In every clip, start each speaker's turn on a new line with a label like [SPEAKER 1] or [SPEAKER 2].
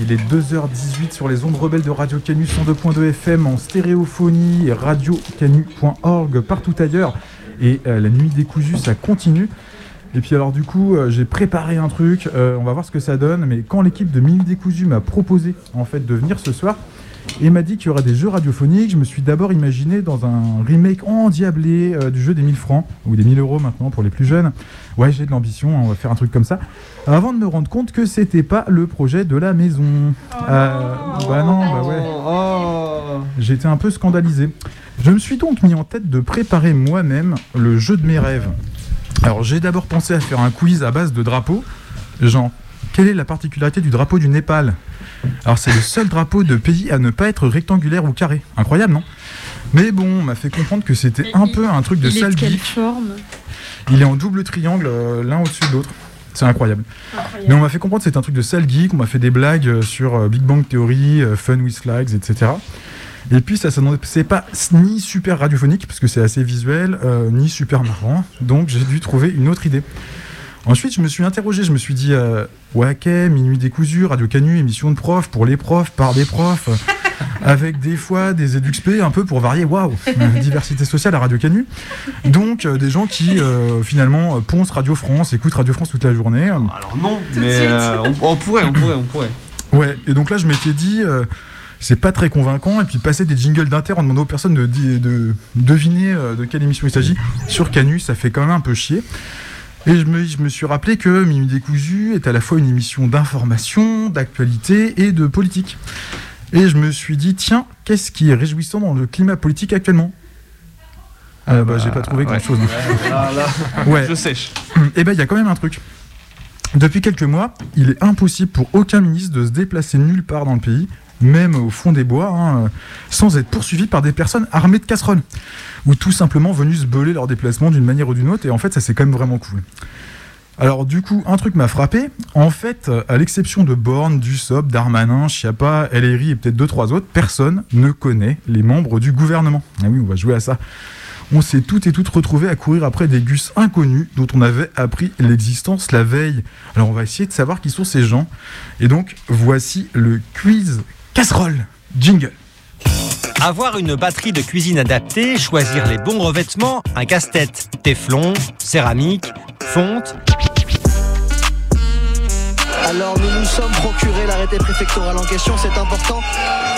[SPEAKER 1] Il est 2h18 sur les ondes rebelles de Radio Canu 102.2 FM en stéréophonie et radiocanu.org partout ailleurs. Et euh, la nuit décousue, ça continue. Et puis alors du coup, euh, j'ai préparé un truc, euh, on va voir ce que ça donne. Mais quand l'équipe de Minuit décousu m'a proposé en fait de venir ce soir, et m'a dit qu'il y aura des jeux radiophoniques. Je me suis d'abord imaginé dans un remake endiablé euh, du jeu des 1000 francs, ou des 1000 euros maintenant pour les plus jeunes. Ouais, j'ai de l'ambition, on va faire un truc comme ça. Avant de me rendre compte que c'était pas le projet de la maison. Euh, bah non, bah ouais.
[SPEAKER 2] Oh.
[SPEAKER 1] J'étais un peu scandalisé. Je me suis donc mis en tête de préparer moi-même le jeu de mes rêves. Alors j'ai d'abord pensé à faire un quiz à base de drapeaux. Genre, quelle est la particularité du drapeau du Népal? Alors c'est le seul drapeau de pays à ne pas être rectangulaire ou carré. Incroyable, non? Mais bon, on m'a fait comprendre que c'était un
[SPEAKER 3] il-
[SPEAKER 1] peu un truc de sale geek.
[SPEAKER 3] forme?
[SPEAKER 1] Il est en double triangle, euh, l'un au-dessus de l'autre. C'est incroyable. Mais on m'a fait comprendre que c'était un truc de sale geek, on m'a fait des blagues euh, sur euh, Big Bang Theory, Fun with Flags, etc. Et puis ça, ça c'est pas ni super radiophonique, parce que c'est assez visuel, euh, ni super marrant. Donc j'ai dû trouver une autre idée. Ensuite, je me suis interrogé, je me suis dit, euh, ok, Minuit décousu, Radio Canu, émission de profs, pour les profs, par des profs, avec des fois des EduxP, un peu pour varier, waouh, diversité sociale à Radio Canu. Donc, euh, des gens qui, euh, finalement, euh, poncent Radio France, écoutent Radio France toute la journée.
[SPEAKER 2] Alors non, mais euh, on, on pourrait, on pourrait, on pourrait.
[SPEAKER 1] Ouais, et donc là, je m'étais dit, euh, c'est pas très convaincant, et puis passer des jingles d'inter en demandant aux personnes de, de deviner de quelle émission il s'agit, sur Canu, ça fait quand même un peu chier. Et je me, je me suis rappelé que Minuit décousu est à la fois une émission d'information, d'actualité et de politique. Et je me suis dit, tiens, qu'est-ce qui est réjouissant dans le climat politique actuellement? Euh, bah, J'ai pas trouvé
[SPEAKER 2] ouais.
[SPEAKER 1] grand-chose.
[SPEAKER 2] Là,
[SPEAKER 1] Ouais.
[SPEAKER 2] je sèche.
[SPEAKER 1] Eh ben, il y a quand même un truc. Depuis quelques mois, il est impossible pour aucun ministre de se déplacer nulle part dans le pays, même au fond des bois, hein, euh, sans être poursuivi par des personnes armées de casseroles, ou tout simplement venus se beuler leur déplacement d'une manière ou d'une autre, et en fait, ça c'est quand même vraiment cool. Alors du coup, un truc m'a frappé. En fait, à l'exception de Borne, Dussopt, Darmanin, Chiappa, LRI et peut-être deux trois autres, personne ne connaît les membres du gouvernement. Ah oui, on va jouer à ça on s'est toutes et toutes retrouvées à courir après des gus inconnus dont on avait appris l'existence la veille. Alors on va essayer de savoir qui sont ces gens. Et donc voici le quiz casserole jingle.
[SPEAKER 4] Avoir une batterie de cuisine adaptée, choisir les bons revêtements, un casse-tête, téflon, céramique, fonte.
[SPEAKER 5] Alors nous nous sommes procuré l'arrêté préfectoral en question, c'est important.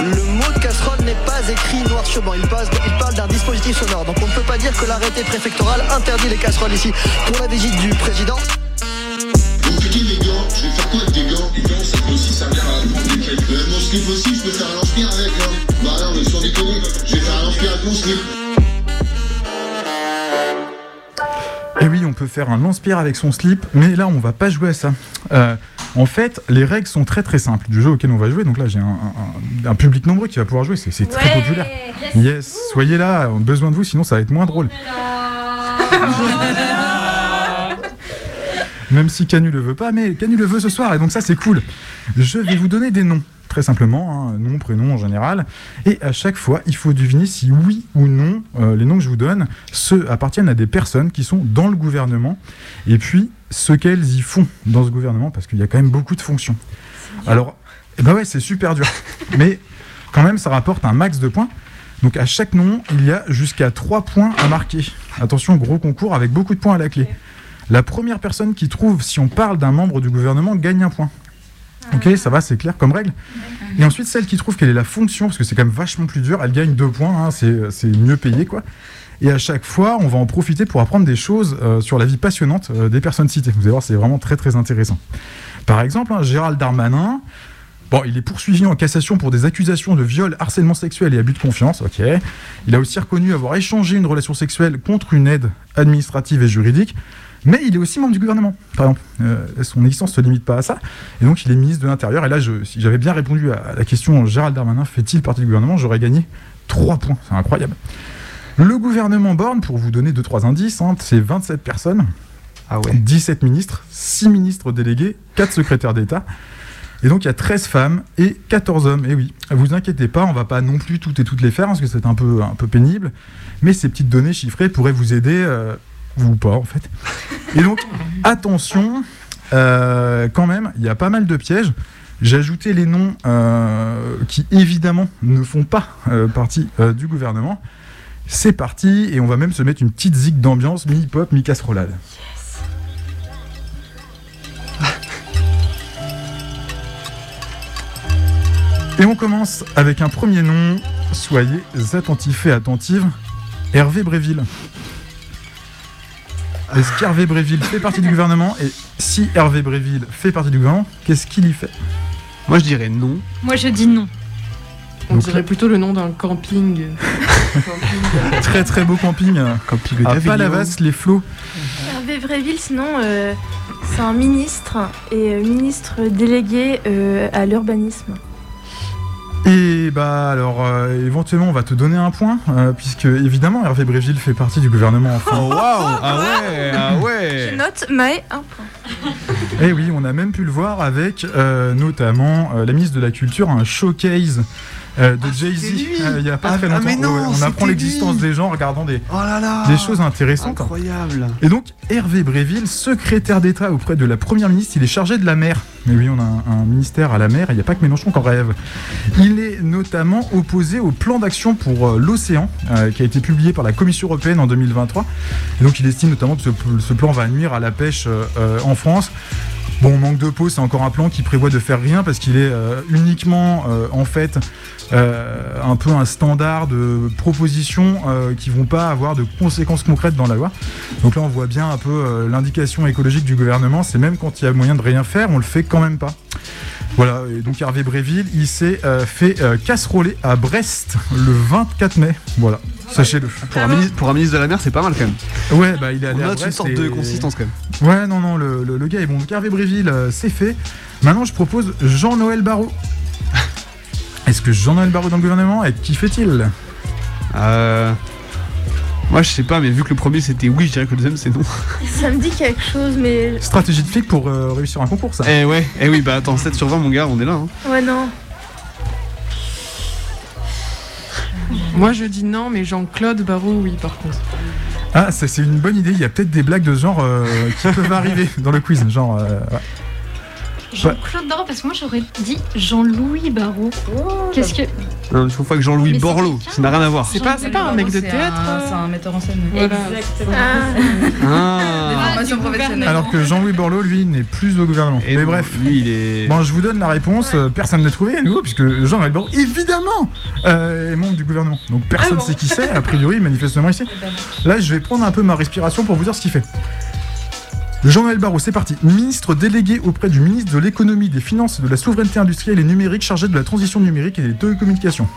[SPEAKER 5] Le mot de casserole n'est pas écrit noir sur blanc, il, passe- il parle d'un dispositif sonore. Donc on ne peut pas dire que l'arrêté préfectoral interdit les casseroles ici. Pour la visite du président,
[SPEAKER 6] Je vais faire quoi avec des gants Les gants ça peut aussi servir à prendre des crêpes. Euh, mon slip aussi, je peux faire un lance-pierre avec hein. Bah non mais sans déconner, je vais faire un lance-pierre avec mon slip.
[SPEAKER 1] Et oui, on peut faire un lance-pierre avec son slip, mais là on va pas jouer à ça. Euh, en fait, les règles sont très très simples du jeu auquel on va jouer. Donc là j'ai un, un- un- public nombreux qui va pouvoir jouer, c'est c'est très populaire. Yes, soyez là, on a besoin de vous, sinon ça va être moins drôle. Même si Canu le veut pas, mais Canu le veut ce soir, et donc ça c'est cool. Je vais vous donner des noms, très simplement, hein, nom, prénom en général, et à chaque fois il faut deviner si oui ou non euh, les noms que je vous donne ceux appartiennent à des personnes qui sont dans le gouvernement, et puis ce qu'elles y font dans ce gouvernement, parce qu'il y a quand même beaucoup de fonctions. Alors, eh ben ouais, c'est super dur, mais quand même ça rapporte un max de points. Donc à chaque nom, il y a jusqu'à 3 points à marquer. Attention, gros concours avec beaucoup de points à la clé. La première personne qui trouve si on parle d'un membre du gouvernement gagne un point. Ok, ça va, c'est clair comme règle. Et ensuite, celle qui trouve quelle est la fonction, parce que c'est quand même vachement plus dur, elle gagne deux points, hein, c'est c'est mieux payé quoi. Et à chaque fois, on va en profiter pour apprendre des choses euh, sur la vie passionnante euh, des personnes citées. Vous allez voir, c'est vraiment très très intéressant. Par exemple, hein, Gérald Darmanin, Bon, il est poursuivi en cassation pour des accusations de viol, harcèlement sexuel et abus de confiance. Ok. Il a aussi reconnu avoir échangé une relation sexuelle contre une aide administrative et juridique. Mais il est aussi membre du gouvernement, par exemple. Euh, son existence ne se limite pas à ça. Et donc, il est ministre de l'Intérieur. Et là, je- si j'avais bien répondu à la question Gérald Darmanin fait-il partie du gouvernement? J'aurais gagné 3 points. C'est incroyable. Le gouvernement Borne, pour vous donner 2-3 indices, hein, c'est 27 personnes.
[SPEAKER 2] Ah ouais.
[SPEAKER 1] 17 ministres, 6 ministres délégués, 4 secrétaires d'État. Et donc il y a 13 femmes et 14 hommes. Et oui, vous inquiétez pas, on va pas non plus toutes et toutes les faire parce que c'est un peu, un peu pénible. Mais ces petites données chiffrées pourraient vous aider, euh, ou pas en fait. Et donc, attention, euh, quand même, il y a pas mal de pièges. J'ai ajouté les noms euh, qui évidemment ne font pas euh, partie du gouvernement. C'est parti et on va même se mettre une petite zig d'ambiance mi-hip-hop, mi-casserolade. Et on commence avec un premier nom. Soyez attentifs et attentives. Hervé Bréville. Est-ce qu'Hervé Bréville fait partie du gouvernement Et si Hervé Bréville fait partie du gouvernement, qu'est-ce qu'il y fait?
[SPEAKER 2] Moi, je dirais non.
[SPEAKER 3] Moi, je dis non.
[SPEAKER 7] On
[SPEAKER 1] Donc,
[SPEAKER 7] dirait plutôt le nom d'un camping. Camping,
[SPEAKER 1] Très très beau camping
[SPEAKER 2] Camping
[SPEAKER 1] à. Palavas, les flots.
[SPEAKER 8] Hervé Bréville, sinon, euh, c'est un ministre et euh, ministre délégué euh, à l'urbanisme.
[SPEAKER 1] Et bah alors euh, éventuellement on va te donner un point euh, puisque évidemment Hervé Bréville fait partie du gouvernement enfin.
[SPEAKER 2] Oh waouh Ah ouais Ah
[SPEAKER 8] Je
[SPEAKER 2] ouais
[SPEAKER 8] note Maë un point.
[SPEAKER 1] Et oui, on a même pu le voir avec euh, notamment euh, la ministre de la Culture, un showcase euh, de Jay-Z
[SPEAKER 2] c'était lui
[SPEAKER 1] euh, il y a pas
[SPEAKER 2] Ah,
[SPEAKER 1] très
[SPEAKER 2] ah,
[SPEAKER 1] longtemps.
[SPEAKER 2] mais non,
[SPEAKER 1] Ouais, on apprend l'existence des gens en regardant des,
[SPEAKER 2] Oh là là
[SPEAKER 1] des choses intéressantes.
[SPEAKER 2] Incroyable
[SPEAKER 1] Et donc Hervé Bréville, secrétaire d'État auprès de la Première ministre, il est chargé de la mer. Mais oui, on a un, un ministère à la mer, et il n'y a pas que Mélenchon qu'en rêve. Il est notamment opposé au plan d'action pour euh, l'océan, euh, qui a été publié par la Commission européenne en 2023. Et donc il estime notamment que ce, ce plan va nuire à la pêche en France. Bon, manque de peau, c'est encore un plan qui prévoit de faire rien parce qu'il est euh, uniquement, euh, en fait, euh, un peu un standard de propositions qui vont pas avoir de conséquences concrètes dans la loi. Donc là, on voit bien un peu l'indication écologique du gouvernement. C'est même quand il y a moyen de rien faire, on le fait quand même pas. Voilà, et donc Hervé Bréville, il s'est euh, fait euh, casseroler à Brest le 24 mai. Voilà, sachez-le.
[SPEAKER 2] pour un, ministre, pour un ministre de la mer, c'est pas mal quand même.
[SPEAKER 1] Ouais, bah il est allé
[SPEAKER 2] On
[SPEAKER 1] à
[SPEAKER 2] note une
[SPEAKER 1] Brest
[SPEAKER 2] sorte
[SPEAKER 1] et-
[SPEAKER 2] de consistance quand même.
[SPEAKER 1] Ouais, non, non, le, le- le gars est bon. Donc Hervé Bréville, euh, c'est fait. Maintenant, je propose Jean-Noël Barrot. Est-ce que Jean-Noël Barrot dans le gouvernement, et qui fait-il?
[SPEAKER 2] Euh... Moi, je sais pas, mais vu que le premier c'était oui, je dirais que le deuxième c'est non.
[SPEAKER 8] Ça me dit quelque chose, mais
[SPEAKER 1] Stratégie de flic pour euh, réussir un concours, ça.
[SPEAKER 2] Eh ouais, eh oui, bah attends, 7 sur 20, mon gars, on est là. Hein.
[SPEAKER 8] ouais non.
[SPEAKER 7] Moi je dis non, mais Jean-Claude Barrault, oui, par contre.
[SPEAKER 1] Ah, ça, c'est une bonne idée. Il y a peut-être des blagues de ce genre euh, qui peuvent arriver dans le quiz. Genre, euh, ouais.
[SPEAKER 3] Jean-Claude Barrault, parce que moi, j'aurais dit Jean-Louis Barrault. Qu'est-ce que.
[SPEAKER 2] Non, il faut pas que Jean-Louis Borloo, ça n'a rien à voir.
[SPEAKER 7] C'est pas, c'est pas un mec de théâtre euh
[SPEAKER 9] C'est un metteur en scène.
[SPEAKER 7] Voilà.
[SPEAKER 8] Ah,
[SPEAKER 2] Ah.
[SPEAKER 1] Alors que Jean-Louis Borloo, lui, n'est plus au gouvernement.
[SPEAKER 2] Et
[SPEAKER 1] Mais bref.
[SPEAKER 2] Lui, il est.
[SPEAKER 1] Bon, je vous donne la réponse. euh, Personne ne l'a trouvé à nouveau, puisque Jean-Noël Barrot, évidemment, euh, est membre du gouvernement. Donc personne ne sait qui c'est, a priori, manifestement ici. Là, je vais prendre un peu ma respiration pour vous dire ce qu'il fait. Jean-Noël Barrot, c'est parti. Ministre délégué auprès du ministre de l'économie, des finances, de la souveraineté industrielle et numérique, chargé de la transition numérique et des télécommunications.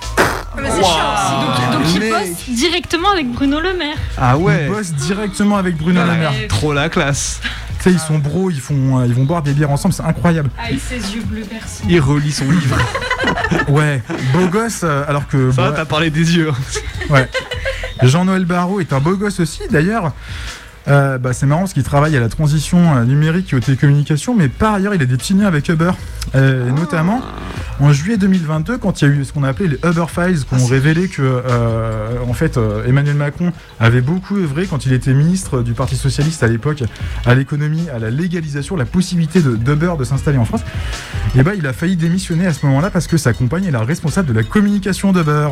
[SPEAKER 8] mais c'est chiant.
[SPEAKER 3] Donc, donc il bosse directement avec Bruno Le Maire.
[SPEAKER 2] Ah ouais.
[SPEAKER 1] Il bosse directement avec Bruno
[SPEAKER 2] Ah,
[SPEAKER 1] Le Maire.
[SPEAKER 2] Trop la classe.
[SPEAKER 1] Tu sais, ils sont bros, ils, font, euh, ils vont boire des bières ensemble, c'est incroyable.
[SPEAKER 3] Avec ses yeux bleus perçants.
[SPEAKER 2] Il relit son livre.
[SPEAKER 1] Ouais, beau gosse, euh, alors que
[SPEAKER 2] Ça va,
[SPEAKER 1] bon,
[SPEAKER 2] t'as parlé des yeux. hein.
[SPEAKER 1] Jean-Noël Barrot est un beau gosse aussi, d'ailleurs. Euh, bah, c'est marrant parce qu'il travaille à la transition euh, numérique et aux télécommunications, mais par ailleurs, il a des petits liens avec Uber. Euh, notamment, en juillet 2022, quand il y a eu ce qu'on a appelé les Uber Files, qui ont révélé que euh, en fait, euh, Emmanuel Macron avait beaucoup œuvré quand il était ministre du Parti Socialiste à l'époque, à l'économie, à la légalisation, la possibilité de- d'Uber de s'installer en France. Et bah, il a failli démissionner à ce moment-là parce que sa compagne est la responsable de la communication d'Uber.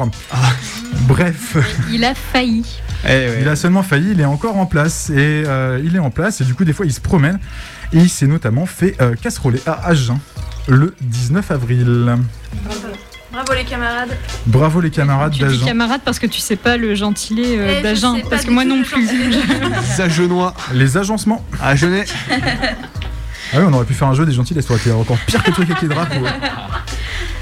[SPEAKER 1] Bref.
[SPEAKER 3] Il a failli.
[SPEAKER 2] Eh ouais.
[SPEAKER 1] Il a seulement failli, il est encore en place et euh, il est en place et du coup des fois il se promène et il s'est notamment fait euh, casseroler à Agen le 19 avril.
[SPEAKER 8] Bravo les camarades.
[SPEAKER 1] Bravo les camarades
[SPEAKER 3] Tu dis
[SPEAKER 1] d'Agen.
[SPEAKER 3] camarade parce que tu sais pas le gentilé euh,
[SPEAKER 8] Eh,
[SPEAKER 3] d'Agen. Parce que moi non
[SPEAKER 8] le
[SPEAKER 3] plus.
[SPEAKER 2] Les Agenois.
[SPEAKER 1] Les agencements.
[SPEAKER 2] À Genet.
[SPEAKER 1] Ah oui, on aurait pu faire un jeu des gentils, ça aurait été encore pire que le truc avec les drapeaux.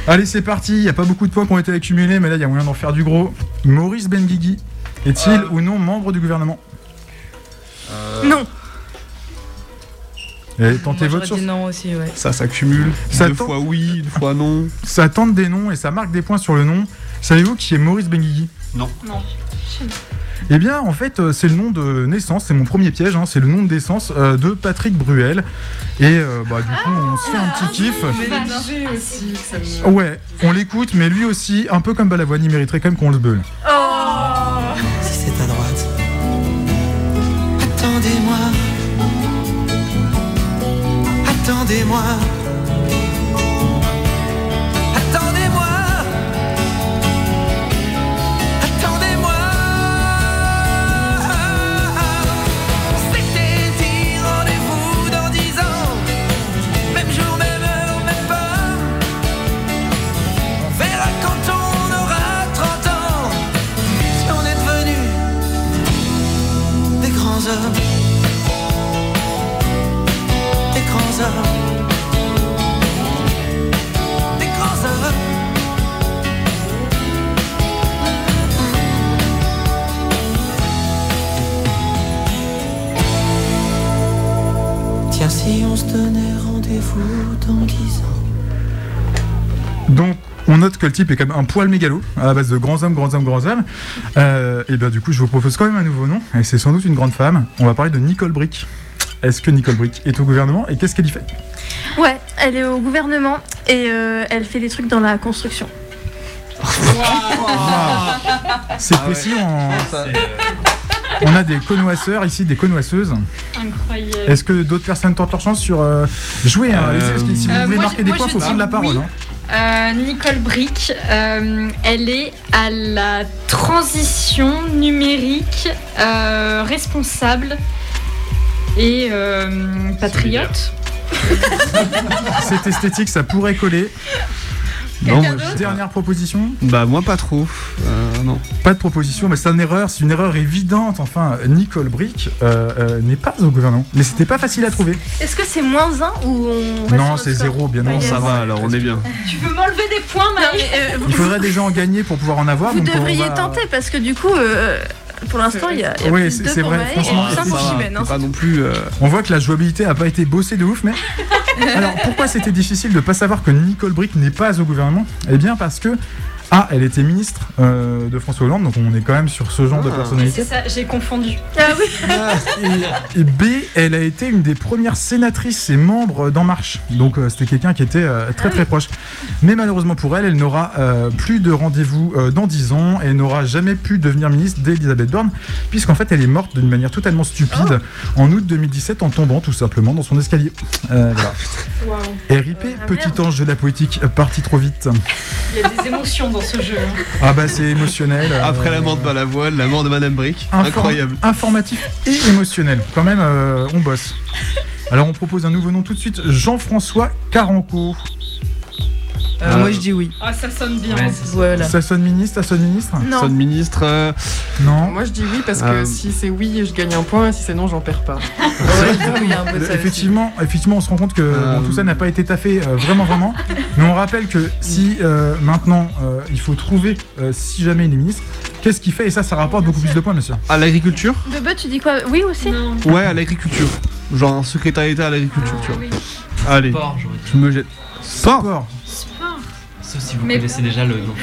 [SPEAKER 1] Allez, c'est parti. Il n'y a pas beaucoup de points qui ont été accumulés, mais là il y a moyen d'en faire du gros. Maurice Benguigui est-il ou non membre du gouvernement
[SPEAKER 8] Non.
[SPEAKER 1] Et tentez
[SPEAKER 9] Moi,
[SPEAKER 1] votre
[SPEAKER 9] j'aurais
[SPEAKER 1] chance.
[SPEAKER 9] dit non aussi, ouais.
[SPEAKER 2] Ça s'accumule.
[SPEAKER 1] Ça
[SPEAKER 2] deux fois oui, une fois non.
[SPEAKER 1] Ça tente des noms et ça marque des points sur le nom. Savez-vous qui est Maurice Benguigui
[SPEAKER 2] Non.
[SPEAKER 3] Non.
[SPEAKER 1] Eh bien, en fait, euh, c'est le nom de naissance, c'est mon premier piège, hein, c'est le nom de naissance euh, de Patrick Bruel. Et euh, bah, du coup, on se fait un petit kiff.
[SPEAKER 7] Aussi, ça me-
[SPEAKER 1] Ouais, on l'écoute, mais lui aussi, un peu comme Balavoine, il mériterait quand même qu'on le beule.
[SPEAKER 10] Si attendez-moi. Attendez-moi. Attendez-moi. S'était dit rendez-vous dans dix ans. Même jour, même heure, même pas. On verra quand on aura 30 ans. Si on est devenu des grands hommes. Tiens, si on se donnait rendez-vous dans 10 ans.
[SPEAKER 1] Donc, on note que le type est quand même un poil mégalo, à la base de grands hommes, grands hommes, grands hommes. Euh, et bien, du coup, je vous propose quand même un nouveau nom, et c'est sans doute une grande femme. On va parler de Nicole Brick. Est-ce que Nicole Brick est au gouvernement et qu'est-ce qu'elle y fait?
[SPEAKER 8] Ouais, elle est au gouvernement et euh, elle fait des trucs dans la construction.
[SPEAKER 1] C'est précis, on... on a des connoisseurs ici, des connoisseuses.
[SPEAKER 3] Incroyable.
[SPEAKER 1] Est-ce que d'autres personnes tentent leur chance sur euh, jouer hein,
[SPEAKER 2] Euh,
[SPEAKER 1] allez-y, parce que Si vous
[SPEAKER 3] Euh,
[SPEAKER 1] voulez
[SPEAKER 3] moi,
[SPEAKER 1] marquer des points, il faut prendre la parole.
[SPEAKER 3] oui.
[SPEAKER 1] hein.
[SPEAKER 3] Euh, Nicole Brick, euh, elle est à la transition numérique euh, responsable et euh, patriote.
[SPEAKER 1] C'est esthétique, ça pourrait coller.
[SPEAKER 2] Non,
[SPEAKER 1] Dernière proposition
[SPEAKER 2] Bah, moi, pas trop. Euh, non.
[SPEAKER 1] Pas de proposition, mais c'est une erreur, c'est une erreur évidente. Enfin, Nicole Brick euh, euh, n'est pas au gouvernement. Mais c'était pas facile à trouver.
[SPEAKER 8] Est-ce que c'est moins 1 ou on
[SPEAKER 1] Non, c'est
[SPEAKER 8] score
[SPEAKER 1] zéro, bien non.
[SPEAKER 2] Ça va, alors, on est bien.
[SPEAKER 3] Tu veux m'enlever des points,
[SPEAKER 8] Non,
[SPEAKER 3] Marie
[SPEAKER 8] mais, euh,
[SPEAKER 1] Il faudrait déjà en gagner pour pouvoir en avoir.
[SPEAKER 8] vous
[SPEAKER 1] donc
[SPEAKER 8] devriez
[SPEAKER 1] va-
[SPEAKER 8] tenter parce que du coup, euh, pour l'instant, il y a, il y a
[SPEAKER 1] Oui,
[SPEAKER 8] plus
[SPEAKER 1] c'est- vrai, franchement,
[SPEAKER 8] et 5
[SPEAKER 1] c'est
[SPEAKER 8] pour Chimène. hein.
[SPEAKER 2] Pas non plus. euh,
[SPEAKER 1] On voit que la jouabilité a pas été bossée de ouf, mais. Alors pourquoi c'était difficile de pas savoir que Nicole Brick n'est pas au gouvernement? Eh bien parce que. A, elle était ministre euh, de François Hollande, donc on est quand même sur ce genre de
[SPEAKER 2] Ah.
[SPEAKER 1] personnalité.
[SPEAKER 3] C'est ça, j'ai confondu.
[SPEAKER 8] Ah oui,
[SPEAKER 1] Et, et B, elle a été une des premières sénatrices et membres d'En Marche. Donc euh, c'était quelqu'un qui était euh, très très proche. Mais malheureusement pour elle, elle n'aura euh, plus de rendez-vous euh, dans 10 ans et n'aura jamais pu devenir ministre d'Elisabeth Borne, puisqu'en fait elle est morte d'une manière totalement stupide en août 2017 en tombant tout simplement dans son escalier. Euh, voilà. RIP,
[SPEAKER 8] Ah,
[SPEAKER 1] petit
[SPEAKER 8] merde.
[SPEAKER 1] ange de la poétique, parti trop vite.
[SPEAKER 3] Il y a des émotions dans ce jeu. hein.
[SPEAKER 1] Ah bah c'est émotionnel. euh,
[SPEAKER 2] Après la mort de Balavoine, la mort de Madame Brick.
[SPEAKER 1] Inform-
[SPEAKER 2] Incroyable.
[SPEAKER 1] Informatif et émotionnel. Quand même, euh, on bosse. Alors on propose un nouveau nom tout de suite, Jean-François Caranco.
[SPEAKER 7] Euh, Moi, je dis oui.
[SPEAKER 3] Ah, ça sonne bien.
[SPEAKER 7] Voilà.
[SPEAKER 1] Ça sonne ministre, ça sonne ministre
[SPEAKER 8] non.
[SPEAKER 2] Ministre. euh,
[SPEAKER 1] Non.
[SPEAKER 7] Moi, je dis oui parce que
[SPEAKER 2] Euh,
[SPEAKER 7] si c'est oui, je gagne un point. Si c'est non, j'en perds pas. ouais, un peu de ça aussi.
[SPEAKER 1] effectivement, effectivement, on se rend compte que
[SPEAKER 2] Euh,
[SPEAKER 1] bon, tout ça n'a pas été taffé euh, vraiment, vraiment. Mais on rappelle que si euh, maintenant euh, il faut trouver euh, si jamais il est ministre, qu'est-ce qu'il fait? Et ça, ça rapporte beaucoup plus de points, bien sûr.
[SPEAKER 2] À l'agriculture?
[SPEAKER 8] Bebe, tu dis quoi? Oui aussi?
[SPEAKER 3] Non.
[SPEAKER 2] Ouais, à l'agriculture. Genre un secrétaire d'État à l'agriculture, tu vois.
[SPEAKER 3] Oui.
[SPEAKER 2] Allez,
[SPEAKER 9] Sport,
[SPEAKER 2] je me jette. Sport
[SPEAKER 1] Sport.
[SPEAKER 9] Sauf si vous
[SPEAKER 3] Mais-
[SPEAKER 9] connaissez déjà le nom.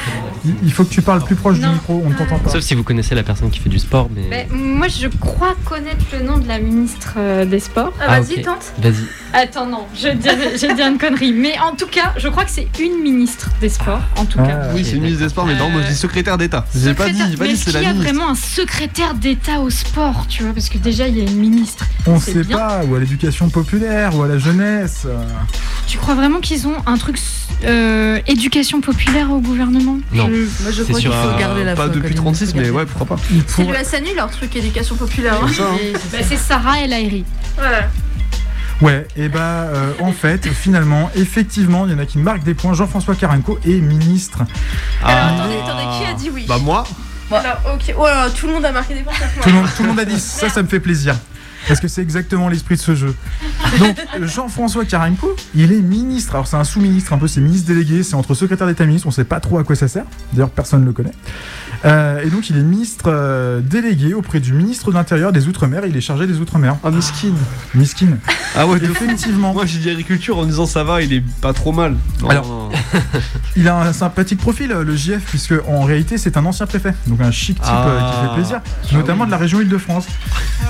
[SPEAKER 1] Il, il faut que tu parles plus proche du micro, on ne t'entend pas.
[SPEAKER 9] Sauf si vous connaissez la personne qui fait du sport, mais.
[SPEAKER 3] Mais moi, je crois connaître le nom de la ministre euh, des Sports.
[SPEAKER 8] Ah,
[SPEAKER 9] Ah,
[SPEAKER 8] vas-y,
[SPEAKER 9] ok.
[SPEAKER 8] tente.
[SPEAKER 9] Vas-y.
[SPEAKER 3] Attends, non, je dirais, je vais dire une connerie. Mais en tout cas, je crois que c'est une ministre des Sports, en tout cas.
[SPEAKER 1] Ah,
[SPEAKER 2] Oui, c'est une ministre des Sports, mais non, moi je dis secrétaire d'État. J'ai pas dit, j'ai pas
[SPEAKER 3] mais
[SPEAKER 2] dit
[SPEAKER 3] est-ce
[SPEAKER 2] c'est
[SPEAKER 3] qu'il
[SPEAKER 2] la
[SPEAKER 3] y a
[SPEAKER 2] ministre.
[SPEAKER 3] vraiment un secrétaire d'État au sport, tu vois? Parce que déjà, il y a une ministre.
[SPEAKER 1] on sait
[SPEAKER 3] bien.
[SPEAKER 1] pas, ou à l'éducation populaire, ou à la jeunesse.
[SPEAKER 3] Tu crois vraiment qu'ils ont un truc euh, éducation populaire au gouvernement
[SPEAKER 9] Non.
[SPEAKER 7] Je- moi, je crois qu'il faut garder la
[SPEAKER 2] Pas depuis
[SPEAKER 7] Colline,
[SPEAKER 2] 36,
[SPEAKER 7] faut
[SPEAKER 2] mais ouais, pourquoi pas.
[SPEAKER 8] C'est le SNU, leur truc éducation populaire. hein.
[SPEAKER 2] C'est ça, hein.
[SPEAKER 3] Bah, Sarah El Haïry.
[SPEAKER 8] Voilà.
[SPEAKER 1] Ouais, et bah euh, en fait, finalement, effectivement, il y en a qui marquent des points. Jean-François Carenco est ministre.
[SPEAKER 8] Alors
[SPEAKER 2] Ah.
[SPEAKER 8] attendez, attendez, qui a dit oui?
[SPEAKER 2] Bah moi,
[SPEAKER 8] Alors, ok. Oh tout le monde a marqué des points.
[SPEAKER 1] Tout le, monde, tout le monde a dit ça, ça me fait plaisir. Parce que c'est exactement l'esprit de ce jeu. Donc, Jean-François Carenco, il est ministre. Alors, c'est un sous-ministre, un peu, c'est ministre délégué, c'est entre secrétaire d'État et ministre, on sait pas trop à quoi ça sert. D'ailleurs, personne ne le connaît. Euh, et donc, il est ministre euh, délégué auprès du ministre de l'Intérieur des Outre-mer. Il est chargé des Outre-mer.
[SPEAKER 2] ah miskin.
[SPEAKER 1] Miskin.
[SPEAKER 2] Ah ouais.
[SPEAKER 1] Effectivement.
[SPEAKER 2] Moi j'ai dit agriculture en disant ça va, il est pas trop mal. Non,
[SPEAKER 1] Alors-
[SPEAKER 2] non.
[SPEAKER 1] Il a un sympathique profil, le JF, puisque en réalité c'est un ancien préfet, donc un chic type euh, qui
[SPEAKER 2] Ah.
[SPEAKER 1] fait plaisir, notamment de la région Île-de-France.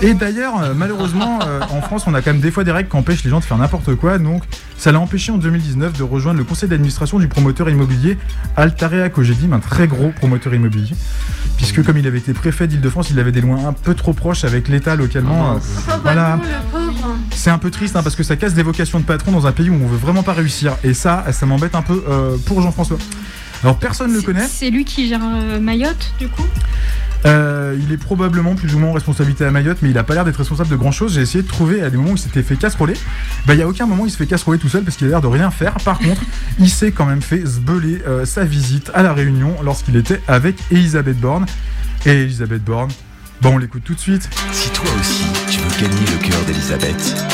[SPEAKER 1] Et d'ailleurs, euh, malheureusement, euh, en France, on a quand même des fois des règles qui empêchent les gens de faire n'importe quoi, donc ça l'a empêché en 2019 de rejoindre le conseil d'administration du promoteur immobilier Altarea Cogedim, un très gros promoteur immobilier, puisque comme il avait été préfet d'Île-de-France, il avait des liens un peu trop proches avec l'État localement.
[SPEAKER 8] Oh, bah
[SPEAKER 1] Voilà. C'est un peu triste hein, parce que ça casse des vocations de patron dans un pays où on veut vraiment pas réussir. Et ça, ça m'embête un peu euh, pour Jean-François. Alors personne ne le connaît.
[SPEAKER 3] C'est lui qui gère euh, Mayotte, du coup?
[SPEAKER 1] Euh, il est probablement plus ou moins en responsabilité à Mayotte, mais il a pas l'air d'être responsable de grand chose. J'ai essayé de trouver à des moments où il s'était fait casseroler. Bah, il y a aucun moment où il se fait casseroler tout seul parce qu'il a l'air de rien faire. Par contre, il s'est quand même fait euh, sa visite à la Réunion lorsqu'il était avec Elisabeth Borne. Et Elisabeth Borne, bon, on l'écoute tout de suite.
[SPEAKER 11] Si toi aussi tu veux gagner le cœur d'Elisabeth,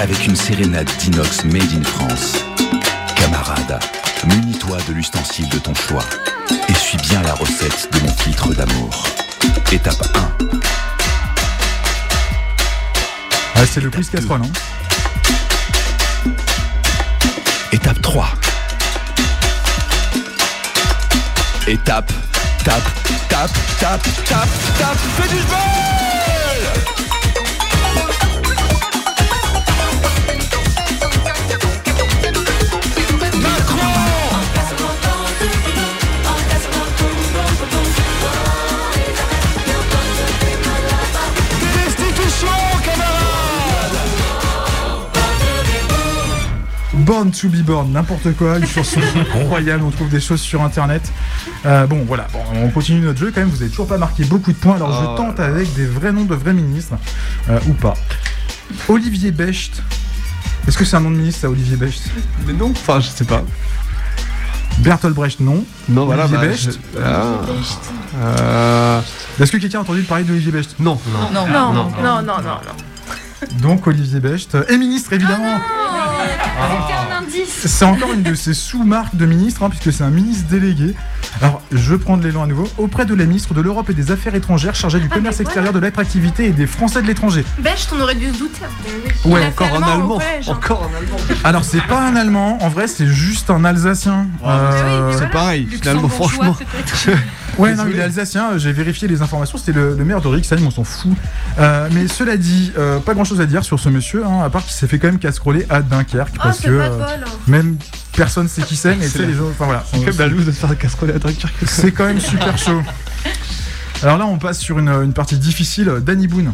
[SPEAKER 11] avec une sérénade d'inox made in France, camarade, munis-toi de l'ustensile de ton choix et suis bien la recette de mon filtre d'amour. Étape 1.
[SPEAKER 1] Ah, c'est le quiz casserole, hein.
[SPEAKER 11] Étape 3. Étape, tape, tape, tape, tape, tape, fais du
[SPEAKER 1] Born to be born, n'importe quoi, une chanson incroyable, on trouve des choses sur internet. Euh, bon voilà, bon, on continue notre jeu quand même, vous avez toujours pas marqué beaucoup de points, alors
[SPEAKER 2] Oh
[SPEAKER 1] je tente avec des vrais noms de vrais ministres, euh, ou pas. Olivier Becht, est-ce que c'est un nom de ministre ça, Olivier Becht?
[SPEAKER 2] Mais non, enfin je sais pas.
[SPEAKER 1] Bertolt Brecht, non.
[SPEAKER 2] Non, voilà.
[SPEAKER 1] Olivier
[SPEAKER 2] bah,
[SPEAKER 1] Becht?
[SPEAKER 2] je- ah. Euh,
[SPEAKER 1] Est-ce que quelqu'un a entendu parler d'Olivier Becht?
[SPEAKER 2] Non,
[SPEAKER 8] Non, non, non, non, non, non.
[SPEAKER 1] Donc Olivier Becht, et ministre évidemment
[SPEAKER 3] un indice
[SPEAKER 1] C'est encore une de ces sous-marques de ministre, hein, puisque c'est un ministre délégué. Alors, je prends de l'élan à nouveau. Auprès de la ministre de l'Europe et des Affaires étrangères, chargée du commerce extérieur, de l'attractivité et des Français de l'étranger.
[SPEAKER 8] Becht, on aurait dû se douter.
[SPEAKER 1] Ouais,
[SPEAKER 2] encore en
[SPEAKER 8] au
[SPEAKER 2] allemand.
[SPEAKER 8] collège, hein.
[SPEAKER 2] Encore en allemand.
[SPEAKER 1] Alors, c'est pas un Allemand, en vrai, c'est juste un Alsacien. Euh,
[SPEAKER 2] C'est pareil, finalement, franchement.
[SPEAKER 1] Ouais, non, il est alsacien, j'ai vérifié les informations, c'était le, le maire de Rixheim, on s'en fout. Euh, mais cela dit, euh, pas grand chose à dire sur ce monsieur, hein, à part qu'il s'est fait quand même casse-croler à Dunkerque,
[SPEAKER 8] Oh,
[SPEAKER 1] parce que
[SPEAKER 8] pas de
[SPEAKER 1] euh,
[SPEAKER 8] bol. hein.
[SPEAKER 1] même personne sait qui c'est, mais
[SPEAKER 2] C'est
[SPEAKER 1] les autres, enfin voilà.
[SPEAKER 2] C'est quand même la de faire casseroler à Dunkerque.
[SPEAKER 1] C'est quand même super chaud. Alors là, on passe sur une, une partie difficile, Danny Boone.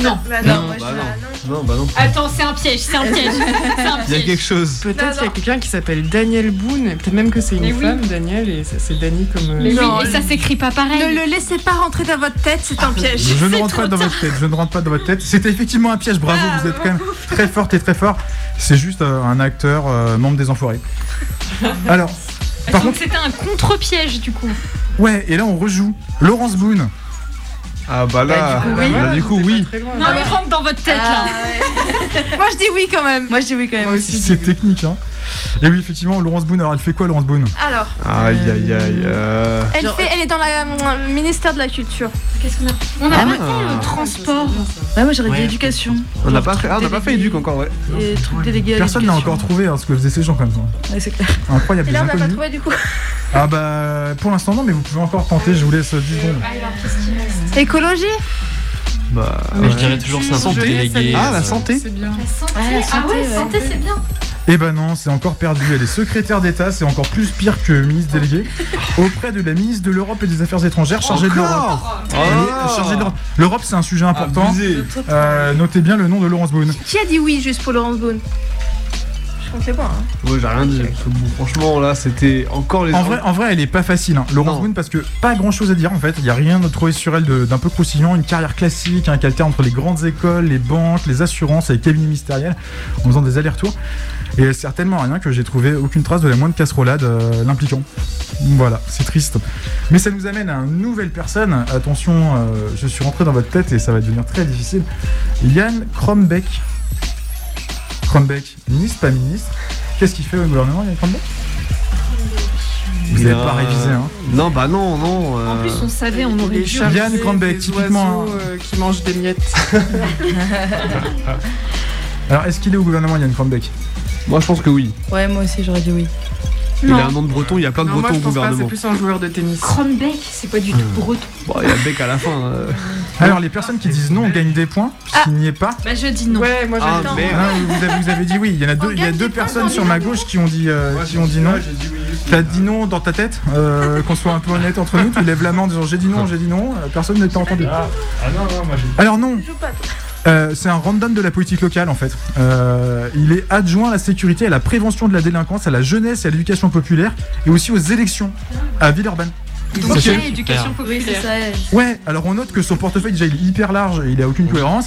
[SPEAKER 3] Non.
[SPEAKER 8] Bah non,
[SPEAKER 2] Non,
[SPEAKER 8] moi je
[SPEAKER 2] bah
[SPEAKER 8] dis
[SPEAKER 2] non.
[SPEAKER 8] bah non.
[SPEAKER 2] Bah non.
[SPEAKER 3] Attends, c'est un piège, c'est un piège.
[SPEAKER 2] Il y a quelque chose.
[SPEAKER 7] Peut-être qu'il y a quelqu'un qui s'appelle Daniel Boone, et peut-être même que c'est une
[SPEAKER 3] Mais oui.
[SPEAKER 7] femme, Daniel, et ça- c'est Dany comme. euh,
[SPEAKER 3] Mais oui,
[SPEAKER 8] Non,
[SPEAKER 3] et ça s'écrit pas pareil.
[SPEAKER 8] Ne le laissez pas rentrer dans votre tête, c'est un piège.
[SPEAKER 1] Je ne rentre pas dans votre tête, je ne rentre pas dans votre tête. C'était effectivement un piège, bravo,
[SPEAKER 8] Ah,
[SPEAKER 1] vous êtes quand même très forte et très fort. C'est juste euh, un acteur, euh, membre des Enfoirés. Alors, par
[SPEAKER 3] Donc
[SPEAKER 1] contre,
[SPEAKER 3] c'était un contre-piège du coup.
[SPEAKER 1] ouais, et là on rejoue. Laurence Boone.
[SPEAKER 2] Ah bah là,
[SPEAKER 7] Bah,
[SPEAKER 2] bah, du coup, oui.
[SPEAKER 7] loin.
[SPEAKER 3] Non mais rentre dans votre tête
[SPEAKER 8] Ah,
[SPEAKER 3] là.
[SPEAKER 8] ouais. Moi je dis oui quand même. Moi je dis oui quand même.
[SPEAKER 7] Moi aussi.
[SPEAKER 1] C'est technique, hein. Et oui, effectivement, Laurence Boone, alors elle fait quoi, Laurence Boone?
[SPEAKER 8] Alors,
[SPEAKER 2] Aïe aïe aïe. euh,
[SPEAKER 8] elle, fait, elle est dans le ministère de la Culture.
[SPEAKER 3] Qu'est-ce qu'on a On a
[SPEAKER 2] Ah.
[SPEAKER 3] pas fait le transport.
[SPEAKER 8] Ouais, moi j'aurais
[SPEAKER 9] Ouais.
[SPEAKER 8] dit éducation.
[SPEAKER 2] On n'a pas fait, ah, on n'a pas fait éduc encore, ouais.
[SPEAKER 8] Et truc délégué à
[SPEAKER 1] Personne n'a encore trouvé hein, ce que faisaient ces gens comme ça.
[SPEAKER 8] Ouais, c'est clair.
[SPEAKER 1] Incroyable,
[SPEAKER 8] Et là on n'a pas trouvé du coup.
[SPEAKER 1] Ah bah, pour l'instant non, mais vous pouvez encore tenter, je vous laisse 10 secondes.
[SPEAKER 3] Alors qu'est-ce qu'il reste?
[SPEAKER 8] Écologie?
[SPEAKER 2] Bah,
[SPEAKER 9] Mais je
[SPEAKER 2] ouais.
[SPEAKER 9] dirais toujours truc
[SPEAKER 7] laisse
[SPEAKER 9] délégué.
[SPEAKER 2] Ah, la
[SPEAKER 9] euh,
[SPEAKER 2] santé
[SPEAKER 7] C'est bien.
[SPEAKER 3] La santé.
[SPEAKER 8] Ouais, la
[SPEAKER 3] ah
[SPEAKER 8] santé,
[SPEAKER 3] ouais,
[SPEAKER 8] ouais.
[SPEAKER 3] santé c'est bien.
[SPEAKER 1] Eh ben non, c'est encore perdu. Elle est secrétaire d'État, c'est encore plus pire que ministre délégué. Auprès de la ministre de l'Europe et des Affaires étrangères, chargée de l'Europe. De l'Europe. L'Europe, c'est un sujet important. Euh, notez bien le nom de Laurence Boone.
[SPEAKER 8] Qui a dit oui juste pour Laurence Boone? Je les points. Hein.
[SPEAKER 2] Ouais, j'ai rien dit. franchement, là, c'était encore les.
[SPEAKER 1] En vrai, en vrai, elle est pas facile, hein. Laurence. Boone, parce que pas grand chose à dire en fait. Il y a rien à trouver sur elle de- d'un peu croustillant. Une carrière classique, un qui alterne entre les grandes écoles, les banques, les assurances et les cabinets ministériels en faisant des allers-retours. Et certainement rien que j'ai trouvé aucune trace de la moindre casserolade euh, l'impliquant. Voilà, c'est triste. Mais ça nous amène à une nouvelle personne. Attention, euh, je suis rentré dans votre tête et ça va devenir très difficile. Yann Krombeck. Krombeck, ministre, pas ministre. Qu'est-ce qu'il fait au gouvernement, Yann Krombeck? Vous n'avez pas révisé, hein
[SPEAKER 2] Non, bah non, non.
[SPEAKER 3] En
[SPEAKER 2] euh,
[SPEAKER 3] plus on savait, on aurait dû.
[SPEAKER 1] Yann
[SPEAKER 7] des
[SPEAKER 1] typiquement,
[SPEAKER 7] oiseaux,
[SPEAKER 1] hein.
[SPEAKER 7] euh, qui mangent des miettes.
[SPEAKER 1] Alors, est-ce qu'il est au gouvernement, Yann Krombeck?
[SPEAKER 2] Moi, je pense que oui.
[SPEAKER 8] Ouais, moi aussi j'aurais dit oui.
[SPEAKER 2] Il
[SPEAKER 3] Non.
[SPEAKER 2] a un nom de breton, il y a plein de
[SPEAKER 7] Non, moi
[SPEAKER 2] bretons
[SPEAKER 7] je
[SPEAKER 2] au
[SPEAKER 7] pense pas, c'est
[SPEAKER 2] gouvernement.
[SPEAKER 7] plus un joueur de tennis.
[SPEAKER 3] Crombeck, c'est pas du tout breton.
[SPEAKER 2] Bon, il y a Beck à la fin. euh.
[SPEAKER 1] Alors, les personnes qui disent non gagnent des points, puisqu'il n'y est pas.
[SPEAKER 3] Bah je dis non.
[SPEAKER 7] Ouais, moi
[SPEAKER 2] Ah,
[SPEAKER 7] j'attends.
[SPEAKER 2] merde.
[SPEAKER 1] Non, vous avez, vous avez dit oui. Il y en a deux, il y a deux personnes sur ma gauche qui ont dit, euh, qui ont dit non. T'as dit non dans ta tête euh, Qu'on soit un peu honnête entre nous, tu lèves la main en disant j'ai dit non, j'ai dit non. euh, Personne ne t'a entendu.
[SPEAKER 12] Ah non, non, moi j'ai
[SPEAKER 1] Alors non,
[SPEAKER 8] Je joue pas. toi.
[SPEAKER 1] Euh, c'est un random de la politique locale en fait. Euh, il est adjoint à la sécurité, à la prévention de la délinquance, à la jeunesse et à l'éducation populaire et aussi aux élections à Villeurbanne.
[SPEAKER 3] Ok,
[SPEAKER 1] Sachez-
[SPEAKER 3] éducation populaire.
[SPEAKER 8] ça.
[SPEAKER 1] Ouais, alors on note que son portefeuille déjà il est hyper large et il a aucune cohérence.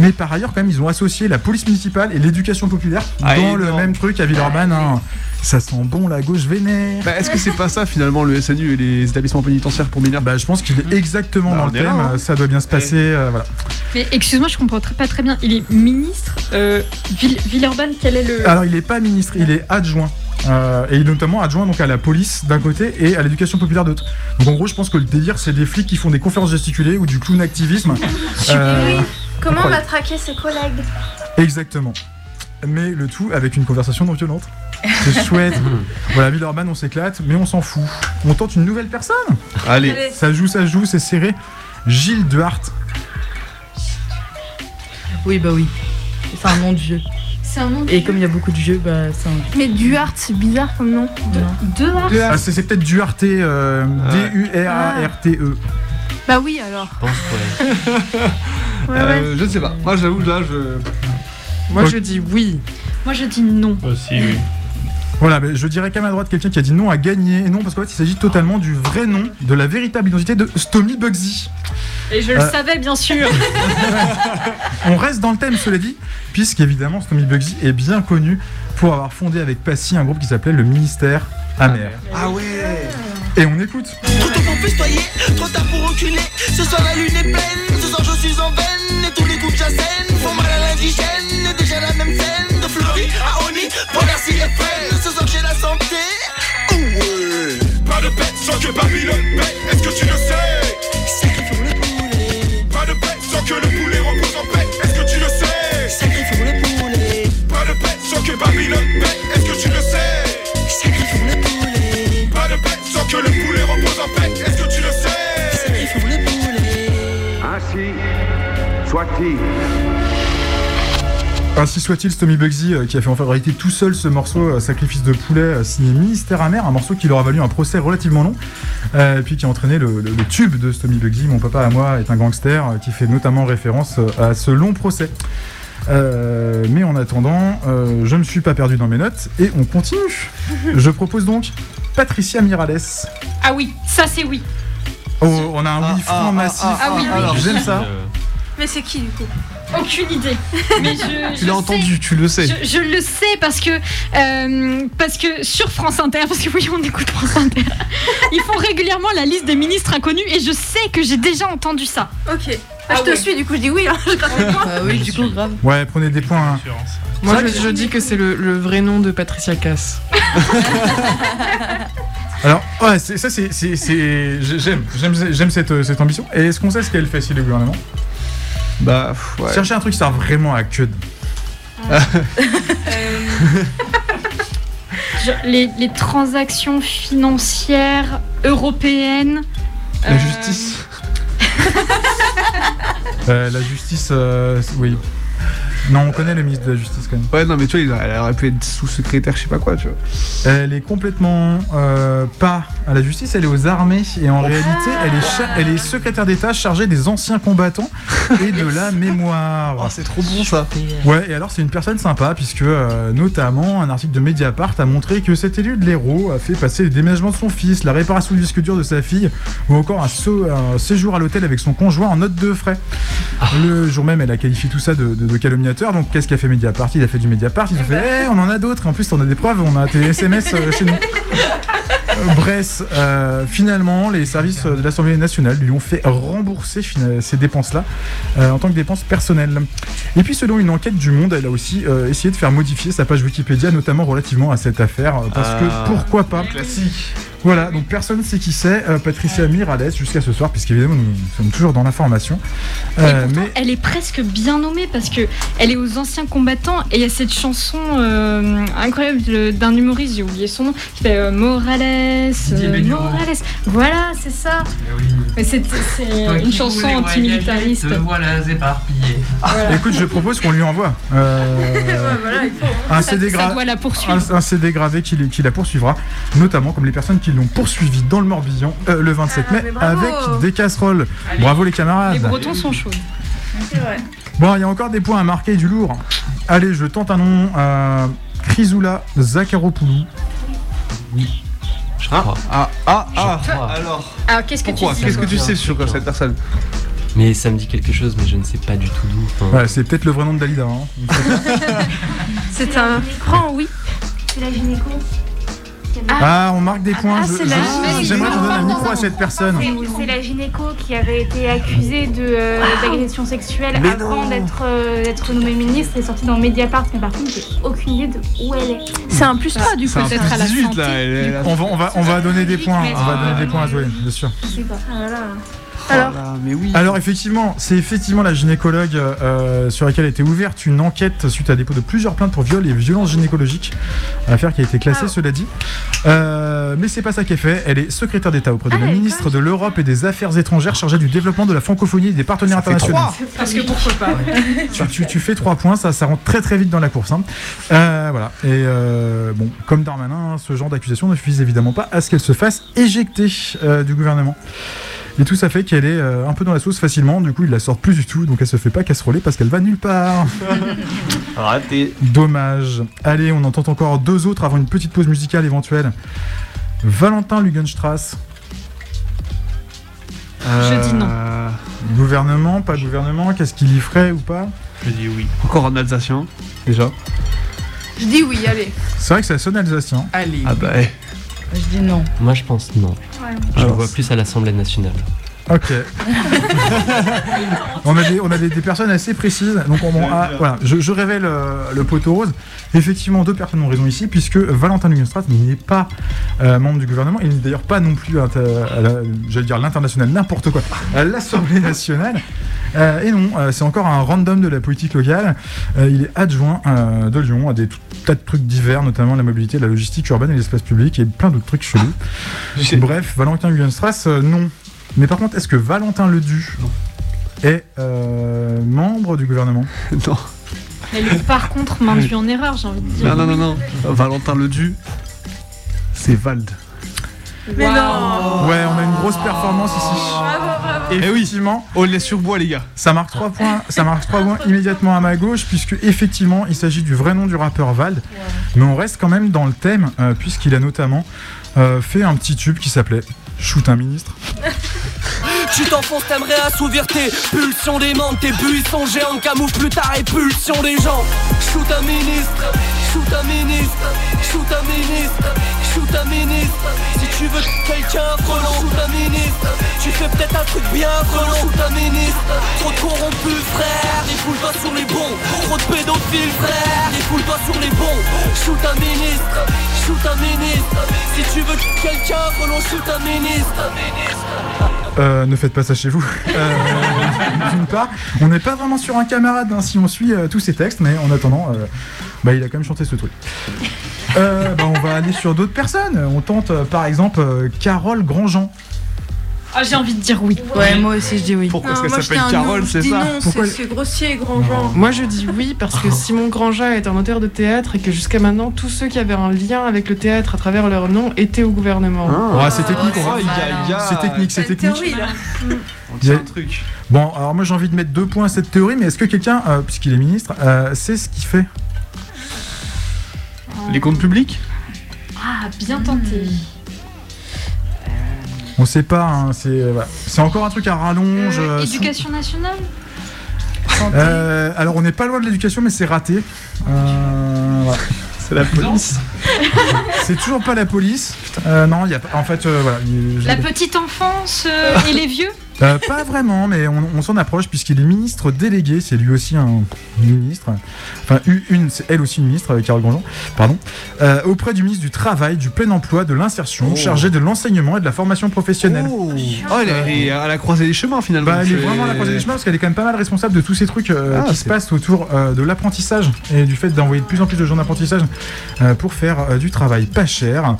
[SPEAKER 1] Mais par ailleurs, quand même, ils ont associé la police municipale et l'éducation populaire
[SPEAKER 2] Ah,
[SPEAKER 1] dans le même truc à Villeurbanne. hein. Ça sent bon la gauche vénère.
[SPEAKER 2] Bah, est-ce que c'est pas ça finalement le SNU et les établissements pénitentiaires pour mineurs
[SPEAKER 1] Bah, je pense qu'il est exactement
[SPEAKER 2] Bah,
[SPEAKER 1] dans
[SPEAKER 2] on
[SPEAKER 1] le
[SPEAKER 2] là,
[SPEAKER 1] thème.
[SPEAKER 2] hein.
[SPEAKER 1] Ça doit bien se passer. euh, voilà.
[SPEAKER 3] Mais excuse-moi, je comprends très- pas très bien. Il est ministre euh, Ville- Villeurbanne, quel est le.
[SPEAKER 1] Alors, il est pas ministre, il est adjoint. Euh, et il est notamment adjoint donc à la police d'un côté et à l'éducation populaire d'autre. Donc en gros, je pense que le délire, c'est des flics qui font des conférences gesticulées ou du clown activisme. Euh,
[SPEAKER 8] Comment
[SPEAKER 1] incroyable.
[SPEAKER 8] matraquer ses collègues
[SPEAKER 1] Exactement. Mais le tout avec une conversation non violente. C'est chouette. voilà, Villeurbanne, on s'éclate, mais on s'en fout. On tente une nouvelle personne.
[SPEAKER 2] Allez.
[SPEAKER 8] Allez.
[SPEAKER 1] Ça joue, ça joue, c'est serré. Gilles Duhart.
[SPEAKER 12] Oui, bah oui. C'est un nom de vieux.
[SPEAKER 3] C'est un nom de.
[SPEAKER 12] Et comme il y a beaucoup de vieux, bah c'est un
[SPEAKER 8] Mais Duhart, c'est bizarre comme nom.
[SPEAKER 3] Deux Hart
[SPEAKER 1] Ah, c'est c'est peut-être Duarte, euh,
[SPEAKER 2] Ouais.
[SPEAKER 1] D-U-R-A-R-T-E.
[SPEAKER 8] Bah oui alors.
[SPEAKER 9] Je pense, ouais.
[SPEAKER 8] Ouais, ouais.
[SPEAKER 2] Euh, je ne sais pas. Moi j'avoue, là je.
[SPEAKER 7] Moi, je dis oui.
[SPEAKER 3] Moi je dis non.
[SPEAKER 9] Aussi, oui.
[SPEAKER 1] Voilà, mais je dirais qu'à ma droite, quelqu'un qui a dit non à gagner. Et non, parce qu'en fait, il s'agit totalement du vrai nom, de la véritable identité de Stomy Bugsy.
[SPEAKER 3] Et je le
[SPEAKER 1] Euh.
[SPEAKER 3] savais bien sûr.
[SPEAKER 1] On reste dans le thème, cela dit, puisqu'évidemment, Stomy Bugsy est bien connu pour avoir fondé avec Passy un groupe qui s'appelait le Ministère Amer.
[SPEAKER 2] Ah ouais
[SPEAKER 1] Et on écoute.
[SPEAKER 5] Trop tôt pour festoyer, trop tard pour reculer. Ce soir la lune est pleine, ce soir je suis en veine. Et tous les coups de chassène font mal à l'indigène. Déjà la même scène, de Fleury à Oni, pour la CFN.
[SPEAKER 6] Sans que Babylone paie, est-ce que tu le sais?
[SPEAKER 5] Sacrifions le poulet,
[SPEAKER 6] Pas de bête sans que le poulet repose en paix, est-ce que tu le sais?
[SPEAKER 5] Sacrifions le poulet,
[SPEAKER 6] Pas de bête sans que Babylone paie, est-ce que tu le sais?
[SPEAKER 5] Sacrifions le poulet,
[SPEAKER 6] Pas de bête sans que le poulet repose en paix, est-ce que tu le sais?
[SPEAKER 5] Sacrifions le poulet.
[SPEAKER 6] Ainsi soit-il.
[SPEAKER 1] Ainsi soit-il, Stomy Bugsy, euh, qui a fait en réalité tout seul ce morceau, euh, Sacrifice de poulet, euh, signé Ministère Amer, un morceau qui leur a valu un procès relativement long, euh, et puis qui a entraîné le, le- le tube de Stomy Bugsy, Mon papa à moi est un gangster, euh, qui fait notamment référence à ce long procès. Euh, mais en attendant, euh, je ne me suis pas perdu dans mes notes, et on continue. Je propose donc Patricia Mirales.
[SPEAKER 3] Ah oui, ça c'est oui.
[SPEAKER 1] Oh, on a un oui franc massif.
[SPEAKER 3] ah, oui, oui.
[SPEAKER 2] alors,
[SPEAKER 1] J'aime ça.
[SPEAKER 8] Mais c'est qui du coup?
[SPEAKER 3] Aucune idée. Mais je.
[SPEAKER 2] Tu l'as entendu, tu le sais.
[SPEAKER 3] Je, je le sais parce que euh, parce que sur France Inter, parce que oui on écoute France Inter, ils font régulièrement la liste des ministres inconnus et je sais que j'ai déjà entendu ça.
[SPEAKER 8] Ok.
[SPEAKER 3] Ah
[SPEAKER 8] je te
[SPEAKER 3] ouais.
[SPEAKER 8] suis du coup, je dis oui. Hein. Points.
[SPEAKER 12] Bah oui, du coup, grave.
[SPEAKER 1] Ouais, prenez des points. hein.
[SPEAKER 7] Moi, je, je dis que c'est le, le vrai nom de Patricia Cass.
[SPEAKER 1] Alors, ouais, ça, c'est. J'aime, cette, cette ambition. Et est-ce qu'on sait ce qu'elle fait si le gouvernement?
[SPEAKER 2] Bah, pff, ouais.
[SPEAKER 1] Chercher un truc qui sert vraiment à que de-
[SPEAKER 3] Genre, les, les transactions financières européennes.
[SPEAKER 2] La
[SPEAKER 3] euh,
[SPEAKER 2] justice.
[SPEAKER 1] Euh, la justice, euh, oui. Non, on connaît le ministre de la Justice quand même.
[SPEAKER 2] Ouais, non, mais il a-
[SPEAKER 1] à la justice, elle est aux armées et en réalité, elle est, cha- elle est secrétaire d'État chargée des anciens combattants et de la mémoire.
[SPEAKER 2] Oh, c'est trop bon ça.
[SPEAKER 1] Ouais, et alors c'est une personne sympa puisque euh, notamment un article de Mediapart a montré que cet élu de l'Hérault a fait passer le déménagement de son fils, la réparation du disque dur de sa fille ou encore un, so- un séjour à l'hôtel avec son conjoint en note de frais. Le jour même, elle a qualifié tout ça de, de- de calomniateur. Donc qu'est-ce qu'a fait Mediapart? Il a fait du Mediapart. Ils ont fait, Eh, on en a d'autres. En plus, on a des preuves. On a tes SMS euh, chez nous. Euh, Bref, euh, finalement, les services de l'Assemblée nationale lui ont fait rembourser ces dépenses-là euh, en tant que dépenses personnelles. Et puis, selon une enquête du Monde, elle a aussi euh, essayé de faire modifier sa page Wikipédia, notamment relativement à cette affaire, parce
[SPEAKER 2] Ah.
[SPEAKER 1] que pourquoi pas
[SPEAKER 2] Classique.
[SPEAKER 1] Voilà, donc personne ne sait qui c'est, euh, Patricia Mirales, jusqu'à ce soir, puisqu'évidemment nous sommes toujours dans l'information. Euh, mais
[SPEAKER 3] elle est presque bien nommée parce que elle est aux anciens combattants et il y a cette chanson euh, incroyable d'un humoriste, j'ai oublié son nom, qui fait euh, Morales, euh, Morales. Voilà, c'est ça. Mais c'est c'est une chanson antimilitariste.
[SPEAKER 9] Voilà, éparpillé.
[SPEAKER 3] Voilà.
[SPEAKER 1] écoute, je propose qu'on lui envoie euh,
[SPEAKER 8] voilà, il faut.
[SPEAKER 1] un,
[SPEAKER 3] Ça,
[SPEAKER 1] CD
[SPEAKER 3] ça
[SPEAKER 1] gra-
[SPEAKER 3] doit la poursuivre.
[SPEAKER 1] un, un CD gravé qui, qui la poursuivra, notamment comme les personnes qui l'ont poursuivi dans le Morbihan euh, le 27
[SPEAKER 8] Ah,
[SPEAKER 1] mai avec des casseroles. Bravo les camarades.
[SPEAKER 3] Les Bretons sont chauds.
[SPEAKER 8] C'est vrai.
[SPEAKER 1] Bon, il y a encore des points à marquer du lourd. Allez, je tente un nom. Euh, Chrysoula Zakharopoulou.
[SPEAKER 2] Ah, ah, ah, ah.
[SPEAKER 3] Je crois.
[SPEAKER 2] Alors,
[SPEAKER 3] Alors, qu'est-ce que
[SPEAKER 2] pourquoi
[SPEAKER 3] tu dis
[SPEAKER 2] Qu'est-ce que tu sais sur cette personne
[SPEAKER 13] Mais ça me dit quelque chose, mais je ne sais pas du tout d'où. Enfin,
[SPEAKER 1] Ouais, c'est peut-être le vrai nom de Dalida. hein.
[SPEAKER 8] C'est un franc oui.
[SPEAKER 14] C'est la gynéco.
[SPEAKER 1] Ah, on marque des points.
[SPEAKER 8] Ah,
[SPEAKER 1] Je-
[SPEAKER 8] c'est
[SPEAKER 1] je-
[SPEAKER 8] la gynéco.
[SPEAKER 1] J'aimerais qu'on donne un micro à cette personne.
[SPEAKER 14] C'est- C'est la gynéco qui avait été accusée de, euh, d'agression sexuelle
[SPEAKER 1] Mais
[SPEAKER 14] avant
[SPEAKER 1] non.
[SPEAKER 14] d'être euh, d'être nommée ministre. Elle est sortie dans Mediapart, mais par contre, j'ai aucune idée de où elle est.
[SPEAKER 8] C'est un plus 3 du coup.
[SPEAKER 2] C'est un plus 18 là. elle est là.
[SPEAKER 1] On va, on va, on va donner des points. On va donner des points à Zoé, bien sûr.
[SPEAKER 14] Je sais pas.
[SPEAKER 8] Alors,
[SPEAKER 2] Voilà, mais oui.
[SPEAKER 1] Alors effectivement, c'est effectivement la gynécologue euh, sur laquelle a été ouverte une enquête suite à dépôt de plusieurs plaintes pour viol et violences gynécologiques. Affaire qui a été classée, cela dit. Euh, mais c'est pas ça qui est fait. Elle est secrétaire d'État auprès de la ministre de l'Europe et des Affaires étrangères chargée du développement de la francophonie et des partenaires
[SPEAKER 2] fait
[SPEAKER 1] internationaux.
[SPEAKER 2] trois.
[SPEAKER 7] Parce que pourquoi pas
[SPEAKER 1] tu, tu- tu fais trois points, ça, ça rentre très très vite dans la course. hein. Euh, voilà. Et euh, bon, comme Darmanin, hein, ce genre d'accusation ne suffit évidemment pas à ce qu'elle se fasse éjecter euh, du gouvernement. Et tout ça fait qu'elle est euh, un peu dans la sauce facilement, du coup il la sort plus du tout, donc elle se fait pas casseroler parce qu'elle va nulle part.
[SPEAKER 13] Raté.
[SPEAKER 1] Dommage. Allez, on en tente encore deux autres avant une petite pause musicale éventuelle. Valentin Lugenstrass.
[SPEAKER 3] Je dis non.
[SPEAKER 2] Euh,
[SPEAKER 1] Gouvernement, pas gouvernement, qu'est-ce qu'il y ferait ou pas?
[SPEAKER 2] Je dis oui. Encore en alsacien, déjà.
[SPEAKER 7] Je dis oui, allez.
[SPEAKER 1] C'est vrai que ça sonne alsacien.
[SPEAKER 7] Allez.
[SPEAKER 2] Ah bah, eh.
[SPEAKER 12] Je dis non.
[SPEAKER 13] Moi, je pense non. Je le vois plus à l'Assemblée nationale.
[SPEAKER 1] Ok. on a, des, on a des, des personnes assez précises. Donc on, on- ah, voilà, je, je révèle euh, le poteau rose. Effectivement, deux personnes ont raison ici, puisque Valentin Lugenstrat n'est pas euh, membre du gouvernement. Il n'est d'ailleurs pas non plus, à, à la- j'allais dire l'international, n'importe quoi, à l'Assemblée nationale. Euh, et non, euh, c'est encore un random de la politique locale. Euh, il est adjoint euh, de Lyon à des tout- tas de trucs divers, notamment la mobilité, la logistique urbaine et l'espace public, et plein d'autres trucs chelous. Bref, Valentin Lugenstrass, euh, non. Mais par contre, est-ce que Valentin Ledu est euh, membre du gouvernement
[SPEAKER 2] Non.
[SPEAKER 3] Elle est par contre m'induit en erreur, j'ai envie de dire.
[SPEAKER 2] Non, non, non, non. Valentin Ledu, c'est Vald.
[SPEAKER 8] Mais non
[SPEAKER 1] Ouais, on a une grosse performance ici. Effectivement,
[SPEAKER 2] On est sur bois, les gars.
[SPEAKER 1] ça marque 3 points, ça marque 3 points immédiatement à ma gauche, puisque effectivement, il s'agit du vrai nom du rappeur Vald. Mais on reste quand même dans le thème, euh, puisqu'il a notamment euh, fait un petit tube qui s'appelait Shoot un ministre.
[SPEAKER 10] Tu t'enfonces, t'aimerais assouvir tes pulsions des membres, tes buissons géants camouflent plus ta répulsion des gens. Shoot un ministre, shoot un ministre, shoot un ministre, shoot un ministre. Si tu veux quelqu'un relance, shoot un ministre. Tu fais peut-être un truc bien relance, shoot un ministre. Trop de corrompus, frère, défoule-toi sur les bons. Trop de pédophiles, frère, défoule-toi sur les bons. Shoot un ministre, shoot un ministre. Si tu veux quelqu'un relance, shoot un ministre.
[SPEAKER 1] Euh, ne faites pas ça chez vous. Euh, D'une part, on n'est pas vraiment sur un camarade hein, si on suit euh, tous ces textes, mais en attendant, bah, il a quand même chanté ce truc. Bah, on va aller sur d'autres personnes. On tente par exemple Carole Grandjean.
[SPEAKER 3] Ah, j'ai envie de dire oui.
[SPEAKER 12] Ouais, moi aussi je dis oui.
[SPEAKER 2] Pourquoi est-ce qu'elle s'appelle Carole, c'est ça
[SPEAKER 8] non,
[SPEAKER 1] Pourquoi
[SPEAKER 8] c'est grossier, grand genre.
[SPEAKER 7] Moi je dis oui parce que Simon Grandjean est un auteur de théâtre et que jusqu'à maintenant tous ceux qui avaient un lien avec le théâtre à travers leur nom étaient au gouvernement.
[SPEAKER 1] Ouais, c'est technique. C'est technique, c'est technique.
[SPEAKER 2] On tient un truc.
[SPEAKER 1] Bon, alors moi j'ai envie de mettre deux points à cette théorie, mais est-ce que quelqu'un, euh, puisqu'il est ministre, euh, sait ce qu'il fait?
[SPEAKER 2] Les comptes publics?
[SPEAKER 3] Ah, bien tenté.
[SPEAKER 1] On sait pas, hein, c'est euh, voilà. C'est encore un truc à rallonge.
[SPEAKER 3] Euh,
[SPEAKER 1] euh,
[SPEAKER 3] éducation nationale
[SPEAKER 1] Euh, alors on n'est pas loin de l'éducation, mais c'est raté. Euh, voilà.
[SPEAKER 2] C'est la police.
[SPEAKER 1] C'est toujours pas la police. Euh, non, il y a pas. En fait, euh, voilà. il-
[SPEAKER 3] La petite enfance euh, et les vieux
[SPEAKER 1] Euh, pas vraiment, mais on, on s'en approche puisqu'il est ministre délégué. C'est lui aussi un ministre. Enfin, une, c'est elle aussi une ministre, euh, Carole Grandjean. Pardon. Euh, auprès du ministre du Travail, du plein emploi, de l'insertion,
[SPEAKER 2] Oh.
[SPEAKER 1] chargé de l'enseignement et de la formation professionnelle.
[SPEAKER 2] Oh, Oh, elle est- elle est à la croisée des chemins finalement.
[SPEAKER 1] Bah, elle est
[SPEAKER 2] C'est-
[SPEAKER 1] vraiment à la croisée des chemins parce qu'elle est quand même pas mal responsable de tous ces trucs euh,
[SPEAKER 2] Ah,
[SPEAKER 1] qui se passent autour euh, de l'apprentissage et du fait d'envoyer de plus en plus de gens d'apprentissage euh, pour faire euh, du travail pas cher.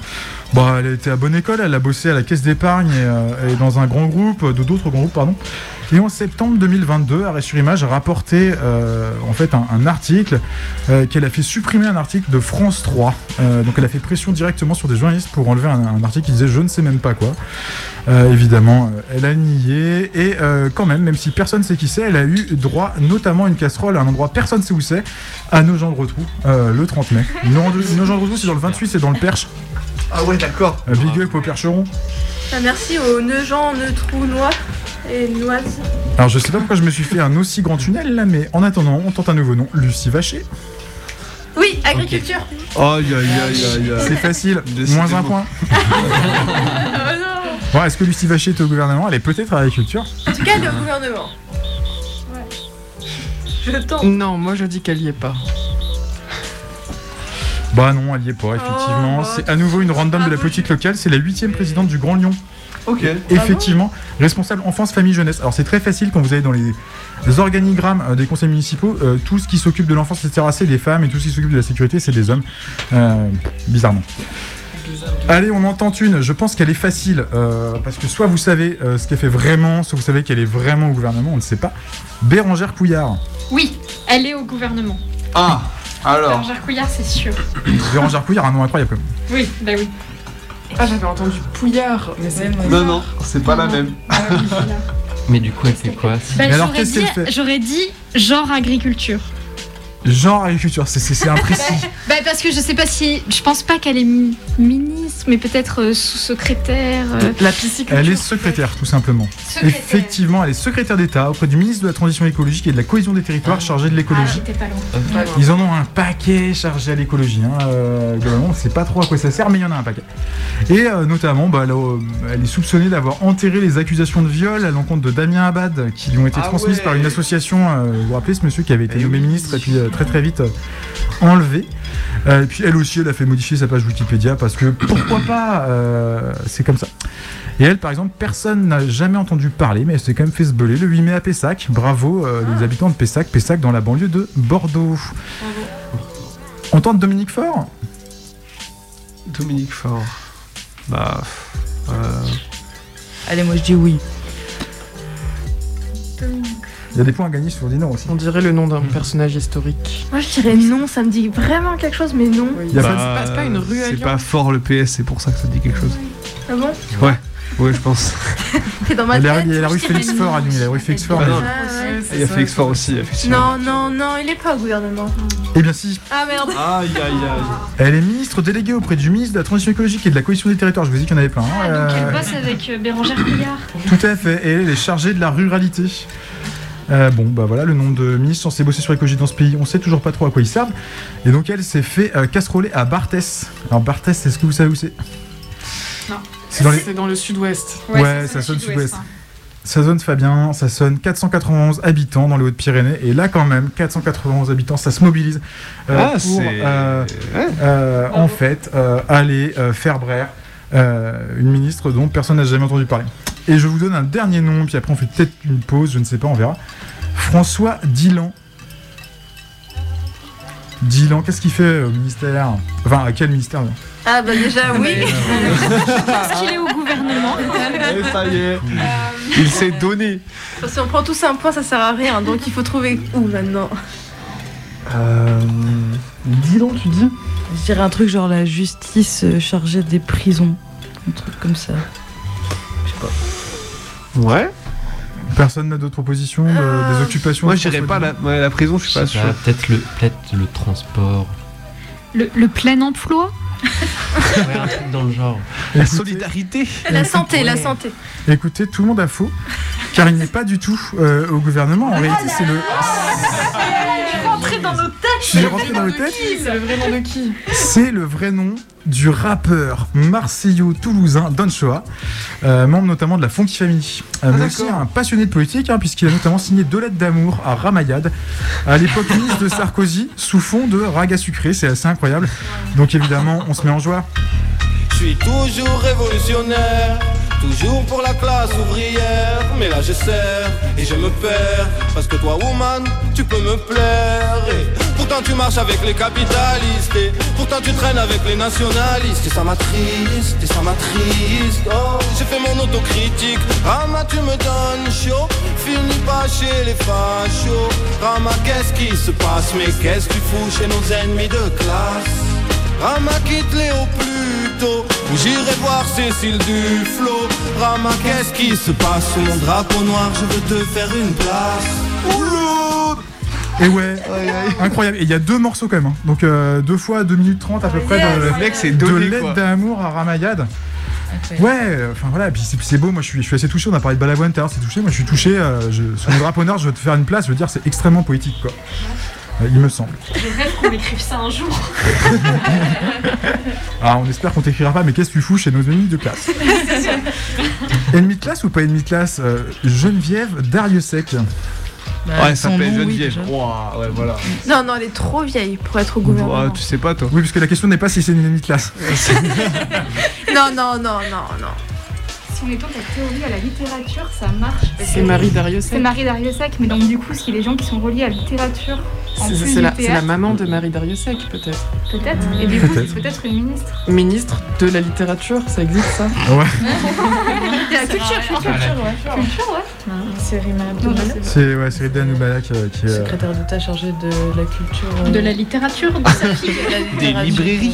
[SPEAKER 1] Bon, elle a été à bonne école, elle a bossé à la caisse d'épargne et, euh, dans un grand groupe, euh, de d'autres grands groupes, pardon. Et en septembre 2022, Arrêt sur Image a rapporté euh, en fait un, article qu'elle a fait supprimer un article de France 3. Euh, donc elle a fait pression directement sur des journalistes pour enlever un, article qui disait je ne sais même pas quoi. Évidemment, elle a nié et quand même, même si personne sait qui c'est, elle a eu droit notamment à une casserole à un endroit personne sait où c'est, à Nogent-de-Rotrou, euh, le 30 mai. Nogent-de-Rotrou, c'est dans le 28, c'est dans le Perche.
[SPEAKER 2] Ah ouais, d'accord.
[SPEAKER 1] Euh, big up au Percheron.
[SPEAKER 8] Ah, merci aux Neugens, Neutrou, Noix et Noises.
[SPEAKER 1] Alors je sais pas pourquoi je me suis fait un aussi grand tunnel là, mais en attendant, on tente un nouveau nom, Lucie Vacher.
[SPEAKER 8] Oui, agriculture.
[SPEAKER 2] Aïe aïe aïe aïe aïe.
[SPEAKER 1] C'est facile,
[SPEAKER 2] Décidément.
[SPEAKER 1] moins un point.
[SPEAKER 8] Oh non
[SPEAKER 1] Bon, est-ce que Lucie Vacher est au gouvernement? Elle est peut-être à l'agriculture.
[SPEAKER 8] En tout cas, elle est au gouvernement. Je tente.
[SPEAKER 7] Non, moi je dis qu'elle y est pas.
[SPEAKER 1] Bah non, elle y est pas, effectivement. c'est à nouveau une random de la politique locale, c'est la huitième présidente du Grand Lyon.
[SPEAKER 2] Ok.
[SPEAKER 1] Effectivement, responsable enfance, famille, jeunesse. Alors c'est très facile quand vous allez dans les, les organigrammes euh, des conseils municipaux, euh, tout ce qui s'occupe de l'enfance, etc., c'est des femmes, et tout ce qui s'occupe de la sécurité, c'est des hommes. Euh, bizarrement. Allez, on en tente une. Je pense qu'elle est facile, euh, parce que soit vous savez euh, ce qu'elle fait vraiment, soit vous savez qu'elle est vraiment au gouvernement, on ne sait pas. Bérangère Couillard.
[SPEAKER 3] Oui, elle est au gouvernement.
[SPEAKER 2] Ah, alors.
[SPEAKER 3] Bérangère Couillard, c'est sûr.
[SPEAKER 1] Bérangère Couillard, un nom incroyable. quand même.
[SPEAKER 3] Oui, bah oui.
[SPEAKER 7] Ah, j'avais entendu Pouillard, mais c'est
[SPEAKER 2] Non, non, c'est pas la même.
[SPEAKER 13] Mais du coup, elle fait quoi
[SPEAKER 3] Bah,
[SPEAKER 1] Mais alors,
[SPEAKER 3] j'aurais
[SPEAKER 1] qu'est-ce
[SPEAKER 3] dit,
[SPEAKER 1] qu'elle fait?
[SPEAKER 3] j'aurais dit genre agriculture.
[SPEAKER 1] Genre agriculture, c'est- c'est c'est imprécis.
[SPEAKER 3] Bah parce que je sais pas si, je pense pas qu'elle est mi- ministre, mais peut-être euh, sous-secrétaire. euh.
[SPEAKER 7] La pisciculture.
[SPEAKER 1] Elle est secrétaire, tout simplement.
[SPEAKER 3] Secrétaire.
[SPEAKER 1] Effectivement, elle est secrétaire d'État auprès du ministre de la Transition écologique et de la cohésion des territoires chargé de
[SPEAKER 3] Ah,
[SPEAKER 1] l'écologie.
[SPEAKER 3] pas loin.
[SPEAKER 1] Ils en ont un paquet chargé à l'écologie. Hein. Euh, globalement, on ne sait pas trop à quoi ça sert, mais il y en a un paquet. Et euh, notamment, bah, elle, euh, est soupçonnée d'avoir enterré les accusations de viol à l'encontre de Damien Abad, qui lui ont été
[SPEAKER 2] Ah
[SPEAKER 1] transmises
[SPEAKER 2] ouais.
[SPEAKER 1] par une association. euh, vous vous rappelez ce monsieur qui avait été
[SPEAKER 2] Eh
[SPEAKER 1] nommé
[SPEAKER 2] oui.
[SPEAKER 1] ministre et puis euh, très très vite euh, enlevé. Euh, et puis elle aussi, elle a fait modifier sa page Wikipédia parce que pourquoi pas euh, C'est comme ça. Et elle, par exemple, personne n'a jamais entendu parler, mais elle s'est quand même fait se beler le 8 mai à Pessac. Bravo, euh, les habitants de Pessac, Pessac dans la banlieue de Bordeaux. On tente Dominique Faure?
[SPEAKER 2] Dominique Faure. Bah. euh,
[SPEAKER 12] Allez, moi je dis oui.
[SPEAKER 1] Il y a des points à gagner sur Dino aussi.
[SPEAKER 7] On dirait le nom d'un personnage historique.
[SPEAKER 8] Moi, je dirais non, ça me dit vraiment quelque chose, mais non.
[SPEAKER 7] Oui.
[SPEAKER 1] Y a
[SPEAKER 7] C'est
[SPEAKER 1] pas-
[SPEAKER 7] pas, une rue à
[SPEAKER 2] C'est pas fort le PS, c'est pour ça que ça dit quelque chose.
[SPEAKER 8] Ah bon?
[SPEAKER 2] Ouais, ouais, je pense.
[SPEAKER 8] T'es dans ma
[SPEAKER 1] Il y
[SPEAKER 8] tête.
[SPEAKER 1] a, il y a la rue Félix. Fort à Lyon, il y a la rue Félix Fort.
[SPEAKER 2] Bah.
[SPEAKER 7] Ah, ouais, c'est
[SPEAKER 2] Il y a
[SPEAKER 7] ça.
[SPEAKER 2] Félix Fort aussi, effectivement.
[SPEAKER 8] Non, non, non, il est pas au gouvernement.
[SPEAKER 1] Eh bien si,
[SPEAKER 8] Ah merde.
[SPEAKER 2] Aïe aïe aïe.
[SPEAKER 1] elle est ministre déléguée auprès du ministre de la Transition écologique et de la cohésion des territoires. Je vous ai dit qu'il y en avait plein. hein.
[SPEAKER 3] Ah, donc elle
[SPEAKER 1] Euh,
[SPEAKER 3] bosse avec euh, Bérangère Couillard.
[SPEAKER 1] Tout à fait, et elle est chargée de la ruralité. Euh, bon, bah voilà, le nom de ministre censé bosser sur l'écologie dans ce pays, on sait toujours pas trop à quoi ils servent. Et donc elle s'est fait euh, casseroler à Barthès. Alors Barthès, est-ce que vous savez où c'est?
[SPEAKER 3] Non.
[SPEAKER 1] C'est dans les...
[SPEAKER 7] C'est dans le sud-ouest.
[SPEAKER 1] Ouais, ça sonne sud-ouest. Ça sonne Fabien, ça sonne 491 habitants dans les Hautes-Pyrénées. Et là, quand même, 491 habitants, ça se mobilise euh,
[SPEAKER 2] Ah,
[SPEAKER 1] pour, euh,
[SPEAKER 2] Ouais.
[SPEAKER 1] euh, en fait, euh, aller euh, faire brère euh, une ministre dont personne n'a jamais entendu parler. Et je vous donne un dernier nom, puis après on fait peut-être une pause, je ne sais pas, on verra. François Dillan. Dillan, qu'est-ce qu'il fait au ministère? Enfin, à quel ministère
[SPEAKER 8] Ah bah déjà, oui.
[SPEAKER 3] Parce qu'il est au gouvernement.
[SPEAKER 2] Et ça y est, il s'est donné.
[SPEAKER 8] Si on prend tous un point, ça sert à rien. Donc il faut trouver où maintenant
[SPEAKER 2] Euh.
[SPEAKER 1] Dillan, tu dis?
[SPEAKER 12] Je dirais un truc genre la justice euh, chargée des prisons. Un truc comme ça. Je sais pas.
[SPEAKER 2] Ouais.
[SPEAKER 1] Personne n'a d'autres propositions, de-
[SPEAKER 8] Euh,
[SPEAKER 1] des occupations
[SPEAKER 2] Moi, j'irais pas la, ouais, la prison, je suis pas sûr.
[SPEAKER 13] peut-être le, peut le transport.
[SPEAKER 3] Le, le plein emploi?
[SPEAKER 13] Ouais, un truc dans le genre.
[SPEAKER 2] La solidarité.
[SPEAKER 8] La santé, la santé.
[SPEAKER 1] Écoutez, tout le monde a faux, car il n'est pas du tout euh, au gouvernement. En réalité, c'est le.
[SPEAKER 3] Rentrer dans nos têtes
[SPEAKER 1] Je suis rentré dans le tête.
[SPEAKER 7] C'est le vrai nom de qui?
[SPEAKER 1] C'est le vrai nom du rappeur marseillo-toulousain Don Choa, euh, membre notamment de la Funky Family, Euh, mais aussi un passionné de politique, hein, puisqu'il a notamment signé deux lettres d'amour à Ramayad, à l'époque ministre de Sarkozy, sous fond de raga sucré, c'est assez incroyable. Donc évidemment, on se met en joie.
[SPEAKER 10] Je suis toujours révolutionnaire, toujours pour la classe ouvrière. Mais là je sers et je me perds, parce que toi, woman, tu peux me plaire. Et pour Pourtant tu marches avec les capitalistes et pourtant tu traînes avec les nationalistes. Et ça m'attriste, et ça m'attriste. Oh, j'ai fait mon autocritique. Rama tu me donnes chaud. Finis pas chez les fachos. Rama qu'est-ce qui se passe? Mais qu'est-ce que tu fous chez nos ennemis de classe? Rama quitte les au plus tôt. J'irai voir Cécile Duflo Rama qu'est-ce qui se passe Sous mon drapeau noir? Je veux te faire une place.
[SPEAKER 1] Et ouais, incroyable. Et il y a deux morceaux quand même. hein. Donc euh, deux fois 2 minutes 30 à peu près de,
[SPEAKER 2] Le mec, c'est
[SPEAKER 1] de l'aide d'amour à Ramayad. Ouais, enfin voilà, et puis c'est puis c'est beau, moi je suis, je suis assez touché, on a parlé de Balavoine tout à l'heure, c'est touché, moi je suis touché, euh, je, sur le drapeau noir, je veux te faire une place, je veux dire, c'est extrêmement poétique quoi. Euh, il me semble.
[SPEAKER 14] Je rêve qu'on m'écrive ça un jour.
[SPEAKER 1] Alors on espère qu'on t'écrira pas, mais qu'est-ce que tu fous chez nos ennemis de classe Ennemi de classe ou pas ennemi de classe Euh, Geneviève Dariussec.
[SPEAKER 12] Bah,
[SPEAKER 2] ouais, ça s'appelle Geneviève. Ouais, voilà.
[SPEAKER 8] Non, non, elle est trop vieille pour être au gouvernement.
[SPEAKER 2] Tu sais pas, toi.
[SPEAKER 1] Oui, parce que la question n'est pas si c'est une ennemie de classe.
[SPEAKER 8] Non, non, non, non, non.
[SPEAKER 14] Si on étend la théorie à la littérature, ça marche.
[SPEAKER 7] C'est Marie Dariussec.
[SPEAKER 14] C'est Marie Dariussec, mais donc du coup, si les gens qui sont reliés à la littérature, en
[SPEAKER 7] C'est la, c'est la maman de Marie Dariussec, peut-être.
[SPEAKER 14] peut-être, et du coup,
[SPEAKER 7] Peut-être.
[SPEAKER 14] c'est peut-être une ministre.
[SPEAKER 7] Ministre de la littérature, ça existe ça?
[SPEAKER 1] Ouais.
[SPEAKER 14] La culture, culture,
[SPEAKER 12] Culture,
[SPEAKER 14] ouais. Culture, ouais.
[SPEAKER 12] C'est Rima
[SPEAKER 1] C'est ouais, c'est Rida Noubalak euh, qui est. euh,
[SPEAKER 12] secrétaire d'État chargé de la culture. euh,
[SPEAKER 14] De la littérature, de sa fille.
[SPEAKER 12] de la littérature,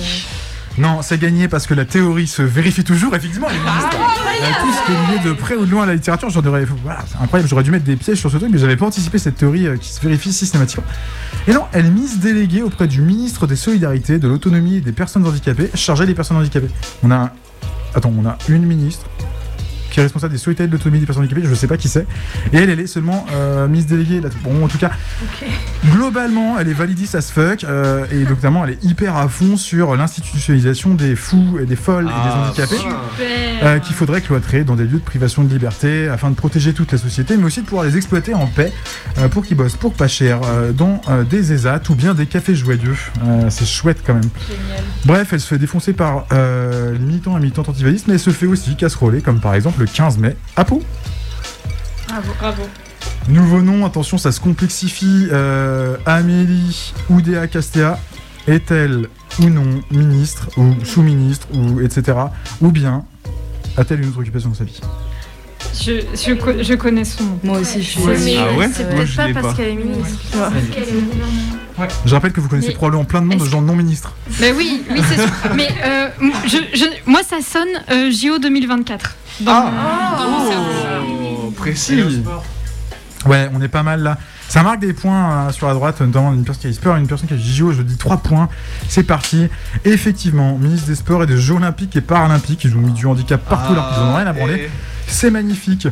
[SPEAKER 1] Non, c'est gagné parce que la théorie se vérifie toujours. Effectivement, elle est ministre. Euh, tout ce qui est lié de près ou de loin à la littérature, j'en. Voilà, c'est incroyable. J'aurais dû mettre des pièges sur ce truc, mais j'avais pas anticipé cette théorie euh, qui se vérifie systématiquement. Et non, elle mise déléguée auprès du ministre des Solidarités, de l'Autonomie et des Personnes Handicapées, chargé des personnes handicapées. On a. un- Attends, on a une ministre qui est responsable des solidarités de l'autonomie des personnes handicapées, je sais pas qui c'est. Et elle, elle est seulement euh, mise déléguée là. Bon, en tout cas, globalement, elle est validiste as fuck, euh, et notamment, elle est hyper à fond sur l'institutionnalisation des fous et des folles et des
[SPEAKER 2] Ah,
[SPEAKER 1] handicapés. euh, qu'il faudrait cloîtrer dans des lieux de privation de liberté afin de protéger toute la société, mais aussi de pouvoir les exploiter en paix euh, pour qu'ils bossent pour pas cher euh, dans euh, des ESAT ou bien des cafés joyeux. Euh, c'est chouette quand même. Bref, elle se fait défoncer par euh, les militants et militantes antivalistes, mais elle se fait aussi casseroler, comme par exemple le 15 mai à Pau.
[SPEAKER 14] Bravo, bravo.
[SPEAKER 1] Nouveau nom, attention, ça se complexifie. Euh, Amélie Oudéa Castea est-elle ou non ministre ou sous-ministre ou etc. Ou bien a-t-elle une autre occupation dans sa vie?
[SPEAKER 3] Je, je, co- je connais son nom.
[SPEAKER 12] Moi aussi, je suis.
[SPEAKER 1] Ouais. Mais Ah ouais
[SPEAKER 8] C'est peut-être pas parce qu'elle est ministre. tu vois.
[SPEAKER 1] Je rappelle que vous connaissez
[SPEAKER 3] Mais
[SPEAKER 1] probablement plein de noms de gens non ministres.
[SPEAKER 3] Bah oui, oui, c'est sûr. Mais euh, je, je- moi, ça sonne euh, JO 2024. Dans
[SPEAKER 1] Ah.
[SPEAKER 3] mon- dans mon cerveau.
[SPEAKER 2] Oh, précis.
[SPEAKER 1] Ouais, on est pas mal là. Ça marque des points euh, sur la droite, notamment une personne qui a sport, une personne qui a JO, je dis 3 points. C'est parti. Effectivement, ministre des Sports et des Jeux Olympiques et Paralympiques, ils ont mis du handicap partout alors qu'ils en ont rien à branler. C'est magnifique.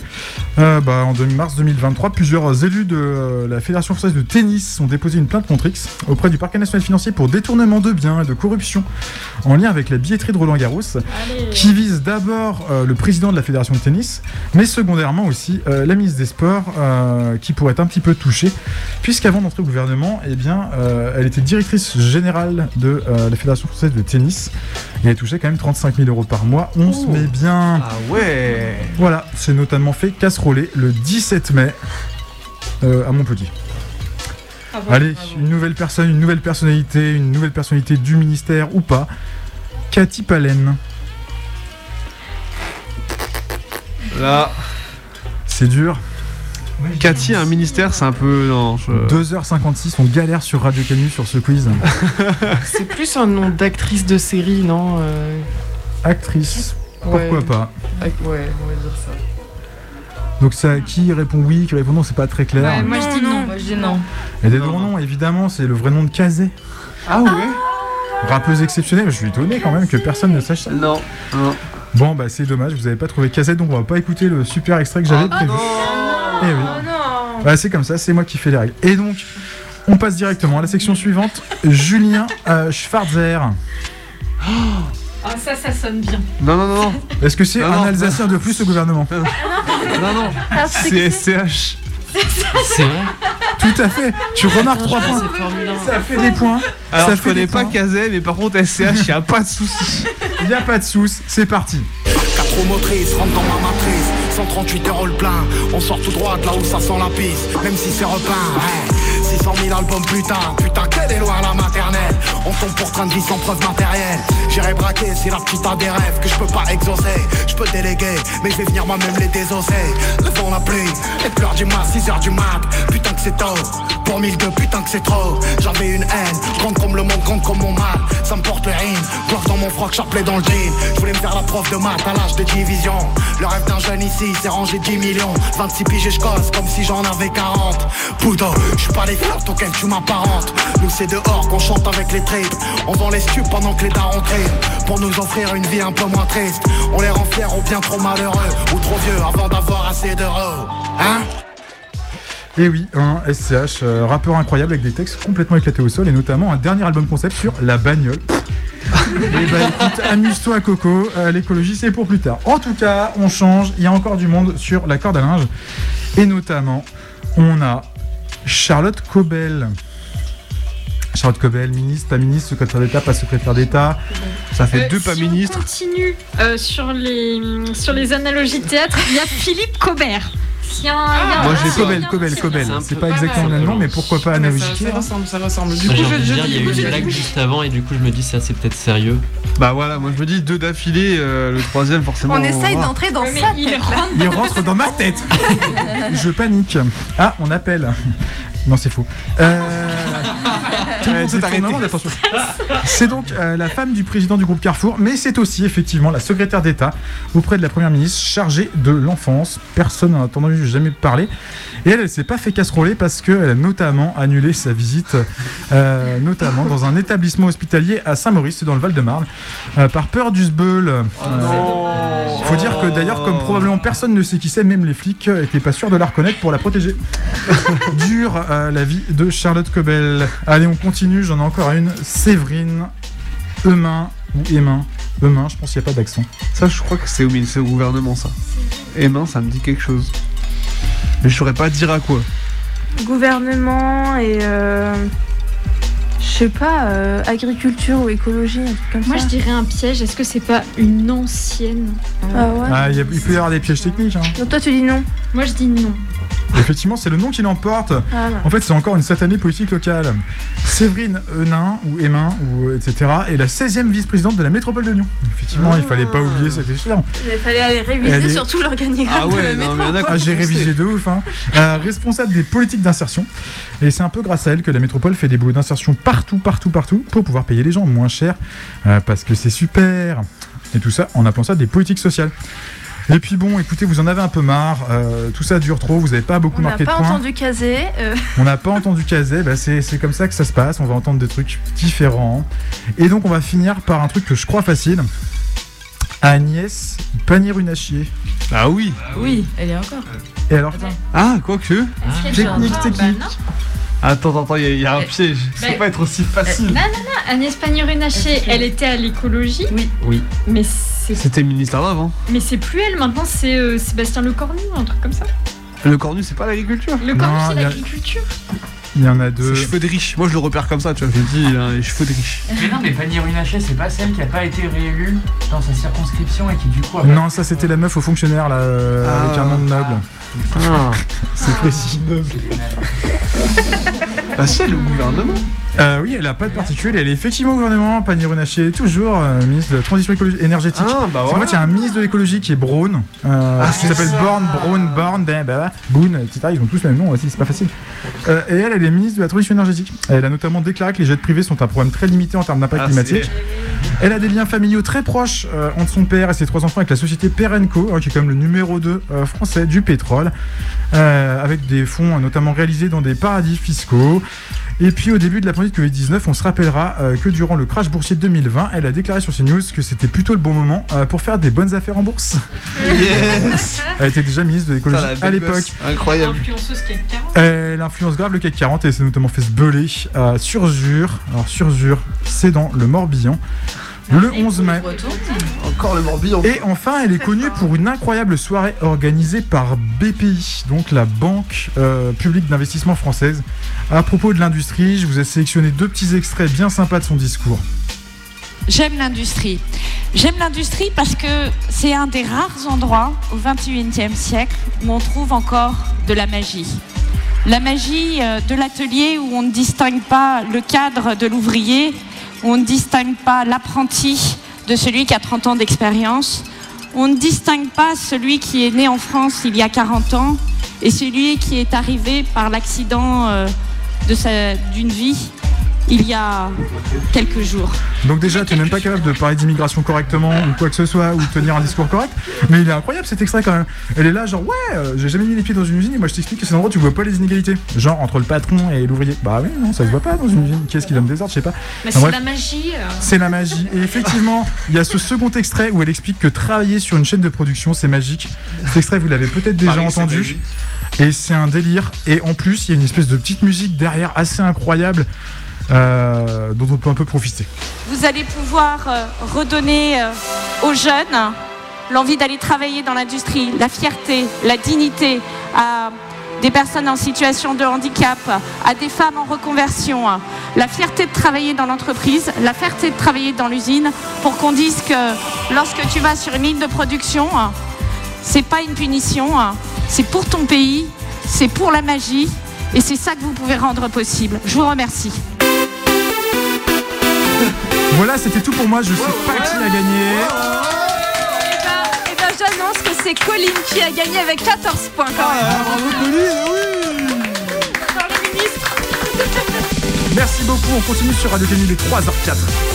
[SPEAKER 1] Euh, bah, en 2000 mars 2023, plusieurs élus de euh, la Fédération française de tennis ont déposé une plainte contre X auprès du parquet national financier pour détournement de biens et de corruption en lien avec la billetterie de Roland Garros, qui vise d'abord euh, le président de la Fédération de tennis, mais secondairement aussi euh, la ministre des Sports, euh, qui pourrait être un petit peu touchée, puisqu'avant d'entrer au gouvernement, eh bien, euh, elle était directrice générale de euh, la Fédération française de tennis, et elle touchait quand même 35 000 euros par mois. On se met bien.
[SPEAKER 2] Ah ouais.
[SPEAKER 1] Voilà, c'est notamment fait casseroler le 17 mai euh, à Montpellier. Allez, une nouvelle personne, une nouvelle personnalité, une nouvelle personnalité du ministère ou pas. Cathy Palen.
[SPEAKER 2] Là.
[SPEAKER 1] C'est dur.
[SPEAKER 2] Cathy, un ministère, c'est un peu. Non, je...
[SPEAKER 1] 2h56, on galère sur Radio Canu sur ce quiz.
[SPEAKER 7] C'est plus un nom d'actrice de série, non euh,
[SPEAKER 1] Actrice, pourquoi
[SPEAKER 7] ouais.
[SPEAKER 1] pas
[SPEAKER 7] Ouais, on va dire ça.
[SPEAKER 1] Donc ça, qui répond oui, qui répond non, c'est pas très clair.
[SPEAKER 3] Ouais, moi, je dis non.
[SPEAKER 12] Moi, je dis non.
[SPEAKER 1] Il y a des gros noms, évidemment, c'est le vrai nom de Kazé.
[SPEAKER 2] Ah ouais
[SPEAKER 1] Rappeuse exceptionnelle, je suis étonné quand même que personne ne sache ça.
[SPEAKER 2] Non, non.
[SPEAKER 1] Bon, bah c'est dommage, vous avez pas trouvé Kazé, donc on va pas écouter le super extrait que j'avais
[SPEAKER 2] Ah,
[SPEAKER 1] prévu. Eh oui.
[SPEAKER 8] Oh non
[SPEAKER 1] Bah, c'est comme ça, c'est moi qui fais les règles. Et donc, on passe directement à la section suivante. Julien euh, Schwarzer.
[SPEAKER 14] Ah, ça, ça sonne bien.
[SPEAKER 2] Non, non, non.
[SPEAKER 1] Est-ce que c'est
[SPEAKER 2] Non,
[SPEAKER 1] un
[SPEAKER 2] non.
[SPEAKER 1] Alsacien de plus au gouvernement
[SPEAKER 2] Non, non.
[SPEAKER 8] Ah,
[SPEAKER 2] C'est SCH.
[SPEAKER 13] C'est vrai
[SPEAKER 1] Tout à fait. Tu remarques trois points. Ça fait des points.
[SPEAKER 2] Alors,
[SPEAKER 1] ça
[SPEAKER 2] je
[SPEAKER 1] fait
[SPEAKER 2] connais
[SPEAKER 1] des
[SPEAKER 2] pas
[SPEAKER 1] points.
[SPEAKER 2] Kazé, mais par contre, SCH, y a pas de soucis.
[SPEAKER 1] Il n'y a pas de soucis, c'est parti.
[SPEAKER 15] Quatre motrices rentre dans ma matrice 138 euros le plein On sort tout droit de là où ça sent la piste Même si c'est repeint ouais. Si 100 000 albums, putain, putain, quelle est loin la maternelle On tombe pour train de vie sans preuve matérielle. J'irai braquer si la petite a des rêves que je peux pas exaucer. Je peux déléguer, mais je vais venir moi-même les désosser. Levons la pluie, et pleure du mat, 6 heures du mat. Putain que c'est tôt, pour 1002, putain que c'est trop. J'avais une haine, grande comme le monde, grande comme mon mal. Ça me porte le rime, dans mon froc, chapelet dans le jean. Je voulais me faire la prof de maths à l'âge de division. Le rêve d'un jeune ici, c'est ranger 10 millions. 26 piges et je comme si j'en avais 40. Puto, je suis pas les flirts auxquels tu m'apparentes. Nous c'est dehors qu'on chante avec les On vend les stupes pendant que les darons. Pour nous offrir une vie un peu moins triste. On les rend fiers ou bien trop malheureux. Ou trop vieux avant d'avoir assez d'euros. Hein?
[SPEAKER 1] Et oui, un SCH, euh, rappeur incroyable avec des textes complètement éclatés au sol et notamment un dernier album concept sur la bagnole. Et bah écoute, amuse-toi Coco, euh, l'écologie c'est pour plus tard. En tout cas, on change, il y a encore du monde sur la corde à linge. Et notamment, on a Charlotte Cobel. Charlotte Cobel, ministre, pas ministre, secrétaire d'État, pas secrétaire d'État. Ça fait
[SPEAKER 3] Euh,
[SPEAKER 1] deux pas
[SPEAKER 3] si
[SPEAKER 1] ministres.
[SPEAKER 3] On continue euh, sur, les, sur les analogies de théâtre. Il y a Philippe Cobert. S'il y a un- il y a un-
[SPEAKER 1] Moi j'ai
[SPEAKER 3] il
[SPEAKER 1] Cobel, Cobel, Cobel.
[SPEAKER 13] C'est
[SPEAKER 1] pas
[SPEAKER 13] pas
[SPEAKER 1] exactement le nom, mais pourquoi pas
[SPEAKER 7] Ça,
[SPEAKER 1] analogiquer
[SPEAKER 7] ça ressemble, ça ressemble. Du coup, je, je
[SPEAKER 13] dire, il y a eu une blague juste avant et du coup je me dis ça c'est peut-être sérieux.
[SPEAKER 2] Bah voilà, moi je me dis deux d'affilée, euh, le troisième forcément.
[SPEAKER 8] On essaye d'entrer dans
[SPEAKER 3] mais
[SPEAKER 8] sa
[SPEAKER 3] il
[SPEAKER 8] tête.
[SPEAKER 3] rentre
[SPEAKER 1] Il rentre dans ma tête. Je panique. Ah, on appelle. Non, c'est faux. Euh...
[SPEAKER 2] Tout le monde s'est
[SPEAKER 1] détournement
[SPEAKER 2] arrêté.
[SPEAKER 1] d'attention. C'est donc euh, la femme du président du groupe Carrefour, mais c'est aussi effectivement la secrétaire d'État auprès de la première ministre chargée de l'enfance. Personne n'en a entendu jamais parler. Et elle, elle s'est pas fait casseroler parce qu'elle a notamment annulé sa visite, euh, notamment dans un établissement hospitalier à Saint-Maurice, dans le Val-de-Marne, euh, par peur du sbeul. Euh, faut dire que d'ailleurs, comme probablement personne ne sait qui c'est, même les flics euh, étaient pas sûrs de la reconnaître pour la protéger. Dure la vie de Charlotte Cobel. Allez, on continue, j'en ai encore une. Séverine Eumin ou Emin? Eumin, je pense qu'il n'y a pas d'accent.
[SPEAKER 2] Ça, je crois que c'est au, gouvernement ça. Et main, ça me dit quelque chose. Mais je saurais pas dire à quoi.
[SPEAKER 8] Gouvernement et. euh, Je sais pas, euh, agriculture ou écologie, un truc comme
[SPEAKER 3] Moi,
[SPEAKER 8] ça.
[SPEAKER 3] je dirais un piège. Est-ce que c'est pas une ancienne
[SPEAKER 8] Ah ouais
[SPEAKER 1] Ah, il y a- il peut y avoir des pièges techniques. hein.
[SPEAKER 8] Donc toi, tu dis non.
[SPEAKER 3] Moi, je dis non.
[SPEAKER 1] Effectivement, c'est le nom qui l'emporte.
[SPEAKER 8] Ah, non.
[SPEAKER 1] En fait, c'est encore une satanée politique locale. Séverine Eunin, ou Emin, ou euh, etc., est la 16e vice-présidente de la métropole de Lyon. Effectivement, il fallait pas oublier cette échéance.
[SPEAKER 8] Il fallait aller réviser
[SPEAKER 1] Elle est-
[SPEAKER 8] surtout l'organigramme
[SPEAKER 2] Ah
[SPEAKER 8] de
[SPEAKER 2] ouais,
[SPEAKER 8] la
[SPEAKER 2] non, mais a
[SPEAKER 1] Ah, j'ai révisé de ouf. Hein. Euh, responsable des politiques d'insertion. Et c'est un peu grâce à elle que la métropole fait des boulots d'insertion partout, partout, partout, pour pouvoir payer les gens moins cher. euh, parce que c'est super. Et tout ça en appelant ça des politiques sociales. Et puis bon, écoutez, vous en avez un peu marre. euh, tout ça dure trop. Vous n'avez pas beaucoup
[SPEAKER 8] On n'a
[SPEAKER 1] marqué de
[SPEAKER 8] pas
[SPEAKER 1] points.
[SPEAKER 8] entendu caser. euh,
[SPEAKER 1] On n'a pas entendu caser, bah c'est c'est comme ça que ça se passe, on va entendre des trucs différents. Et donc on va finir par un truc que je crois facile. Agnès Pannier-Runachier.
[SPEAKER 2] Ah oui.
[SPEAKER 12] Oui, elle est encore.
[SPEAKER 1] Et alors
[SPEAKER 2] Ah, quoique.
[SPEAKER 1] Technique, technique.
[SPEAKER 2] Attends, attends, attends, il y, a- il y a un
[SPEAKER 3] Eh,
[SPEAKER 2] piège. Ça
[SPEAKER 3] bah,
[SPEAKER 2] peut pas être aussi
[SPEAKER 3] Euh,
[SPEAKER 2] facile.
[SPEAKER 3] non, non, non. Agnès Pannier-Runacher, elle était à l'écologie.
[SPEAKER 12] Oui.
[SPEAKER 13] Oui.
[SPEAKER 3] Mais c'est
[SPEAKER 2] C'était ministère d'avant.
[SPEAKER 3] mais c'est plus elle maintenant, c'est euh, Sébastien Lecornu, un truc comme ça.
[SPEAKER 2] Le cornu, c'est pas l'agriculture.
[SPEAKER 3] Le Cornu, c'est l'agriculture.
[SPEAKER 1] Il y en a
[SPEAKER 2] C'est
[SPEAKER 1] deux.
[SPEAKER 2] cheveux de riche. Moi, je le repère comme ça, tu vois. Je me dis, il a les cheveux de riche.
[SPEAKER 9] Mais non, mais Fanny Runacher, c'est pas celle qui a pas été réélue dans sa circonscription et qui du coup
[SPEAKER 1] Non, ça c'était la meuf au fonctionnaire là, euh,
[SPEAKER 2] Ah.
[SPEAKER 1] avec un nom de noble.
[SPEAKER 2] Ah.
[SPEAKER 1] C'est précis.
[SPEAKER 2] Bah, c'est le gouvernement.
[SPEAKER 1] Euh, oui, elle a pas de particulier, elle est effectivement au gouvernement, Pannier-Runacher, toujours euh, ministre de la transition énergétique.
[SPEAKER 2] Ah, bah voilà.
[SPEAKER 1] fait, il y a un ministre de l'écologie qui est Braun, euh,
[SPEAKER 2] Ah,
[SPEAKER 1] qui s'appelle. Born, Braun, Born, ben, ben, Boone, etc. Ils ont tous le même nom aussi, c'est pas facile. Euh, et elle, elle est ministre de la transition énergétique. Elle a notamment déclaré que les jets privés sont un problème très limité en termes d'impact
[SPEAKER 2] Ah,
[SPEAKER 1] climatique. Elle a des liens familiaux très proches euh, entre son père et ses trois enfants avec la société Perenco, hein, qui est quand même le numéro 2 euh, français du pétrole, euh, avec des fonds euh, notamment réalisés dans des paradis fiscaux. Et puis au début de la pandémie de Covid-19, on se rappellera euh, que durant le crash boursier de 2020, elle a déclaré sur CNews que c'était plutôt le bon moment euh, pour faire des bonnes affaires en bourse.
[SPEAKER 2] Yes.
[SPEAKER 1] Elle était déjà ministre de l'écologie à l'époque.
[SPEAKER 2] Incroyable.
[SPEAKER 3] Influenceuse CAC 40.
[SPEAKER 1] Elle influence grave le CAC 40 et s'est notamment fait se beler à Surzur. Alors Surzur, c'est dans le Morbihan. Le 11 mai.
[SPEAKER 2] Encore le Morbihan.
[SPEAKER 1] Et enfin, elle est connue pour une incroyable soirée organisée par BPI, donc la Banque euh, publique d'investissement française. À propos de l'industrie, je vous ai sélectionné deux petits extraits bien sympas de son discours.
[SPEAKER 16] J'aime l'industrie. J'aime l'industrie parce que c'est un des rares endroits au XXIe siècle où on trouve encore de la magie. la magie euh, de l'atelier où on ne distingue pas le cadre de l'ouvrier, on ne distingue pas l'apprenti de celui qui a 30 ans d'expérience, on ne distingue pas celui qui est né en France il y a 40 ans et celui qui est arrivé par l'accident euh, d'une vie il y a quelques jours.
[SPEAKER 1] Donc déjà, tu n'es même pas capable de parler d'immigration correctement ou quoi que ce soit, ou de tenir un discours correct. Mais il est incroyable cet extrait quand même. Elle est là, genre ouais, euh, j'ai jamais mis les pieds dans une usine et moi je t'explique que c'est un endroit où tu vois pas les inégalités. Genre entre le patron et l'ouvrier. Bah oui, non, ça se voit pas dans une usine. Qui est-ce qui donne des ordres, je sais pas.
[SPEAKER 3] Mais
[SPEAKER 1] Enfin,
[SPEAKER 3] c'est la magie. euh.
[SPEAKER 1] C'est la magie. Et effectivement, il y a ce second extrait où elle explique que travailler sur une chaîne de production, c'est magique. Cet extrait, vous l'avez peut-être déjà entendu. Et c'est un délire. Et en plus, il y a une espèce de petite musique derrière assez incroyable euh, dont on peut un peu profiter.
[SPEAKER 16] Vous allez pouvoir euh, redonner euh, aux jeunes l'envie d'aller travailler dans l'industrie, la fierté, la dignité à des personnes en situation de handicap, à des femmes en reconversion, la fierté de travailler dans l'entreprise, la fierté de travailler dans l'usine, pour qu'on dise que lorsque tu vas sur une ligne de production, c'est pas une punition, c'est pour ton pays, c'est pour la magie, et c'est ça que vous pouvez rendre possible. Je vous remercie.
[SPEAKER 1] Voilà, c'était tout pour moi. Je sais pas qui a gagné.
[SPEAKER 8] Et ben, eh ben, j'annonce que c'est Colline qui a gagné avec 14 points quand même.
[SPEAKER 1] Merci beaucoup. On continue sur Radio Canyon les 3h04.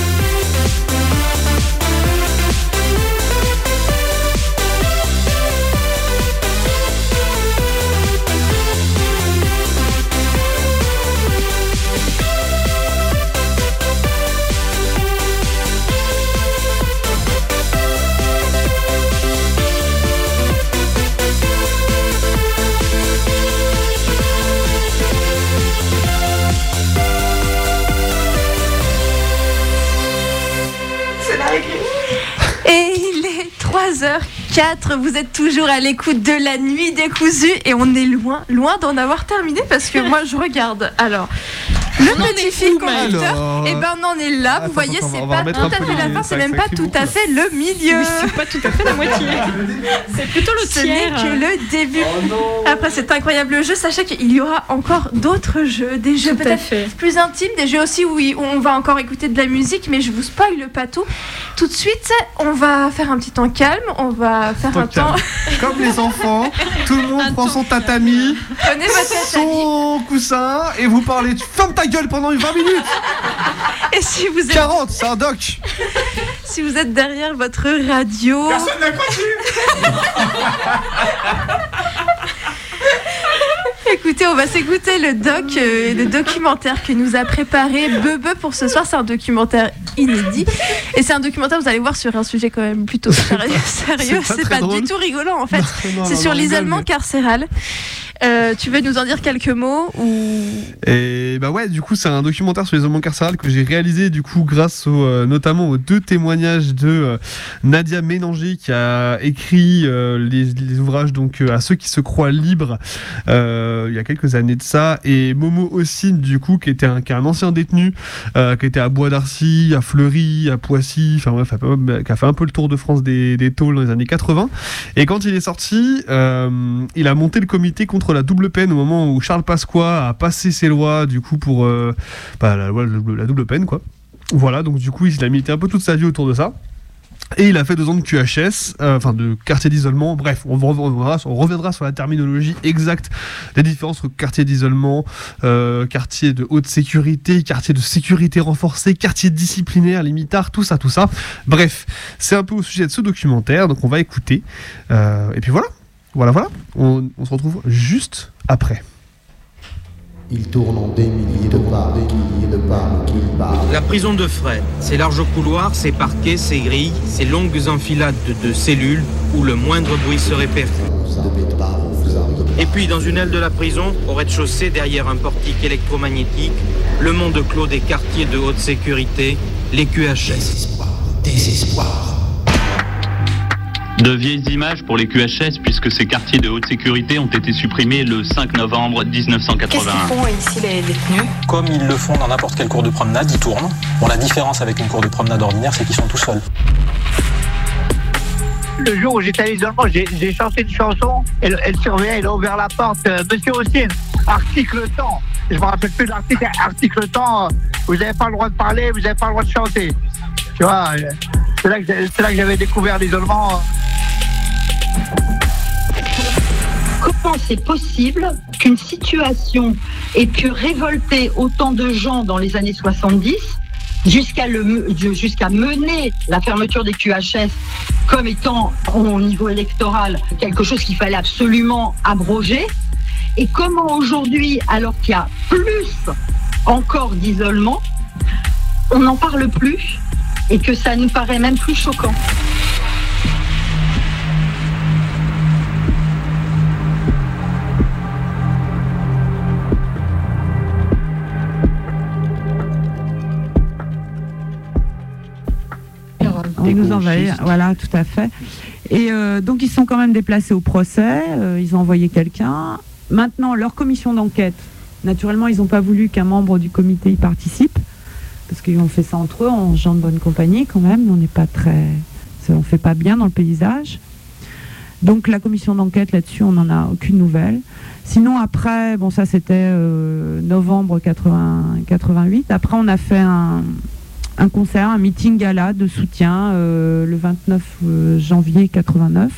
[SPEAKER 8] 3h04, vous êtes toujours à l'écoute de la nuit décousue et on est loin, loin d'en avoir terminé parce que moi je regarde. Alors, le petit fil conducteur,
[SPEAKER 2] Alors,
[SPEAKER 8] et ben on en est là,
[SPEAKER 2] attends,
[SPEAKER 8] vous voyez, c'est pas tout à fait la fin, c'est même pas tout à fait le milieu.
[SPEAKER 3] Oui, c'est pas tout à fait la moitié. C'est plutôt le
[SPEAKER 8] Ce n'est
[SPEAKER 3] tiers.
[SPEAKER 8] que le début. Après cet incroyable jeu, sachez qu'il y aura encore d'autres jeux, des jeux peut-être plus intimes, des jeux aussi où on va encore écouter de la musique, mais je vous spoil pas tout. Tout de suite, on va faire un petit temps calme, on va faire
[SPEAKER 2] Temps
[SPEAKER 8] un temps.
[SPEAKER 2] Comme les enfants, tout le monde prend son tatami,
[SPEAKER 8] Prenez votre tatami.
[SPEAKER 2] son coussin et vous parlez. Fermes ta gueule pendant 20 minutes
[SPEAKER 8] Et si vous êtes,
[SPEAKER 2] 40, c'est un doc
[SPEAKER 8] si vous êtes derrière votre radio.
[SPEAKER 1] Personne n'a
[SPEAKER 8] Écoutez, on va s'écouter le doc, euh, le documentaire que nous a préparé Bebe pour ce soir. C'est un documentaire inédit. Et c'est un documentaire, vous allez voir, sur un sujet quand même plutôt sérieux. sérieux.
[SPEAKER 2] C'est pas
[SPEAKER 8] pas, du tout rigolant en fait. C'est sur l'isolement
[SPEAKER 2] mais-
[SPEAKER 8] carcéral. Euh, tu veux nous en dire quelques mots ou?
[SPEAKER 2] Et bah ouais, du coup, c'est un documentaire sur l'isolement carcéral que j'ai réalisé du coup grâce euh, notamment aux deux témoignages de euh, Nadia Ménanger qui a écrit les, les ouvrages donc à ceux qui se croient libres il y a quelques années de ça. Et Momo Ossine du coup qui était un, qui est un ancien détenu qui était à Bois d'Arcy, à Fleury, à Poissy, enfin bref, qui a fait un peu le tour de France des, des tôles dans les années 80 et quand il est sorti, il a monté le comité contre la double peine au moment où Charles Pasqua a passé ses lois du coup pour euh, bah, la, loi- la double peine quoi. Voilà, donc du coup il a milité un peu toute sa vie autour de ça. Et il a fait deux ans de QHS, euh, enfin de quartier d'isolement. Bref, on, re- on reviendra, on reviendra sur la terminologie exacte des différences entre quartier d'isolement, euh, quartier de haute sécurité, quartier de sécurité renforcée, quartier disciplinaire, limitard, tout ça, tout ça. Bref, c'est un peu au sujet de ce documentaire, donc on va écouter. Euh, et puis voilà, voilà, voilà. On, on se retrouve juste après.
[SPEAKER 17] Il tourne en des milliers de pas, des milliers de pas qu'il.
[SPEAKER 18] La prison de Fresnes, ses larges couloirs, ses parquets, ses grilles, ses longues enfilades de cellules où le moindre bruit serait perdu. Et puis, dans une aile de la prison, au rez-de-chaussée, derrière un portique électromagnétique, le monde clos des quartiers de haute sécurité, les QHS.
[SPEAKER 17] Désespoir.
[SPEAKER 19] De vieilles images pour les QHS puisque ces quartiers de haute sécurité ont été supprimés le 5 novembre 1981.
[SPEAKER 20] ici les détenus? Comme ils le font dans n'importe quel cours de promenade, ils tournent. Bon, la différence avec une cours de promenade ordinaire, c'est qu'ils sont tout seuls.
[SPEAKER 21] Le jour où j'étais à l'isolement, j'ai chanté une chanson et le, et le surveillant il a ouvert la porte. Euh, Monsieur Austin, article temps. Je me rappelle plus de l'article. Article temps, vous n'avez pas le droit de parler, vous n'avez pas le droit de chanter. Tu vois, euh, c'est là que j'avais découvert l'isolement.
[SPEAKER 22] Comment c'est possible qu'une situation ait pu révolter autant de gens dans les années 70 jusqu'à le- jusqu'à mener la fermeture des QHS comme étant au niveau électoral quelque chose qu'il fallait absolument abroger? Et comment aujourd'hui alors qu'il y a plus encore d'isolement on n'en parle plus? Et que ça nous paraît même plus choquant.
[SPEAKER 23] On nous envahit, voilà, tout à fait. Et euh, donc ils sont quand même déplacés au procès, euh, ils ont envoyé quelqu'un. Maintenant, leur commission d'enquête, naturellement, ils n'ont pas voulu qu'un membre du comité y participe, parce qu'ils ont fait ça entre eux, en gens de bonne compagnie quand même, on n'est pas très... On fait pas bien dans le paysage. Donc la commission d'enquête là-dessus, on n'en a aucune nouvelle. Sinon après, bon ça c'était euh, novembre 80 88. Après on a fait un, un concert, un meeting gala de soutien euh, le 29 euh, janvier 89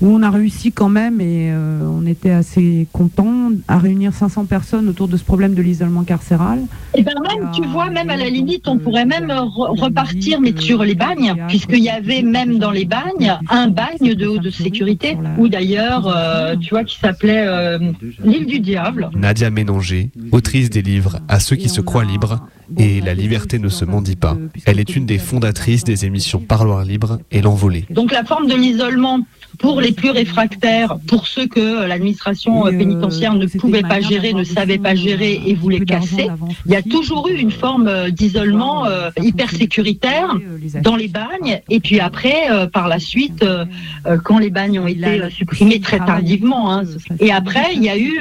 [SPEAKER 23] où on a réussi quand même et euh, on était assez contents à réunir 500 personnes autour de ce problème de l'isolement carcéral.
[SPEAKER 22] Et ben même, tu vois, même à la limite, on pourrait même re- repartir, mais sur les bagnes, puisqu'il y avait même dans les bagnes un bagne de haute sécurité, ou d'ailleurs, euh, tu vois, qui s'appelait euh, l'île du diable.
[SPEAKER 24] Nadia Ménanger, autrice des livres À ceux qui se croient libres et La liberté ne se mendie pas. Elle est une des fondatrices des émissions Parloir libre et L'Envolée.
[SPEAKER 22] Donc la forme de l'isolement pour les plus réfractaires, pour ceux que euh, l'administration euh, pénitentiaire ne pouvait pas gérer, ne savait pas gérer et voulait casser, il y a toujours eu une forme euh, d'isolement euh, hyper sécuritaire dans les bagnes. Et puis après, euh, par la suite, euh, euh, quand les bagnes ont été euh, supprimés très tardivement, hein, et après, il y a eu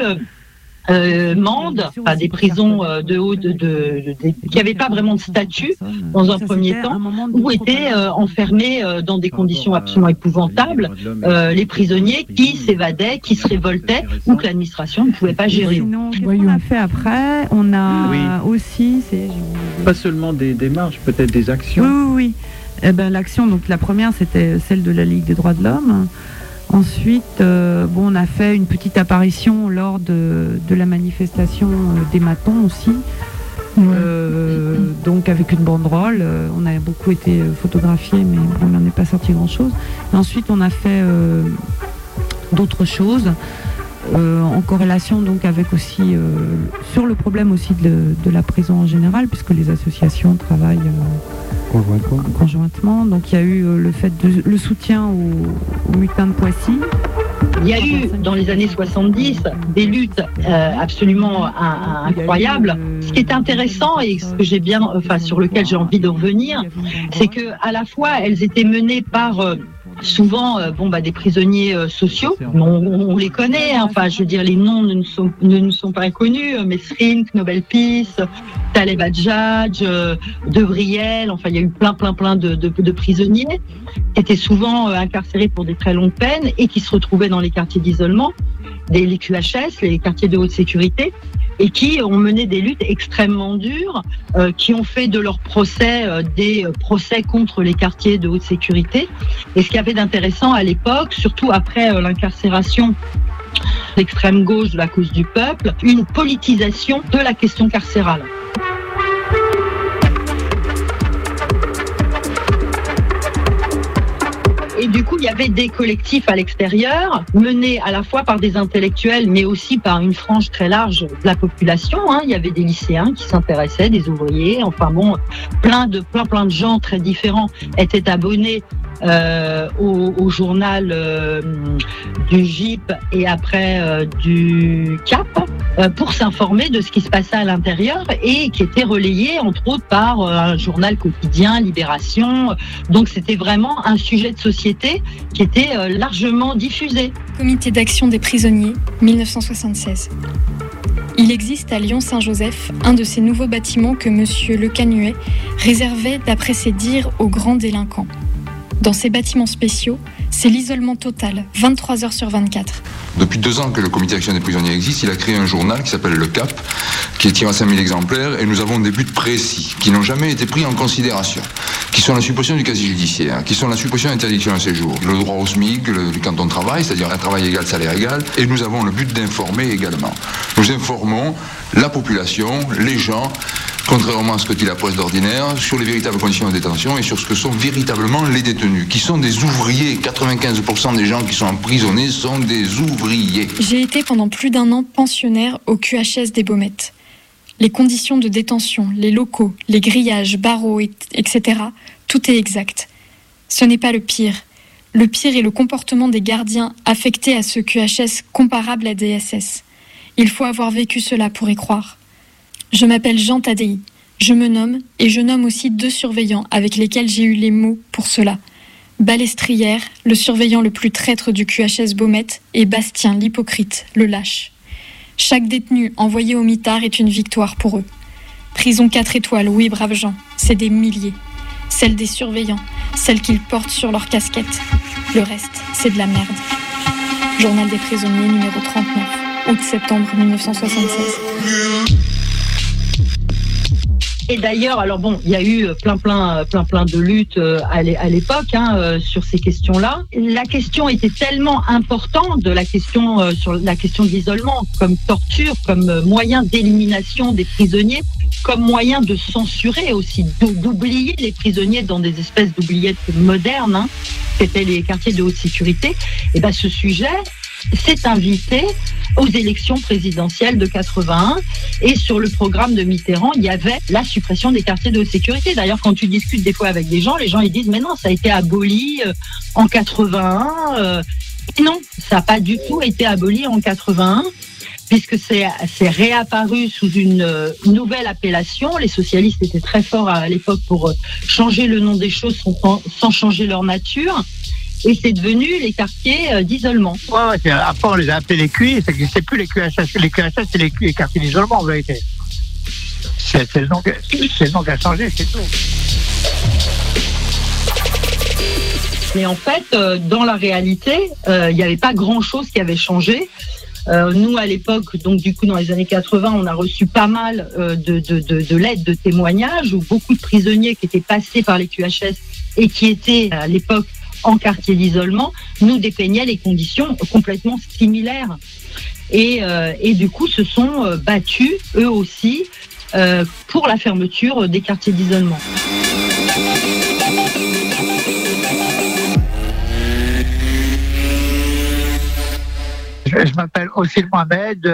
[SPEAKER 22] euh, Mende, enfin, des prisons euh, de haut, de, de- de- de- qui n'avaient pas vraiment de statut dans un premier temps, où étaient euh, enfermés euh, dans des conditions absolument épouvantables euh, les prisonniers qui s'évadaient, qui se révoltaient, ou que l'administration ne pouvait pas gérer.
[SPEAKER 23] Qu'on a fait après? On a aussi,
[SPEAKER 25] Pas seulement des démarches, peut-être des
[SPEAKER 23] Oui,
[SPEAKER 25] actions.
[SPEAKER 23] oui, oui. Eh ben, L'action, donc la première, c'était celle de la Ligue des droits de l'homme. Ensuite, euh, bon, on a fait une petite apparition lors de, de la manifestation euh, des matons aussi. Euh, donc avec une banderole, Euh, on a beaucoup été photographiés, mais il n'en est pas sorti grand-chose. Et ensuite, on a fait euh, d'autres choses. en corrélation donc avec aussi sur le problème aussi de, de la prison en général puisque les associations travaillent euh, conjointement. Donc il y a eu euh, le fait de, le soutien aux, aux mutins de Poissy.
[SPEAKER 22] Il y a eu dans les années 70 des luttes euh, absolument in- in- incroyables. Ce qui est intéressant et ce que j'ai bien, enfin sur lequel j'ai envie de revenir, c'est que à la fois elles étaient menées par euh, souvent euh, bon bah des prisonniers euh, sociaux. On, les connaît. hein. Enfin, je veux dire les noms ne nous sont, ne nous sont pas inconnus. euh, Mesrine, Nobel Peace, Taleb euh, Devriel. Enfin, il y a eu plein, plein, plein de, de- de prisonniers qui étaient souvent incarcérés pour des très longues peines et qui se retrouvaient dans les quartiers d'isolement, des les QHS, les quartiers de haute sécurité, et qui ont mené des luttes extrêmement dures, euh, qui ont fait de leur procès euh, des procès contre les quartiers de haute sécurité. Et ce d'intéressant à l'époque, surtout après euh, l'incarcération l'extrême gauche de la cause du peuple, une politisation de la question carcérale. Et du coup, il y avait des collectifs à l'extérieur, menés à la fois par des intellectuels, mais aussi par une frange très large de la population. hein. Il y avait des lycéens qui s'intéressaient, des ouvriers, enfin bon, plein de plein plein de gens très différents étaient abonnés au, au journal euh, du GIP et après euh, du CAP euh, pour s'informer de ce qui se passait à l'intérieur et qui était relayé entre autres par euh, un journal quotidien, Libération. Donc c'était vraiment un sujet de société qui était euh, largement diffusé.
[SPEAKER 3] Comité d'action des prisonniers, 1976. Il existe à Lyon-Saint-Joseph un de ces nouveaux bâtiments que M. Le Canuet réservait, d'après ses dires, aux grands délinquants.
[SPEAKER 26] Dans ces bâtiments spéciaux, c'est l'isolement total, 23 heures sur 24.
[SPEAKER 27] Depuis deux ans que le comité d'action des prisonniers existe, il a créé un journal qui s'appelle Le Cap, qui est tiré à 5000 exemplaires, et nous avons des buts précis, qui n'ont jamais été pris en considération, qui sont la suppression du casier judiciaire, qui sont la suppression de l'interdiction de séjour, le droit au SMIC, le, du canton de travail, c'est-à-dire un travail égal, salaire égal, et nous avons le but d'informer également. Nous informons la population, les gens, contrairement à ce que dit la presse d'ordinaire, sur les véritables conditions de détention et sur ce que sont véritablement les détenus, qui sont des ouvriers. 95% des gens qui sont emprisonnés sont des ouvriers.
[SPEAKER 26] J'ai été pendant plus d'un an pensionnaire au QHS des Baumettes. Les conditions de détention, les locaux, les grillages, barreaux, et- etc., tout est exact. Ce n'est pas le pire. Le pire est le comportement des gardiens affectés à ce QHS comparable à des SS. Il faut avoir vécu cela pour y croire. Je m'appelle Jean Tadei. Je me nomme et je nomme aussi deux surveillants avec lesquels j'ai eu les mots pour cela. Balestrière, le surveillant le plus traître du QHS Baumette, et Bastien, l'hypocrite, le lâche. Chaque détenu envoyé au mitard est une victoire pour eux. Prison 4 étoiles, oui, braves gens, c'est des milliers. Celles des surveillants, celles qu'ils portent sur leur casquette. Le reste, c'est de la merde. Journal des prisonniers numéro 39, août-septembre 1976.
[SPEAKER 22] Et d'ailleurs, alors bon, il y a eu plein, plein, plein, plein de luttes euh, à l'é- à l'époque hein, euh, sur ces questions-là. La question était tellement importante de la question euh, sur la question de l'isolement, comme torture, comme euh, moyen d'élimination des prisonniers, comme moyen de censurer aussi, d'ou- d'oublier les prisonniers dans des espèces d'oubliettes modernes, hein, qui étaient les quartiers de haute sécurité. Et ben, ce sujet s'est invité aux élections présidentielles de 81 et sur le programme de Mitterrand, il y avait la suppression des quartiers de sécurité. D'ailleurs, quand tu discutes des fois avec des gens, les gens ils disent mais non, ça a été aboli euh, en 81. euh. Non, ça n'a pas du tout été aboli en 81 puisque c'est réapparu sous une euh, nouvelle appellation. Les socialistes étaient très forts à l'époque pour changer le nom des choses sans changer leur nature. Et c'est devenu les quartiers euh, d'isolement.
[SPEAKER 21] Ouais, après, on les a appelés les QI, c'est que c'est plus les QHS. Les QHS, c'est les, QI, les quartiers d'isolement, en vérité. C'est le nom qui a changé, c'est tout.
[SPEAKER 22] Mais en fait, euh, dans la réalité, euh, il n'y avait pas grand-chose qui avait changé. Euh, nous, à l'époque, donc du coup, dans les années 80, on a reçu pas mal de, de, de, de lettres de témoignages où beaucoup de prisonniers qui étaient passés par les QHS et qui étaient à l'époque en quartier d'isolement nous dépeignaient les conditions complètement similaires. Et, euh, et du coup, se sont euh, battus, eux aussi, euh, pour la fermeture des quartiers d'isolement.
[SPEAKER 21] Je, m'appelle Ossil Mohamed.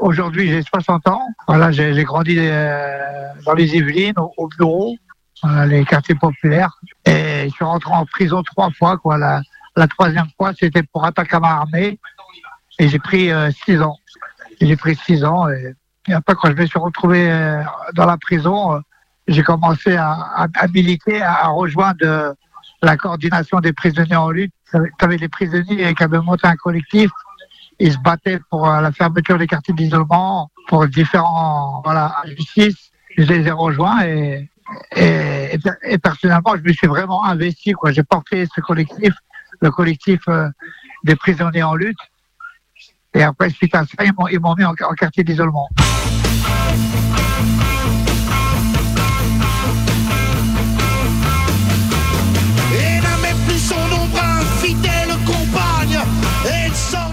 [SPEAKER 21] Aujourd'hui, j'ai 60 ans. Voilà, j'ai grandi dans les Yvelines, au bureau, les quartiers populaires. Et je suis rentré en prison trois fois. Quoi. La, la troisième fois, c'était pour attaque à main armée. Et j'ai pris euh, six ans. J'ai pris six ans. Et, après, quand je me suis retrouvé euh, dans la prison, euh, j'ai commencé à, à- à militer, à, rejoindre la coordination des prisonniers en lutte. Tu avais des prisonniers qui avaient monté un collectif. Ils se battaient pour la fermeture des quartiers d'isolement, pour différents, voilà, justice. Je les ai rejoints et, et, et per- et personnellement, je me suis vraiment investi, quoi. J'ai porté ce collectif, le collectif euh, des prisonniers en lutte. Et après, suite à ça, ils m'ont, mis en quartier d'isolement.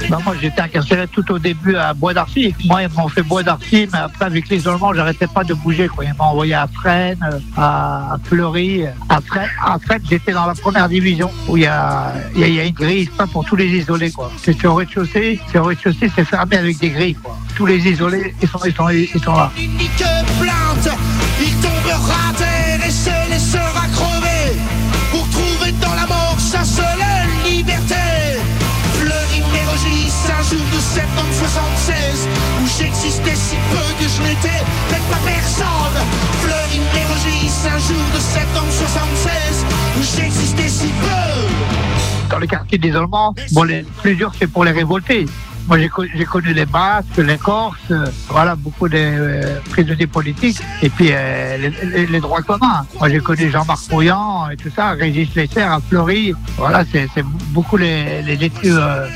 [SPEAKER 21] Ben, moi, j'étais incarcéré tout au début à Bois d'Arcy. Moi, ils m'ont fait Bois d'Arcy, mais après, avec l'isolement, j'arrêtais pas de bouger. Quoi. Ils m'ont envoyé à Fresnes, à Fleury. À Fresnes, à Fresnes, j'étais dans la première division, où il y a, y a- une grille, pas pour tous les isolés. quoi. C'est au rez-de-chaussée, c'est au rez-de-chaussée, c'est fermé avec des grilles. Quoi. Tous les isolés, ils sont, ils sont, ils sont là.
[SPEAKER 15] De septembre 76, où j'existais si peu que je n'étais peut-être pas personne. Fleury Mérogis, un jour de septembre 76, où j'existais si peu.
[SPEAKER 21] Dans les quartiers d'isolement, bon, les plus dur, c'est pour les révoltés. Moi, j'ai co- j'ai connu les Basques, les Corses, euh, voilà, beaucoup de euh, prisonniers politiques, et puis euh, les, droits communs. Moi, j'ai connu Jean-Marc Mouillant et tout ça, Régis Lesser à Fleury. Voilà, c'est beaucoup les, les détenus euh,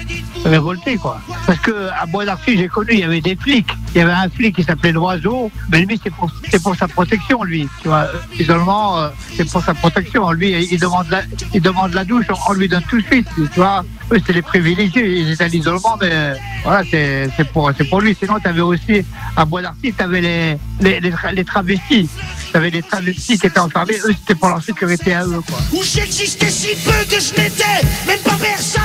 [SPEAKER 21] révoltés, quoi. Parce que à Bois d'Arcy, j'ai connu, il y avait des flics. Il y avait un flic qui s'appelait Loiseau, mais lui, c'est pour, sa protection, lui. Tu vois, l'isolement, c'est pour sa protection. Lui, il demande la, il demande la douche, on, on lui donne tout de suite. Tu vois, eux, c'est les privilégiés. Ils étaient à l'isolement, mais voilà, c'est pour, lui. Sinon, tu avais aussi, à Bois d'Arcy, tu avais les, les, les, tra- les travestis. Tu avais les travestis qui étaient enfermés. Eux, c'était pour leur sécurité à eux, quoi.
[SPEAKER 15] Où j'existais si peu que je n'étais même pas personne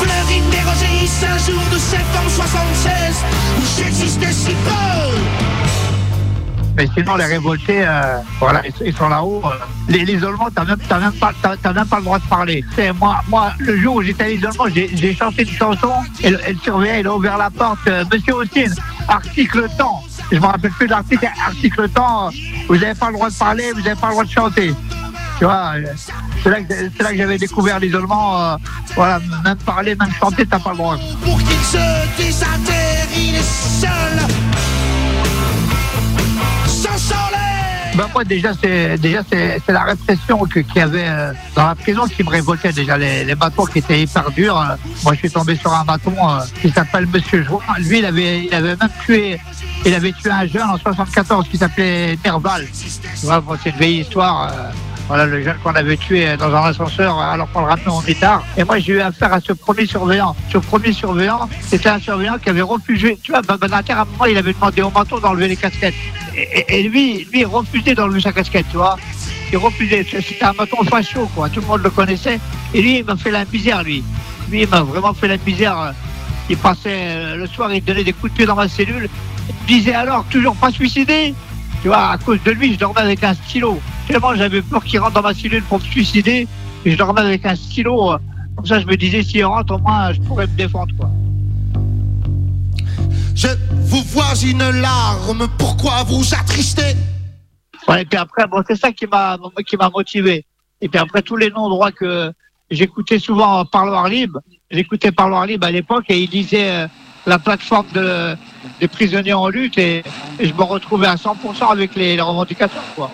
[SPEAKER 15] Fleury Mérogis, un jour de septembre 76 Où j'existais si peu
[SPEAKER 21] Mais sinon, les révoltés, euh, voilà, ils, sont là-haut. euh. L'isolement, t'as même, même pas, le droit de parler. Moi, moi, le jour où j'étais à l'isolement, j'ai, chanté une chanson. Et le, et le surveillant, il a ouvert la porte. euh, Monsieur Austin, article temps. Je me rappelle plus de l'article. Article temps. Vous n'avez pas le droit de parler, vous n'avez pas le droit de chanter. Tu vois, c'est là que, j'avais découvert l'isolement. voilà, même parler, même chanter, t'as pas le droit.
[SPEAKER 15] Pour qu'il se est seul
[SPEAKER 21] Ben moi déjà c'est déjà c'est la répression que- qu'il y avait euh, dans la prison qui me révoltait déjà les, les bâtons qui étaient hyper durs. euh. moi je suis tombé sur un bâton euh, qui s'appelle Monsieur Join. Lui il avait il avait même tué il avait tué un jeune en 74 qui s'appelait Nerval. Tu vois c'est une vieille histoire. Euh, voilà le jeune qu'on avait tué dans un ascenseur euh, alors qu'on le ramenait en guitare. Et moi j'ai eu affaire à ce premier surveillant. Ce premier surveillant, c'était un surveillant qui avait refusé. Tu vois, Banater à un moment il avait demandé au manteau d'enlever les casquettes. Et, lui, lui, il refusait d'enlever sa casquette, tu vois. Il refusait. C'était un bâton facho, quoi. Tout le monde le connaissait. Et lui, il m'a fait la misère, lui. Lui, il m'a vraiment fait la misère. Il passait euh, le soir, il donnait des coups de pied dans ma cellule. Il me disait alors, toujours pas suicidé? Tu vois, à cause de lui, je dormais avec un stylo. Tellement j'avais peur qu'il rentre dans ma cellule pour me suicider. Et je dormais avec un stylo. Comme ça, je me disais, s'il rentre, au moins, je pourrais me défendre, quoi.
[SPEAKER 15] Je vous vois une larme, pourquoi vous attristez?
[SPEAKER 21] Ouais, et puis après, bon, c'est ça qui m'a qui m'a motivé. Et puis après, tous les noms droits que j'écoutais souvent Parloir Libre, j'écoutais Parloir Libre à l'époque et il disait euh, la plateforme de, des prisonniers en lutte et, et je me retrouvais à 100% avec les, les revendications, quoi.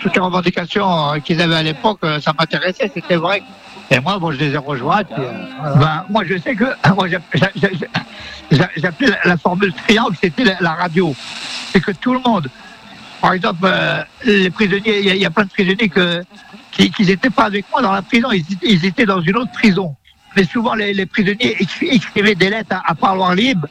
[SPEAKER 21] Toutes les revendications euh, qu'ils avaient à l'époque, euh, ça m'intéressait, c'était vrai. Et moi, bon, je les ai rejointes. et, euh. Ben, moi, je sais que moi, j'appelais la, la formule triangle, c'était la, radio. C'est que tout le monde, par exemple, les prisonniers, il y, a- plein de prisonniers que, qui n'étaient pas avec moi dans la prison, ils, étaient- ils étaient dans une autre prison. Mais souvent, les, les prisonniers écri- écrivaient des lettres à, à parloir libre,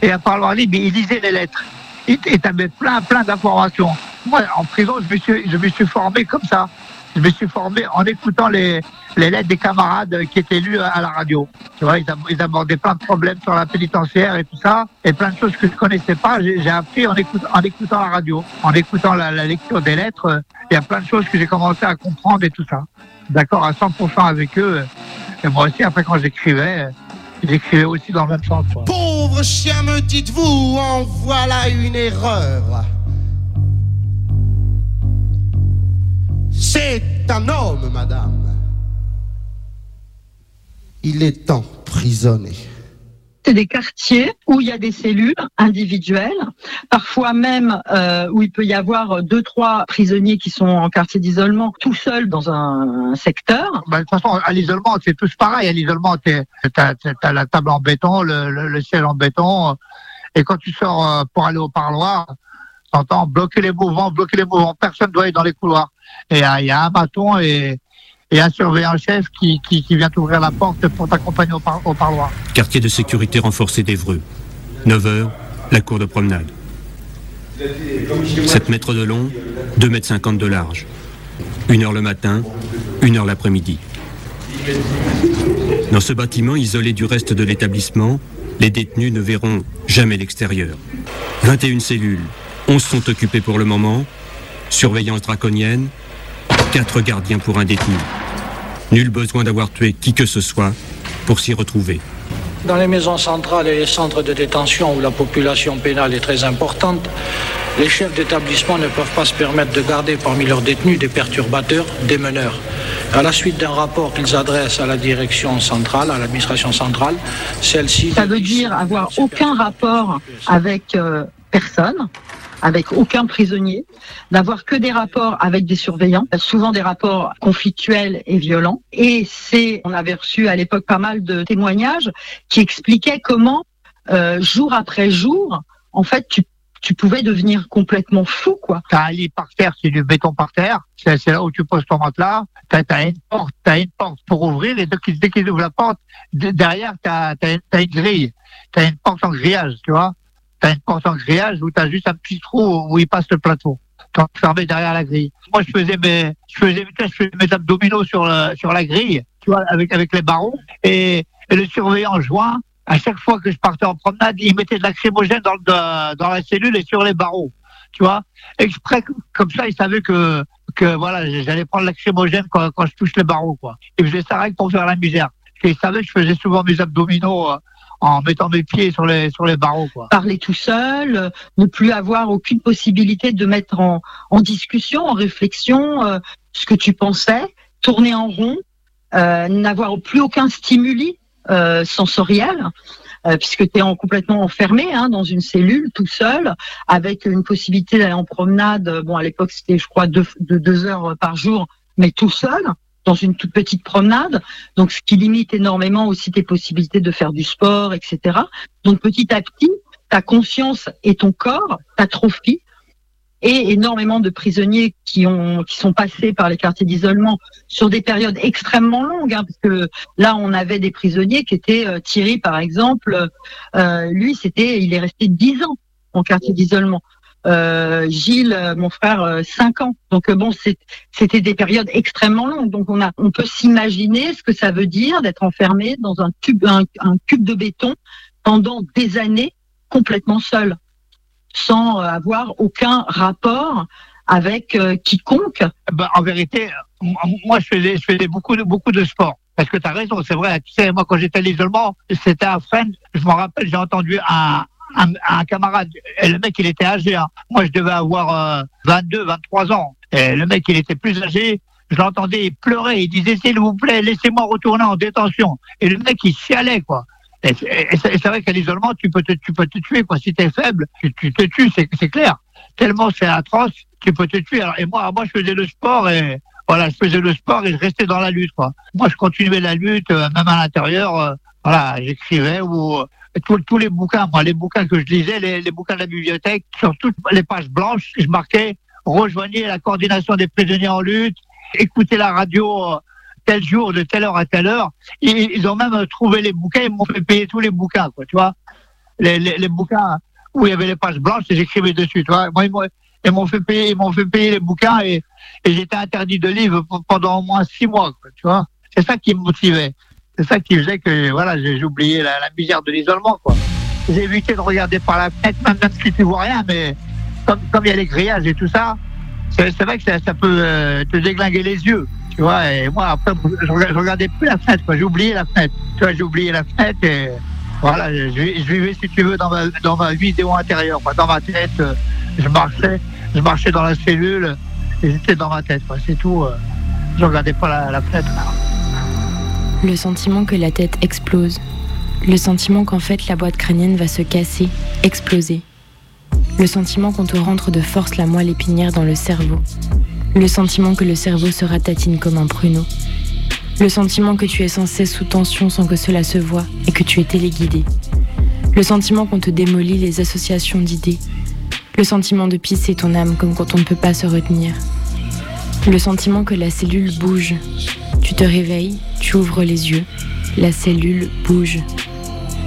[SPEAKER 21] et à parloir libre, ils lisaient les lettres. Et tu avais plein, plein d'informations. Moi, en prison, je me, suis, je me suis formé comme ça. Je me suis formé en écoutant les, les lettres des camarades qui étaient lues à la radio. Tu vois, ils, ab- ils abordaient plein de problèmes sur la pénitentiaire et tout ça, et plein de choses que je connaissais pas. J'ai appris en, écout- en écoutant la radio, en écoutant la, la lecture des lettres. Il y a plein de choses que j'ai commencé à comprendre et tout ça. D'accord à 100% avec eux. Et moi aussi, après, quand j'écrivais, j'écrivais aussi dans le même sens. quoi.
[SPEAKER 15] Chien, me dites-vous, en voilà une erreur. C'est un homme, madame. Il est emprisonné.
[SPEAKER 22] C'est des quartiers où il y a des cellules individuelles, parfois même euh, où il peut y avoir deux, trois prisonniers qui sont en quartier d'isolement tout seuls dans un secteur.
[SPEAKER 21] Bah, de toute façon, à l'isolement, c'est tous pareil. À l'isolement, t'as as la table en béton, le, le, le ciel en béton. Et quand tu sors euh, pour aller au parloir, t'entends bloquer les mouvements, bloquer les mouvements. Personne ne doit aller dans les couloirs. Et il y, y a un bâton et, et un surveillant chef qui, qui, vient t'ouvrir la porte pour t'accompagner au parloir.
[SPEAKER 28] Quartier de sécurité renforcé d'Evreux. 9h, la cour de promenade. 7 mètres de long, 2 mètres 50 de large. 1 heure le matin, 1 heure l'après-midi. Dans ce bâtiment isolé du reste de l'établissement, les détenus ne verront jamais l'extérieur. 21 cellules, 11 sont occupées pour le moment, surveillance draconienne, 4 gardiens pour un détenu. Nul besoin d'avoir tué qui que ce soit pour s'y retrouver.
[SPEAKER 29] Dans les maisons centrales et les centres de détention où la population pénale est très importante, les chefs d'établissement ne peuvent pas se permettre de garder parmi leurs détenus des perturbateurs, des meneurs. À la suite d'un rapport qu'ils adressent à la direction centrale, à l'administration centrale, celle-ci...
[SPEAKER 22] Ça veut dire avoir aucun rapport avec euh, personne, avec aucun prisonnier, d'avoir que des rapports avec des surveillants, souvent des rapports conflictuels et violents. Et c'est, on avait reçu à l'époque pas mal de témoignages qui expliquaient comment, euh, jour après jour, en fait, tu tu pouvais devenir complètement fou, quoi.
[SPEAKER 21] T'as un lit par terre, c'est du béton par terre. C'est là où tu poses ton matelas. T'as as une porte, t'as une porte pour ouvrir. Et dès qu'ils qu'ils ouvrent la porte, de- derrière t'as as, une grille. T'as une porte en grillage, tu vois. T'as une en grillage où t'as juste un petit trou où il passe le plateau. T'es enfermé derrière la grille. Moi, je faisais mes, je faisais, je faisais mes abdominaux sur le, sur la grille, tu vois, avec avec les barreaux. Et, et le surveillant joint, à chaque fois que je partais en promenade, il mettait de lacrymogène dans, dans la cellule et sur les barreaux, tu vois. Exprès, comme ça, il savait que, que voilà, j'allais prendre lacrymogène quand, quand je touche les barreaux, quoi. Il faisait ça que pour faire la misère. Et il savait que je faisais souvent mes abdominaux euh, en mettant mes pieds sur les, sur les barreaux, quoi.
[SPEAKER 22] Parler tout seul, euh, ne plus avoir aucune possibilité de mettre en, en discussion, en réflexion euh, ce que tu pensais, tourner en rond, euh, n'avoir plus aucun stimuli euh, sensoriel. euh, puisque tu es en, complètement enfermé hein, dans une cellule tout seul, avec une possibilité d'aller en promenade. Bon, à l'époque, c'était, je crois, deux, de deux heures par jour, mais tout seul, dans une toute petite promenade. Donc, ce qui limite énormément aussi tes possibilités de faire du sport, etc. Donc, petit à petit, ta conscience et ton corps t'atrophient et énormément de prisonniers qui ont qui sont passés par les quartiers d'isolement sur des périodes extrêmement longues hein, parce que là on avait des prisonniers qui étaient euh, Thierry par exemple euh, lui c'était il est resté 10 ans en quartier d'isolement euh, Gilles euh, mon frère euh, 5 ans donc euh, bon c'était des périodes extrêmement longues donc on a on peut s'imaginer ce que ça veut dire d'être enfermé dans un tube un, un cube de béton pendant des années complètement seul sans euh, avoir aucun rapport avec euh, quiconque.
[SPEAKER 21] Ben, en vérité, moi, je faisais, je faisais beaucoup de, beaucoup de sport. Parce que tu as raison, c'est vrai. Tu sais, moi, quand j'étais à l'isolement, c'était un friend. Je me rappelle, j'ai entendu un, un, camarade. Le mec, il était âgé. hein. Moi, je devais avoir euh, 22, 23 ans. Et le mec, il était plus âgé. Je l'entendais, il pleurait. Il disait, s'il vous plaît, laissez-moi retourner en détention. Et le mec, il chialait, quoi. Et c'est vrai qu'à l'isolement, tu peux te, tu peux te tuer, quoi. Si t'es faible, tu, te tues, c'est clair. Tellement c'est atroce, tu peux te tuer. Et moi, moi, je faisais le sport et voilà, je faisais le sport et restais dans la lutte, quoi. Moi, je continuais la lutte, euh, même à l'intérieur. euh, voilà, j'écrivais ou tous, les bouquins, moi, les bouquins que je lisais, les, bouquins de la bibliothèque, sur toutes les pages blanches, je marquais rejoignez la coordination des prisonniers en lutte, écoutez la radio euh, tel jour, de telle heure à telle heure. Ils, ont même trouvé les bouquins, ils m'ont fait payer tous les bouquins, quoi, tu vois. Les, les, bouquins où il y avait les pages blanches j'écrivais dessus, tu vois. Moi, ils m'ont- fait payer, ils m'ont fait payer les bouquins et, et j'étais interdit de livres pendant au moins six mois, quoi, tu vois. C'est ça qui me motivait. C'est ça qui faisait que, voilà, j'ai la, misère de l'isolement, quoi. J'ai évité de regarder par la fenêtre, même, si tu vois rien, mais comme, il y a les grillages et tout ça, c'est vrai que ça, peut euh, te déglinguer les yeux, tu vois. Et moi, après, je, je regardais plus la fenêtre. J'ai oublié la fenêtre. Tu vois, j'ai oublié la fenêtre et voilà, je, vivais, si tu veux, dans ma, dans ma vidéo intérieure, quoi. Dans ma tête, euh, je marchais, je marchais dans la cellule et j'étais dans ma tête. C'est tout. euh, je regardais pas la, la fenêtre.
[SPEAKER 30] Le sentiment que la tête explose. Le sentiment qu'en fait la boîte crânienne va se casser, exploser. Le sentiment qu'on te rentre de force la moelle épinière dans le cerveau. Le sentiment que le cerveau se ratatine comme un pruneau. Le sentiment que tu es sans cesse sous tension sans que cela se voie et que tu es téléguidé. Le sentiment qu'on te démolit les associations d'idées. Le sentiment de pisser ton âme comme quand on ne peut pas se retenir. Le sentiment que la cellule bouge. Tu te réveilles, tu ouvres les yeux, la cellule bouge.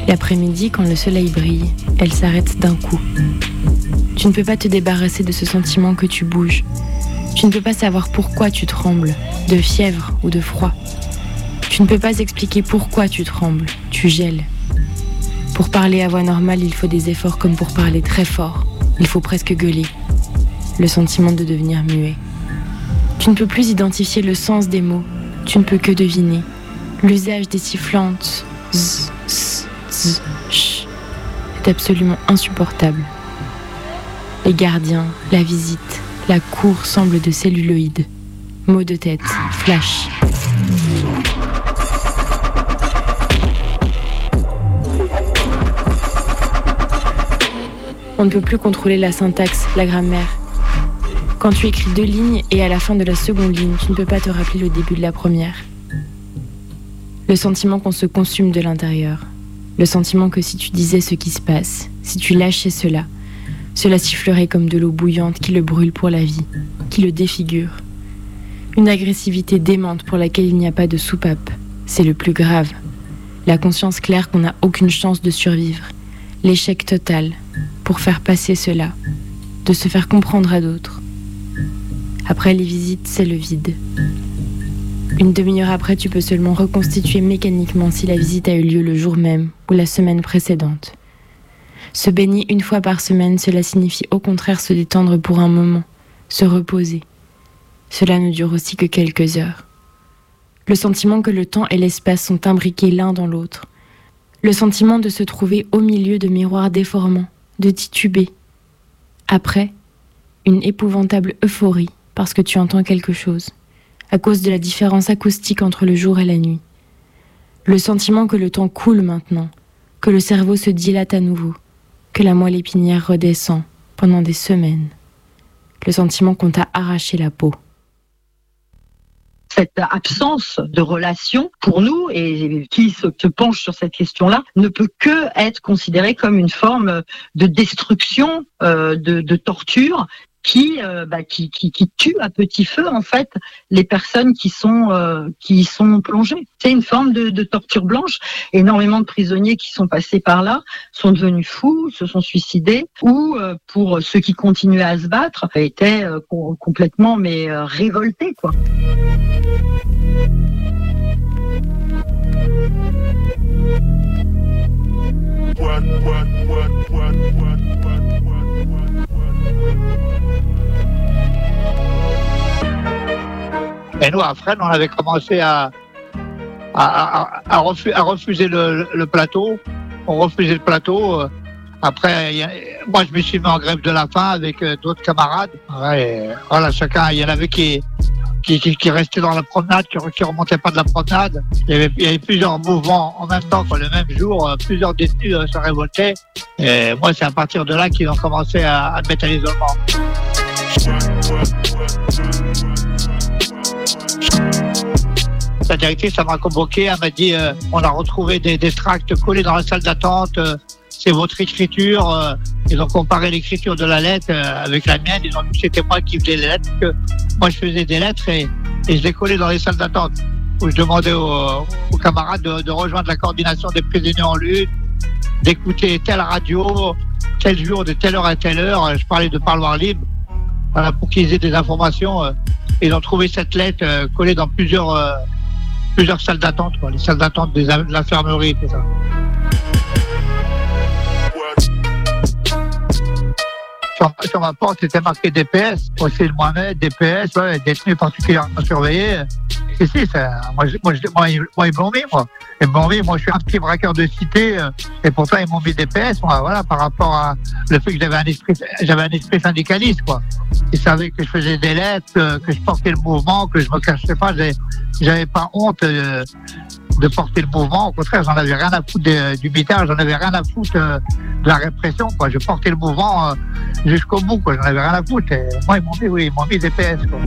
[SPEAKER 30] L'après-midi, quand le soleil brille, elle s'arrête d'un coup. Tu ne peux pas te débarrasser de ce sentiment que tu bouges. Tu ne peux pas savoir pourquoi tu trembles, de fièvre ou de froid. Tu ne peux pas expliquer pourquoi tu trembles, tu gèles. Pour parler à voix normale, il faut des efforts comme pour parler très fort. Il faut presque gueuler. Le sentiment de devenir muet. Tu ne peux plus identifier le sens des mots. Tu ne peux que deviner. L'usage des sifflantes z, z, z, ch est absolument insupportable. Les gardiens, la visite, la cour semblent de celluloïdes. Mots de tête, flash, On ne peut plus contrôler la syntaxe, la grammaire. Quand tu écris deux lignes et à la fin de la seconde ligne, tu ne peux pas te rappeler le début de la première. Le sentiment qu'on se consume de l'intérieur. Le sentiment que si tu disais ce qui se passe, si tu lâchais cela, cela sifflerait comme de l'eau bouillante qui le brûle pour la vie, qui le défigure. Une agressivité démente pour laquelle il n'y a pas de soupape. C'est le plus grave. La conscience claire qu'on n'a aucune chance de survivre. L'échec total pour faire passer cela, de se faire comprendre à d'autres. Après les visites, c'est le vide. Une demi-heure après, tu peux seulement reconstituer mécaniquement si la visite a eu lieu le jour même ou la semaine précédente. Se baigner une fois par semaine, cela signifie au contraire se détendre pour un moment, se reposer. Cela ne dure aussi que quelques heures. Le sentiment que le temps et l'espace sont imbriqués l'un dans l'autre. Le sentiment de se trouver au milieu de miroirs déformants, de tituber. Après, une épouvantable euphorie parce que tu entends quelque chose, à cause de la différence acoustique entre le jour et la nuit. Le sentiment que le temps coule maintenant, que le cerveau se dilate à nouveau, que la moelle épinière redescend pendant des semaines. Le sentiment qu'on t'a arraché la peau
[SPEAKER 22] cette absence de relation pour nous et qui se, penche sur cette question-là ne peut que être considérée comme une forme de destruction, euh, de, de, torture qui, euh, bah, qui, qui, qui, tue à petit feu en fait les personnes qui sont euh, qui y sont plongées. C'est une forme de, torture blanche. Énormément de prisonniers qui sont passés par là sont devenus fous, se sont suicidés, ou euh, pour ceux qui continuaient à se battre étaient complètement mais révoltés quoi.
[SPEAKER 21] Et nous, à Fresnes, on avait commencé à, à, refuser le, plateau. On refusait le plateau. Après, moi, je me suis mis en grève de la faim avec euh, d'autres camarades. voilà, chacun, il y en avait qui, qui, qui, restaient dans la promenade, qui ne remontaient pas de la promenade. Il y, avait, plusieurs mouvements en même temps, le même jour. Euh, plusieurs détenus euh, se révoltaient. Et moi, c'est à partir de là qu'ils ont commencé à, mettre à l'isolement. La directrice, m'a convoqué, elle m'a dit euh, on a retrouvé des, des, tracts collés dans la salle d'attente, euh, c'est votre écriture. Euh. ils ont comparé l'écriture de la lettre avec la mienne, ils ont dit que c'était moi qui faisais les lettres, que moi je faisais des lettres et, je les collais dans les salles d'attente. Où je demandais aux, camarades de, rejoindre la coordination des prisonniers en lutte, d'écouter telle radio, tel jour, de telle heure à telle heure. Je parlais de parloir libre, pour qu'ils aient des informations. Ils ont trouvé cette lettre collée dans plusieurs plusieurs salles d'attente, les salles d'attente de l'infirmerie tout ça. Sur, ma porte, c'était marqué DPS, le Mohamed, DPS, ouais, détenu particulièrement surveillé. Si, si, ça, moi, ils m'ont mis, moi. Ils m'ont mis, moi, je suis un petit braqueur de cité, euh, et pourtant, ils m'ont mis DPS, moi, voilà, par rapport à le fait que j'avais un esprit, j'avais un esprit syndicaliste, quoi. Ils savaient que je faisais des lettres, que, je portais le mouvement, que je me cachais pas, j'avais pas honte euh, de porter le mouvement. Au contraire, j'en avais rien à foutre du mitard, j'en avais rien à foutre euh, de la répression, quoi. Je portais le mouvement jusqu'au bout. J'en avais rien à foutre. Et moi, ils m'ont mis, oui, ils m'ont mis DPS, quoi.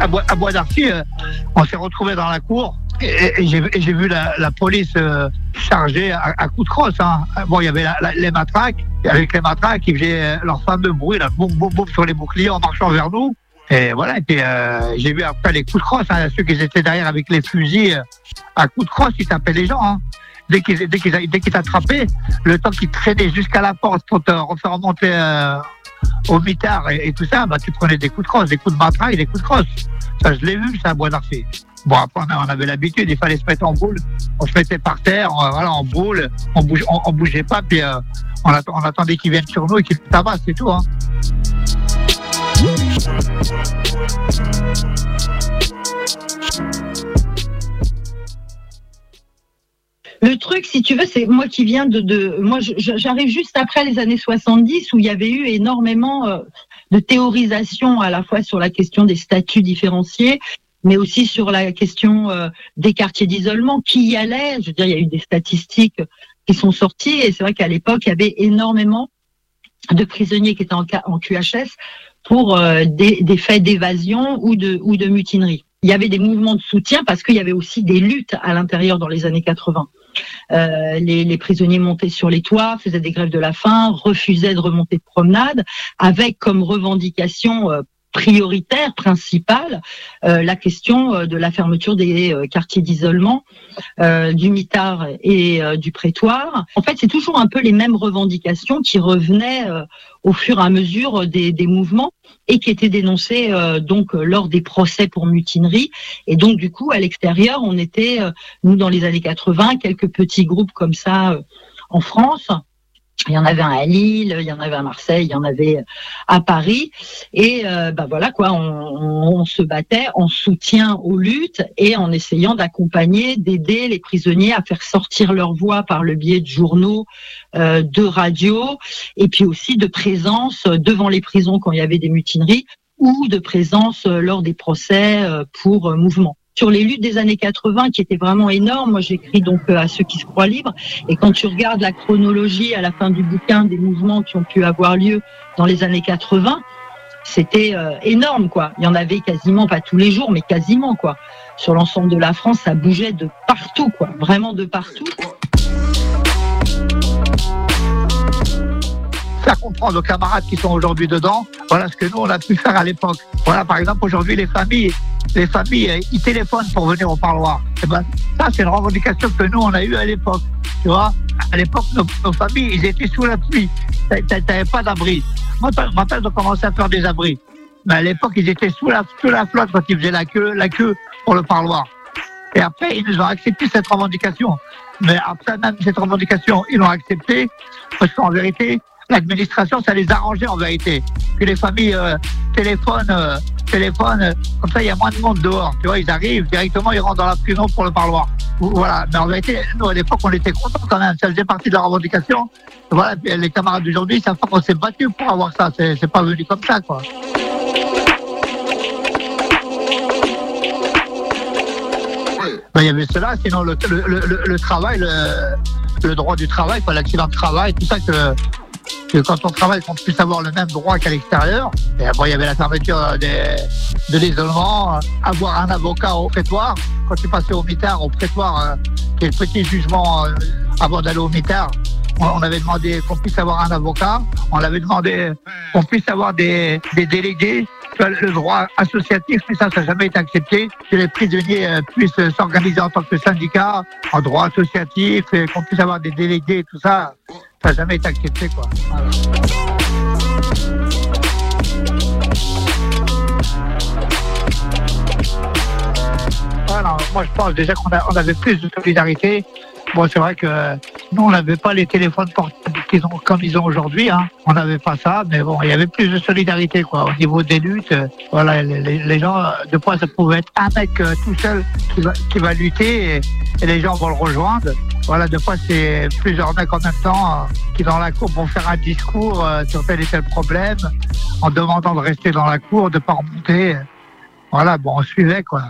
[SPEAKER 21] à, Bois, d'Arcy, euh, on s'est retrouvé dans la cour et, j'ai vu la, police euh, chargée à, coups de crosse. Hein. Bon, il y avait les matraques, avec les matraques, ils faisaient euh, leur fameux bruit, là, boum, boum, boum, sur les boucliers en marchant vers nous. Et voilà, et puis j'ai vu après les coups de crosse, hein, ceux qui étaient derrière avec les fusils, à coups de crosse, ils tapaient les gens. Hein. Dès qu'ils dès t'attrapaient, le temps qu'ils traînaient jusqu'à la porte pour te refaire remonter au mitard et, tout ça, bah, tu prenais des coups de crosse, des coups de matraque et des coups de crosse. Ça, je l'ai vu, ça, à Bois d'Arcy. Bon, après, on avait l'habitude, il fallait se mettre en boule. On se mettait par terre, voilà, en boule, on, bouge, on, bougeait pas, puis euh, on, attendait qu'ils viennent sur nous et qu'ils tabassent, c'est tout. Hein.
[SPEAKER 22] Le truc, si tu veux, c'est moi qui viens de, moi, j'arrive juste après les années 70 où il y avait eu énormément, euh, de théorisation à la fois sur la question des statuts différenciés, mais aussi sur la question euh, des quartiers d'isolement. Qui y allait Je veux dire, il y a eu des statistiques qui sont sorties et c'est vrai qu'à l'époque, il y avait énormément de prisonniers qui étaient en, en QHS pour euh, des, faits d'évasion ou de, ou de mutinerie. Il y avait des mouvements de soutien parce qu'il y avait aussi des luttes à l'intérieur dans les années 80. Euh, les, les, prisonniers montaient sur les toits, faisaient des grèves de la faim, refusaient de remonter de promenade, avec comme revendication euh, prioritaire, principale, euh, la question euh, de la fermeture des euh, quartiers d'isolement du mitard et du prétoire. En fait, c'est toujours un peu les mêmes revendications qui revenaient au fur et à mesure des, des mouvements et qui étaient dénoncées donc lors des procès pour mutinerie. Et donc, du coup, à l'extérieur, on était, nous, dans les années 80, quelques petits groupes comme ça en France il y en avait un à Lille, il y en avait à Marseille, il y en avait à Paris. Et euh, bah voilà quoi, on, on, se battait en soutien aux luttes et en essayant d'accompagner, d'aider les prisonniers à faire sortir leur voix par le biais de journaux, euh, de radio, et puis aussi de présence devant les prisons quand il y avait des mutineries ou de présence lors des procès euh, pour mouvement sur les luttes des années 80 qui étaient vraiment énormes. Moi, j'écris donc euh, à ceux qui se croient libres. Et quand tu regardes la chronologie à la fin du bouquin des mouvements qui ont pu avoir lieu dans les années 80, c'était euh, énorme, quoi. Il y en avait quasiment pas tous les jours, mais quasiment, quoi. Sur l'ensemble de la France, ça bougeait de partout, quoi. Vraiment de partout.
[SPEAKER 21] Faire comprendre aux camarades qui sont aujourd'hui dedans, voilà ce que nous on a pu faire à l'époque. Voilà, par exemple, aujourd'hui, les familles, les familles, euh, ils téléphonent pour venir au parloir. Et eh ben, ça, c'est une revendication que nous on a eue à l'époque. Tu vois, à l'époque, nos, familles, ils étaient sous la pluie. T'avais pas d'abri. Moi, rappelle de commencer à faire des abris. Mais à l'époque, ils étaient sous la, sous la flotte quand ils faisaient la queue, la queue pour le parloir. Et après, ils nous ont accepté cette revendication. Mais après même cette revendication, ils l'ont accepté parce qu'en vérité, l'administration, ça les arrangeait en vérité. Que les familles euh, téléphonent, euh, téléphonent, euh, comme ça il y a moins de monde dehors. Tu vois, ils arrivent directement, ils rentrent dans la prison pour le parloir. Voilà. Mais en vérité, nous à l'époque, on était contents quand même. Ça faisait partie de la revendication. Voilà. les camarades d'aujourd'hui, savent pas qu'on s'est battu pour avoir ça. C'est pas venu comme ça, quoi. Ben, il y avait cela, sinon le, le travail, le, droit du travail, l'accident de travail, tout ça que que quand on travaille, qu'on puisse avoir le même droit qu'à l'extérieur. Et après, il y avait la fermeture de l'isolement, avoir un avocat au prétoire. Quand tu passais au mitard, au prétoire, euh, qui est le petit jugement euh, avant d'aller au mitard, on avait demandé qu'on puisse avoir un avocat, on avait demandé qu'on puisse avoir des, délégués le droit associatif, mais ça, ça n'a jamais été accepté, que les prisonniers euh, puissent s'organiser en tant que syndicat, en droit associatif, qu'on puisse avoir des délégués, tout ça, ça n'a jamais été accepté, quoi. Voilà. moi, je pense déjà qu'on on avait plus de solidarité. Bon, c'est vrai que nous, on n'avait pas les téléphones portables qu'ils ont, comme ils ont aujourd'hui. Hein. On n'avait pas ça, mais bon, il y avait plus de solidarité, quoi. Au niveau des luttes, euh, voilà, les, gens, de fois, ça pouvait être un mec euh, tout seul qui va, qui va lutter et, les gens vont le rejoindre. Voilà, de fois, c'est plusieurs mecs en même temps euh, qui, dans la cour, vont faire un discours sur tel et tel problème en demandant de rester dans la cour, de pas remonter. Voilà, bon, on suivait, quoi.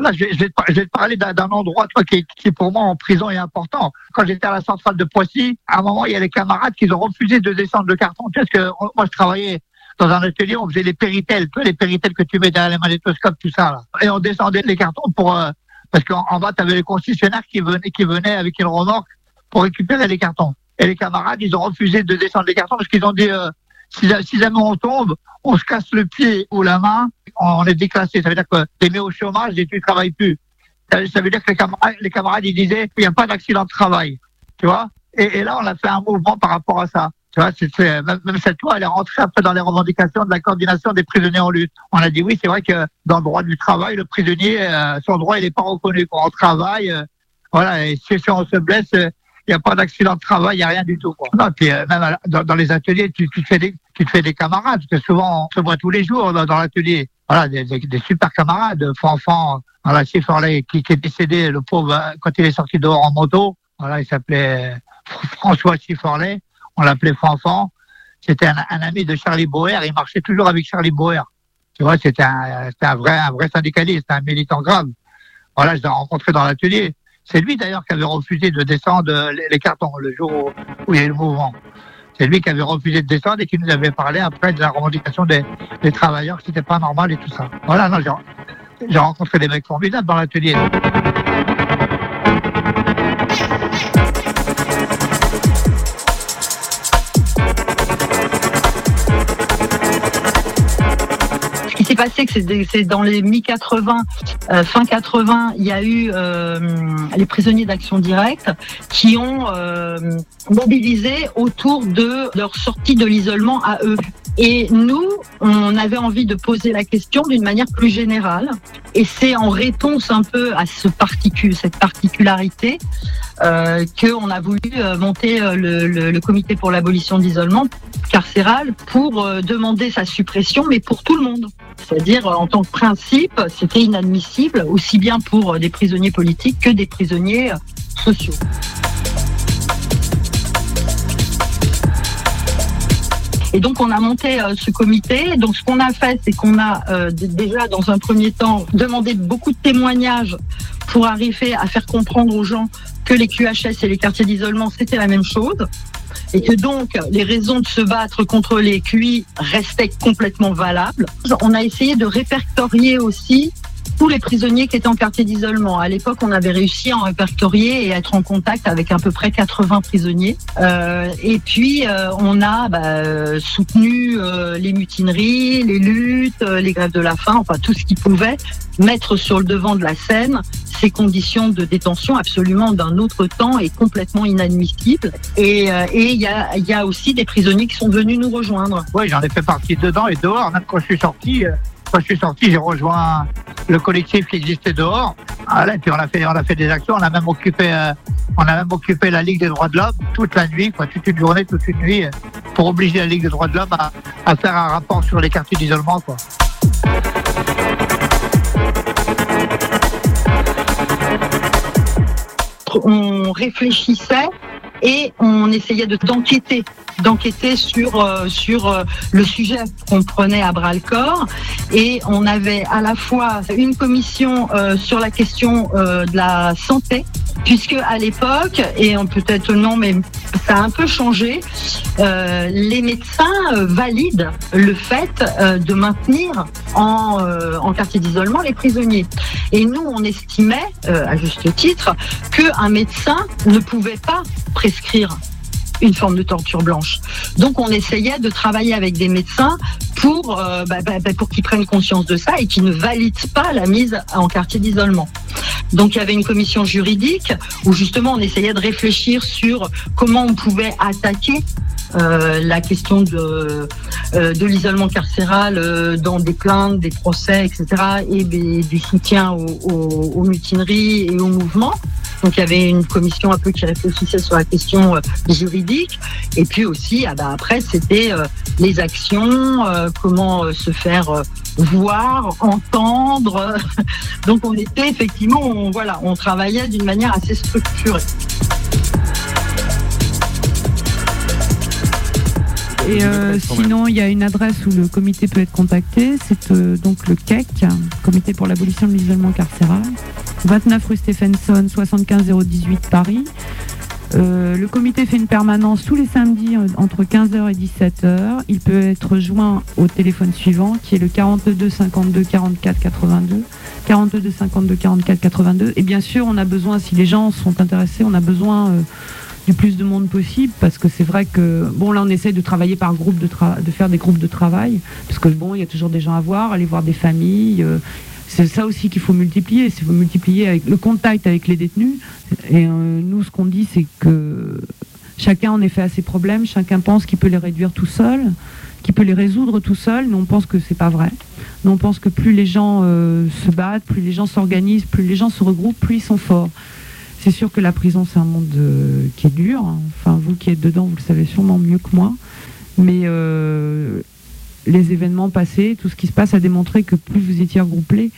[SPEAKER 21] Là, je, vais, te, parler d'un endroit toi, qui, qui, pour moi en prison est important. Quand j'étais à la centrale de Poissy, à un moment, il y a les camarades qui ont refusé de descendre le carton. Parce que moi, je travaillais dans un atelier, on faisait les péritels, les péritels que tu mets derrière les magnétoscopes, tout ça. Là. Et on descendait les cartons pour... Euh, parce qu'en bas, tu avais les concessionnaires qui venaient, qui venaient avec une remorque pour récupérer les cartons. Et les camarades, ils ont refusé de descendre les cartons parce qu'ils ont dit... Euh, si, jamais on tombe, on se casse le pied ou la main, on est déclassé. Ça veut dire que tu mis au chômage et tu ne travailles plus. Ça, veut dire que les camarades, ils disaient il n'y a pas d'accident de travail. Tu vois et, là, on a fait un mouvement par rapport à ça. Tu vois, même, cette loi, elle est rentrée après dans les revendications de la coordination des prisonniers en lutte. On a dit oui, c'est vrai que dans le droit du travail, le prisonnier, euh, son droit, il n'est pas reconnu. Quand on travaille, euh, voilà, et si, on se blesse, euh, il n'y a pas d'accident de travail, il n'y a rien du tout. Non, puis même dans, les ateliers, tu te fais des camarades, parce que souvent on se voit tous les jours dans, l'atelier. Voilà, des, des, super camarades. Fanfan, voilà, Forley, qui, qui est décédé, le pauvre, euh, quand il est sorti dehors en moto. Voilà, il s'appelait François Sifforlet, on l'appelait Fanfan. c'était un, ami de Charlie Boer. Il marchait toujours avec Charlie Boer. Tu vois, c'était un, un vrai, un vrai syndicaliste, un militant grave. Voilà, je l'ai rencontré dans l'atelier. C'est lui d'ailleurs qui avait refusé de descendre les, les cartons le jour où, où il y a eu le mouvement. C'est lui qui avait refusé de descendre et qui nous avait parlé après de la revendication des, des travailleurs, que c'était pas normal et tout ça. Voilà, non, j'ai- j'ai rencontré des mecs formidables dans l'atelier.
[SPEAKER 22] Passé, que c'est dans les mi-80, euh, fin 80, il y a eu euh, les prisonniers d'action directe qui ont euh, mobilisé autour de leur sortie de l'isolement à eux. Et nous, on avait envie de poser la question d'une manière plus générale. Et c'est en réponse un peu à cette particularité euh, qu'on a voulu euh, monter euh, le, comité pour l'abolition de l'isolement carcéral pour demander sa suppression, mais pour tout le monde. C'est-à-dire, en tant que principe, c'était inadmissible, aussi bien pour des prisonniers politiques que des prisonniers sociaux. Et donc on a monté euh, ce comité. Donc ce qu'on a fait, c'est qu'on a euh, déjà dans un premier temps demandé beaucoup de témoignages pour arriver à faire comprendre aux gens que les QHS et les quartiers d'isolement c'était la même chose et que donc les raisons de se battre contre les QI restaient complètement valables. On a essayé de répertorier aussi tous les prisonniers qui étaient en quartier d'isolement. À l'époque, on avait réussi à en répertorier et être en contact avec à peu près 80 prisonniers. Euh, et puis, euh, on a bah, euh, soutenu euh, les mutineries, les luttes, euh, les grèves de la faim, enfin tout ce qui pouvait mettre sur le devant de la scène ces conditions de détention absolument d'un autre temps et complètement inadmissibles. Et euh, et il y, a, y a aussi des prisonniers qui sont venus nous rejoindre.
[SPEAKER 21] Oui, j'en ai fait partie dedans et dehors. Même quand je suis sorti, quand je suis sorti, j'ai rejoint le collectif qui existait dehors. Voilà, et puis on a fait, on a fait des actions. On a même occupé, euh, on a même occupé la Ligue des droits de l'homme toute la nuit, quoi, toute une journée, toute une nuit, pour obliger la Ligue des droits de l'homme à, à faire un rapport sur les quartiers d'isolement, quoi.
[SPEAKER 22] on réfléchissait et on essayait de d'enquêter d'enquêter sur euh, sur euh, le sujet qu'on prenait à bras le corps. Et on avait à la fois une commission euh, sur la question de la santé puisque à l'époque et peut-être non mais ça a un peu changé les médecins valident le fait de maintenir en, en quartier d'isolement les prisonniers. Et nous on estimait à juste titre qu'un médecin ne pouvait pas prescrire une forme de torture blanche. Donc on essayait de travailler avec des médecins pour, euh, bah, bah, bah, pour qu'ils prennent conscience de ça et qu'ils ne valident pas la mise en quartier d'isolement. Donc il y avait une commission juridique où justement on essayait de réfléchir sur comment on pouvait attaquer euh, la question de, euh, de l'isolement carcéral dans des plaintes, des procès, etc. et des- du soutien aux, mutineries et aux mouvements. Donc il y avait une commission un peu qui réfléchissait sur la question euh, Et puis aussi, ah bah, après, c'était euh, les actions, euh, comment euh, se faire voir, entendre. Donc on était effectivement, on, voilà, on travaillait d'une manière assez structurée.
[SPEAKER 23] Et sinon, il y a une adresse où le comité peut être contacté. C'est donc le CEC, Comité pour l'abolition de l'isolement carcéral, 29 rue Stephenson, 75 018 Paris. Euh, le comité fait une permanence tous les samedis euh, entre 15h et 17h. Il peut être joint au téléphone suivant qui est le 42 52 44 82. 42 52 44 82. Et bien sûr, on a besoin, si les gens sont intéressés, on a besoin euh, du plus de monde possible parce que c'est vrai que bon là on essaie de travailler par groupe de tra- de faire des groupes de travail parce que bon il y a toujours des gens à voir aller voir des familles c'est ça aussi qu'il faut multiplier faut multiplier avec le contact avec les détenus et euh, nous ce qu'on dit c'est que chacun en effet a ses problèmes chacun pense qu'il peut les réduire tout seul qu'il peut les résoudre tout seul nous on pense que c'est pas vrai nous on pense que plus les gens euh, se battent plus les gens s'organisent plus les gens se regroupent plus ils sont forts c'est sûr que la prison, c'est un monde euh, qui est dur. Enfin, vous qui êtes dedans, vous le savez sûrement mieux que moi. Mais les événements passés, tout ce qui se passe a démontré que plus vous étiez regroupés,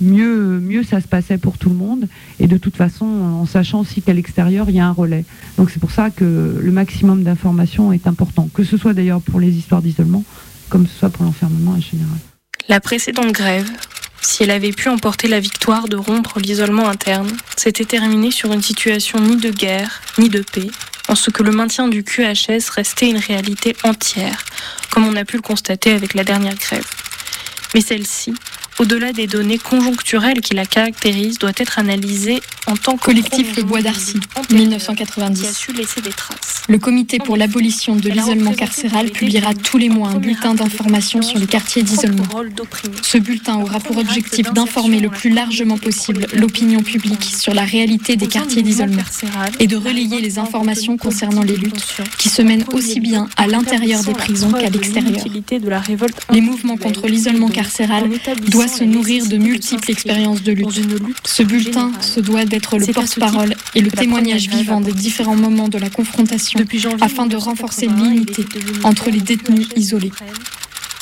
[SPEAKER 23] mieux, mieux ça se passait pour tout le monde. Et de toute façon, en sachant aussi qu'à l'extérieur, il y a un relais. Donc c'est pour ça que le maximum d'informations est important, que ce soit d'ailleurs pour les histoires d'isolement, comme ce soit pour l'enfermement en général.
[SPEAKER 31] La précédente grève, si elle avait pu emporter la victoire de rompre l'isolement interne, s'était terminée sur une situation ni de guerre, ni de paix, en ce que le maintien du QHS restait une réalité entière, comme on a pu le constater avec la dernière grève. Mais celle-ci, au-delà des données conjoncturelles qui la caractérisent, doit être analysée en tant que
[SPEAKER 26] collectif Le Bois d'Arcy, 1990.
[SPEAKER 31] Qui a su laisser des traces.
[SPEAKER 26] Le comité pour l'abolition de l'isolement carcéral publiera tous les mois un bulletin d'information sur les quartiers d'isolement. Ce bulletin aura pour objectif d'informer le plus largement possible l'opinion publique sur la réalité des quartiers d'isolement et de relayer les informations concernant les luttes qui se mènent aussi bien à l'intérieur des prisons qu'à l'extérieur. Les mouvements contre l'isolement carcéral doivent se nourrir de multiples expériences de lutte. Ce bulletin se doit d'être le porte-parole et le témoignage vivant des différents moments de la confrontation afin de renforcer l'unité entre les détenus isolés.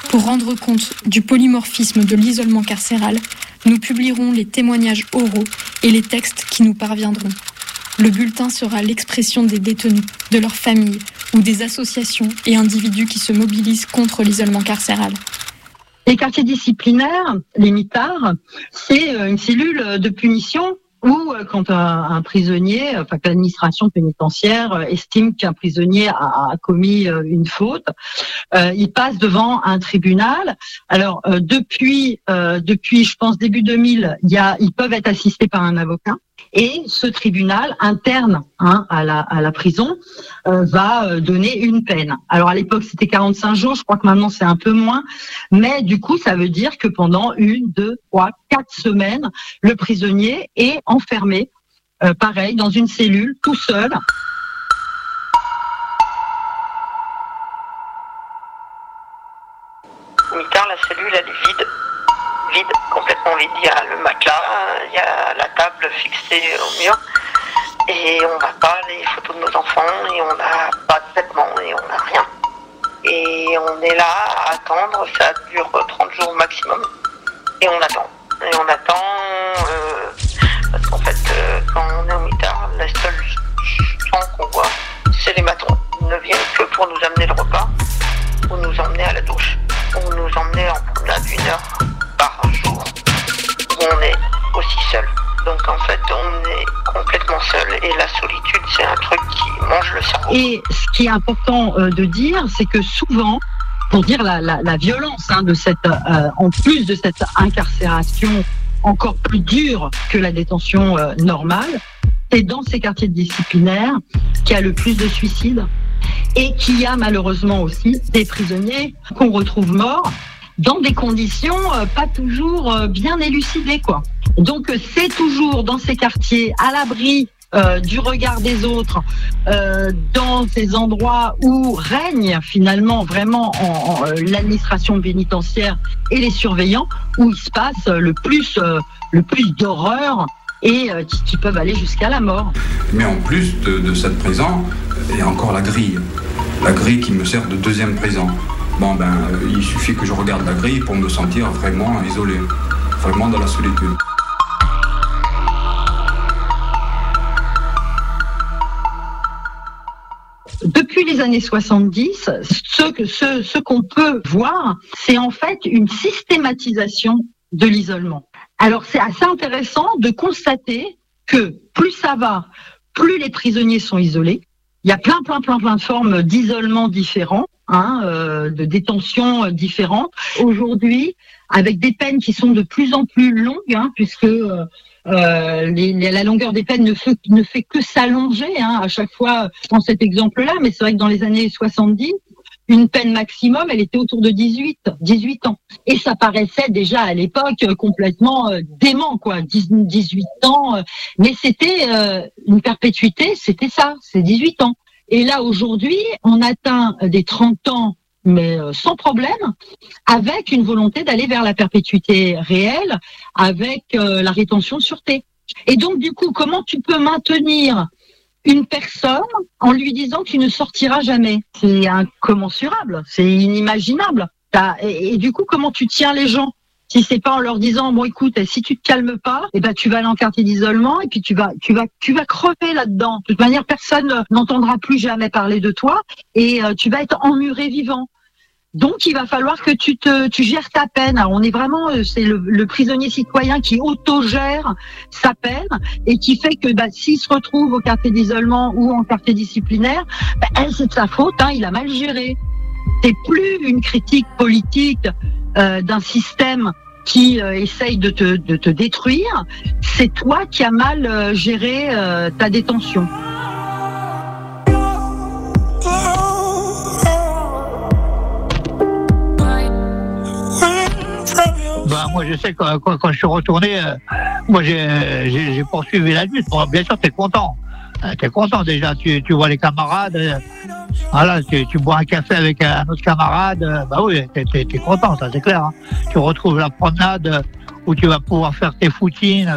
[SPEAKER 26] Pour rendre compte du polymorphisme de l'isolement carcéral, nous publierons les témoignages oraux et les textes qui nous parviendront. Le bulletin sera l'expression des détenus, de leurs familles ou des associations et individus qui se mobilisent contre l'isolement carcéral.
[SPEAKER 22] Les quartiers disciplinaires, les mitards, c'est une cellule de punition ou euh, quand un, prisonnier, enfin que l'administration pénitentiaire euh, estime qu'un prisonnier a, commis euh, une faute, il passe devant un tribunal. Alors depuis depuis je pense début 2000, il y a, ils peuvent être assistés par un avocat. Et ce tribunal interne hein, à, la, prison euh, va euh, donner une peine. Alors à l'époque c'était 45 jours, je crois que maintenant c'est un peu moins, mais du coup ça veut dire que pendant une, deux, trois, quatre semaines, le prisonnier est enfermé, euh, pareil, dans une cellule, tout seul.
[SPEAKER 32] la cellule elle est vide vide, complètement vide. Il y a le matelas, il y a la table fixée au mur. Et on n'a pas les photos de nos enfants, et on n'a pas de vêtements, et on n'a rien. Et on est là à attendre, ça dure 30 jours maximum. Et on attend. Et on attend, euh, parce qu'en fait, euh, quand on est au mitard, la seule chose qu'on voit, c'est les matrons. Ils ne viennent que pour nous amener le repas, ou nous emmener à la douche, ou nous emmener en promenade d'une heure par jour on est aussi seul. Donc en fait, on est complètement seul et la solitude, c'est un truc qui mange le cerveau.
[SPEAKER 22] Et ce qui est important euh, de dire, c'est que souvent, pour dire la, violence hein, euh, en plus de cette incarcération encore plus dure que la détention euh, normale, c'est dans ces quartiers disciplinaires qu'il y a le plus de suicides et qu'il y a malheureusement aussi des prisonniers qu'on retrouve morts dans des conditions euh, pas toujours euh, bien élucidées quoi. Donc euh, c'est toujours dans ces quartiers à l'abri du regard des autres, dans ces endroits où règne finalement vraiment en, l'administration pénitentiaire et les surveillants, où il se passe le plus, le plus d'horreur et qui, peuvent aller jusqu'à la mort.
[SPEAKER 1] Mais en plus de, de cette prison, il y a encore la grille, la grille qui me sert de deuxième prison. Bon ben, il suffit que je regarde la grille pour me sentir vraiment isolé, vraiment dans la solitude.
[SPEAKER 22] Depuis les années 70, ce, ce qu'on peut voir, c'est en fait une systématisation de l'isolement. Alors c'est assez intéressant de constater que plus ça va, plus les prisonniers sont isolés. Il y a plein, plein, plein, plein de formes d'isolement différents. Hein, euh, de détention différentes. Aujourd'hui, avec des peines qui sont de plus en plus longues, hein, puisque euh, euh la longueur des peines ne fait, ne fait que s'allonger hein, à chaque fois dans cet exemple-là, mais c'est vrai que dans les années 70, une peine maximum, elle était autour de 18, 18 ans. Et ça paraissait déjà à l'époque complètement euh, dément, quoi, 18 ans. mais c'était une perpétuité, c'était ça, c'est 18 ans. Et là, aujourd'hui, on atteint des 30 ans, mais euh, sans problème, avec une volonté d'aller vers la perpétuité réelle, avec euh, la rétention de sûreté. Et donc, du coup, comment tu peux maintenir une personne en lui disant qu'il ne sortira jamais? C'est incommensurable, c'est inimaginable. et, du coup, comment tu tiens les gens? Si c'est pas en leur disant bon écoute si tu te calmes pas et eh ben tu vas aller en quartier d'isolement et puis tu vas tu vas tu vas crever là-dedans de toute manière personne n'entendra plus jamais parler de toi et euh, tu vas être emmuré vivant donc, il va falloir que tu te, tu gères ta peine. on est vraiment, euh, c'est le, prisonnier citoyen qui autogère sa peine et qui fait que, bah, s'il se retrouve au quartier d'isolement ou en quartier disciplinaire, bah, elle, c'est de sa faute. Hein, il a mal géré. C'est plus une critique politique d'un système qui euh, essaye de te, de te détruire. C'est toi qui as mal géré ta détention.
[SPEAKER 21] Bah, moi, je sais que quand, je suis retourné, euh, moi, j'ai poursuivi la lutte. bien sûr, tu es content. Euh, tu es content déjà. Tu, tu vois les camarades. Euh, voilà, tu, tu, bois un café avec un autre camarade. bah oui, tu es, content, ça c'est clair. Hein. Tu retrouves la promenade où tu vas pouvoir faire tes footines.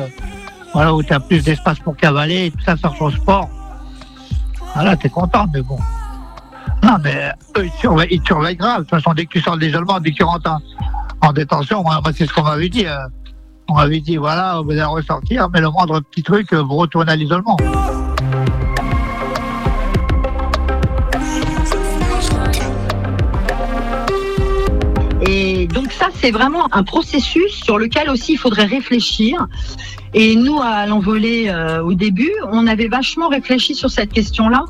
[SPEAKER 21] voilà, où tu as plus d'espace pour cavaler tout ça, sur ton sport. Voilà, tu es content, mais bon. Non, mais eux, ils te surveillent, grave. De toute façon, dès que tu sors de l'isolement, dès que tu rentres en détention. Moi, c'est ce qu'on m'avait dit. Euh. On m'avait dit, voilà, vous allez ressortir, mais le moindre petit truc, vous retournez à l'isolement.
[SPEAKER 22] C'est vraiment un processus sur lequel aussi il faudrait réfléchir. Et nous, à l'envolée euh, au début, on avait vachement réfléchi sur cette question-là,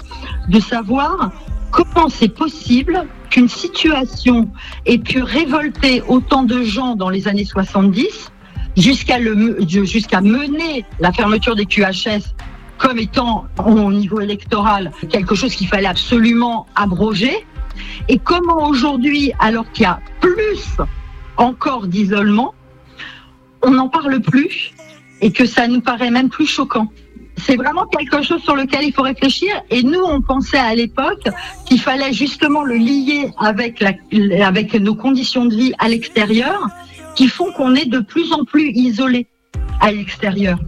[SPEAKER 22] de savoir comment c'est possible qu'une situation ait pu révolter autant de gens dans les années 70 jusqu'à mener la fermeture des QHS comme étant au niveau électoral quelque chose qu'il fallait absolument abroger et comment aujourd'hui alors qu'il y a plus encore d'isolement on n'en parle plus et que ça nous paraît même plus choquant c'est vraiment quelque chose sur lequel il faut réfléchir. Et nous, on pensait à l'époque qu'il fallait justement le lier avec, avec nos conditions de vie à l'extérieur, qui font qu'on est de plus en plus isolé à l'extérieur.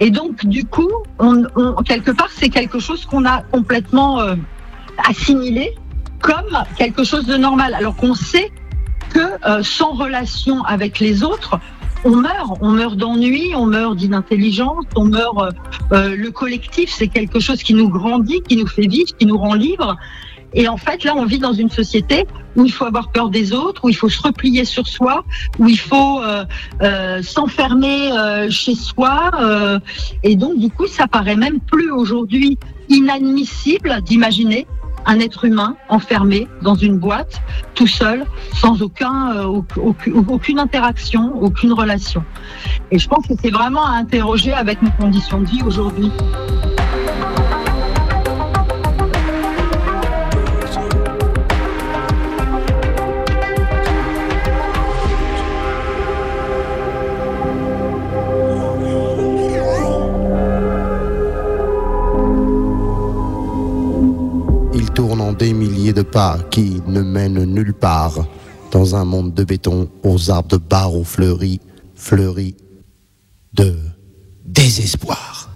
[SPEAKER 22] Et donc, du coup, on, quelque part, c'est quelque chose qu'on a complètement euh, assimilé comme quelque chose de normal, alors qu'on sait que euh, sans relation avec les autres, on meurt, on meurt d'ennui, on meurt d'inintelligence, on meurt. Euh, euh, le collectif, c'est quelque chose qui nous grandit, qui nous fait vivre, qui nous rend libres. Et en fait, là, on vit dans une société où il faut avoir peur des autres, où il faut se replier sur soi, où il faut s'enfermer chez soi. et donc, du coup, ça paraît même plus aujourd'hui inadmissible d'imaginer un être humain enfermé dans une boîte, tout seul, sans euh, aucune interaction, aucune relation. Et je pense que c'est vraiment à interroger avec nos conditions de vie aujourd'hui.
[SPEAKER 17] Des milliers de pas qui ne mènent nulle part, dans un monde de béton aux arbres de barreaux fleuris, fleuris de désespoir.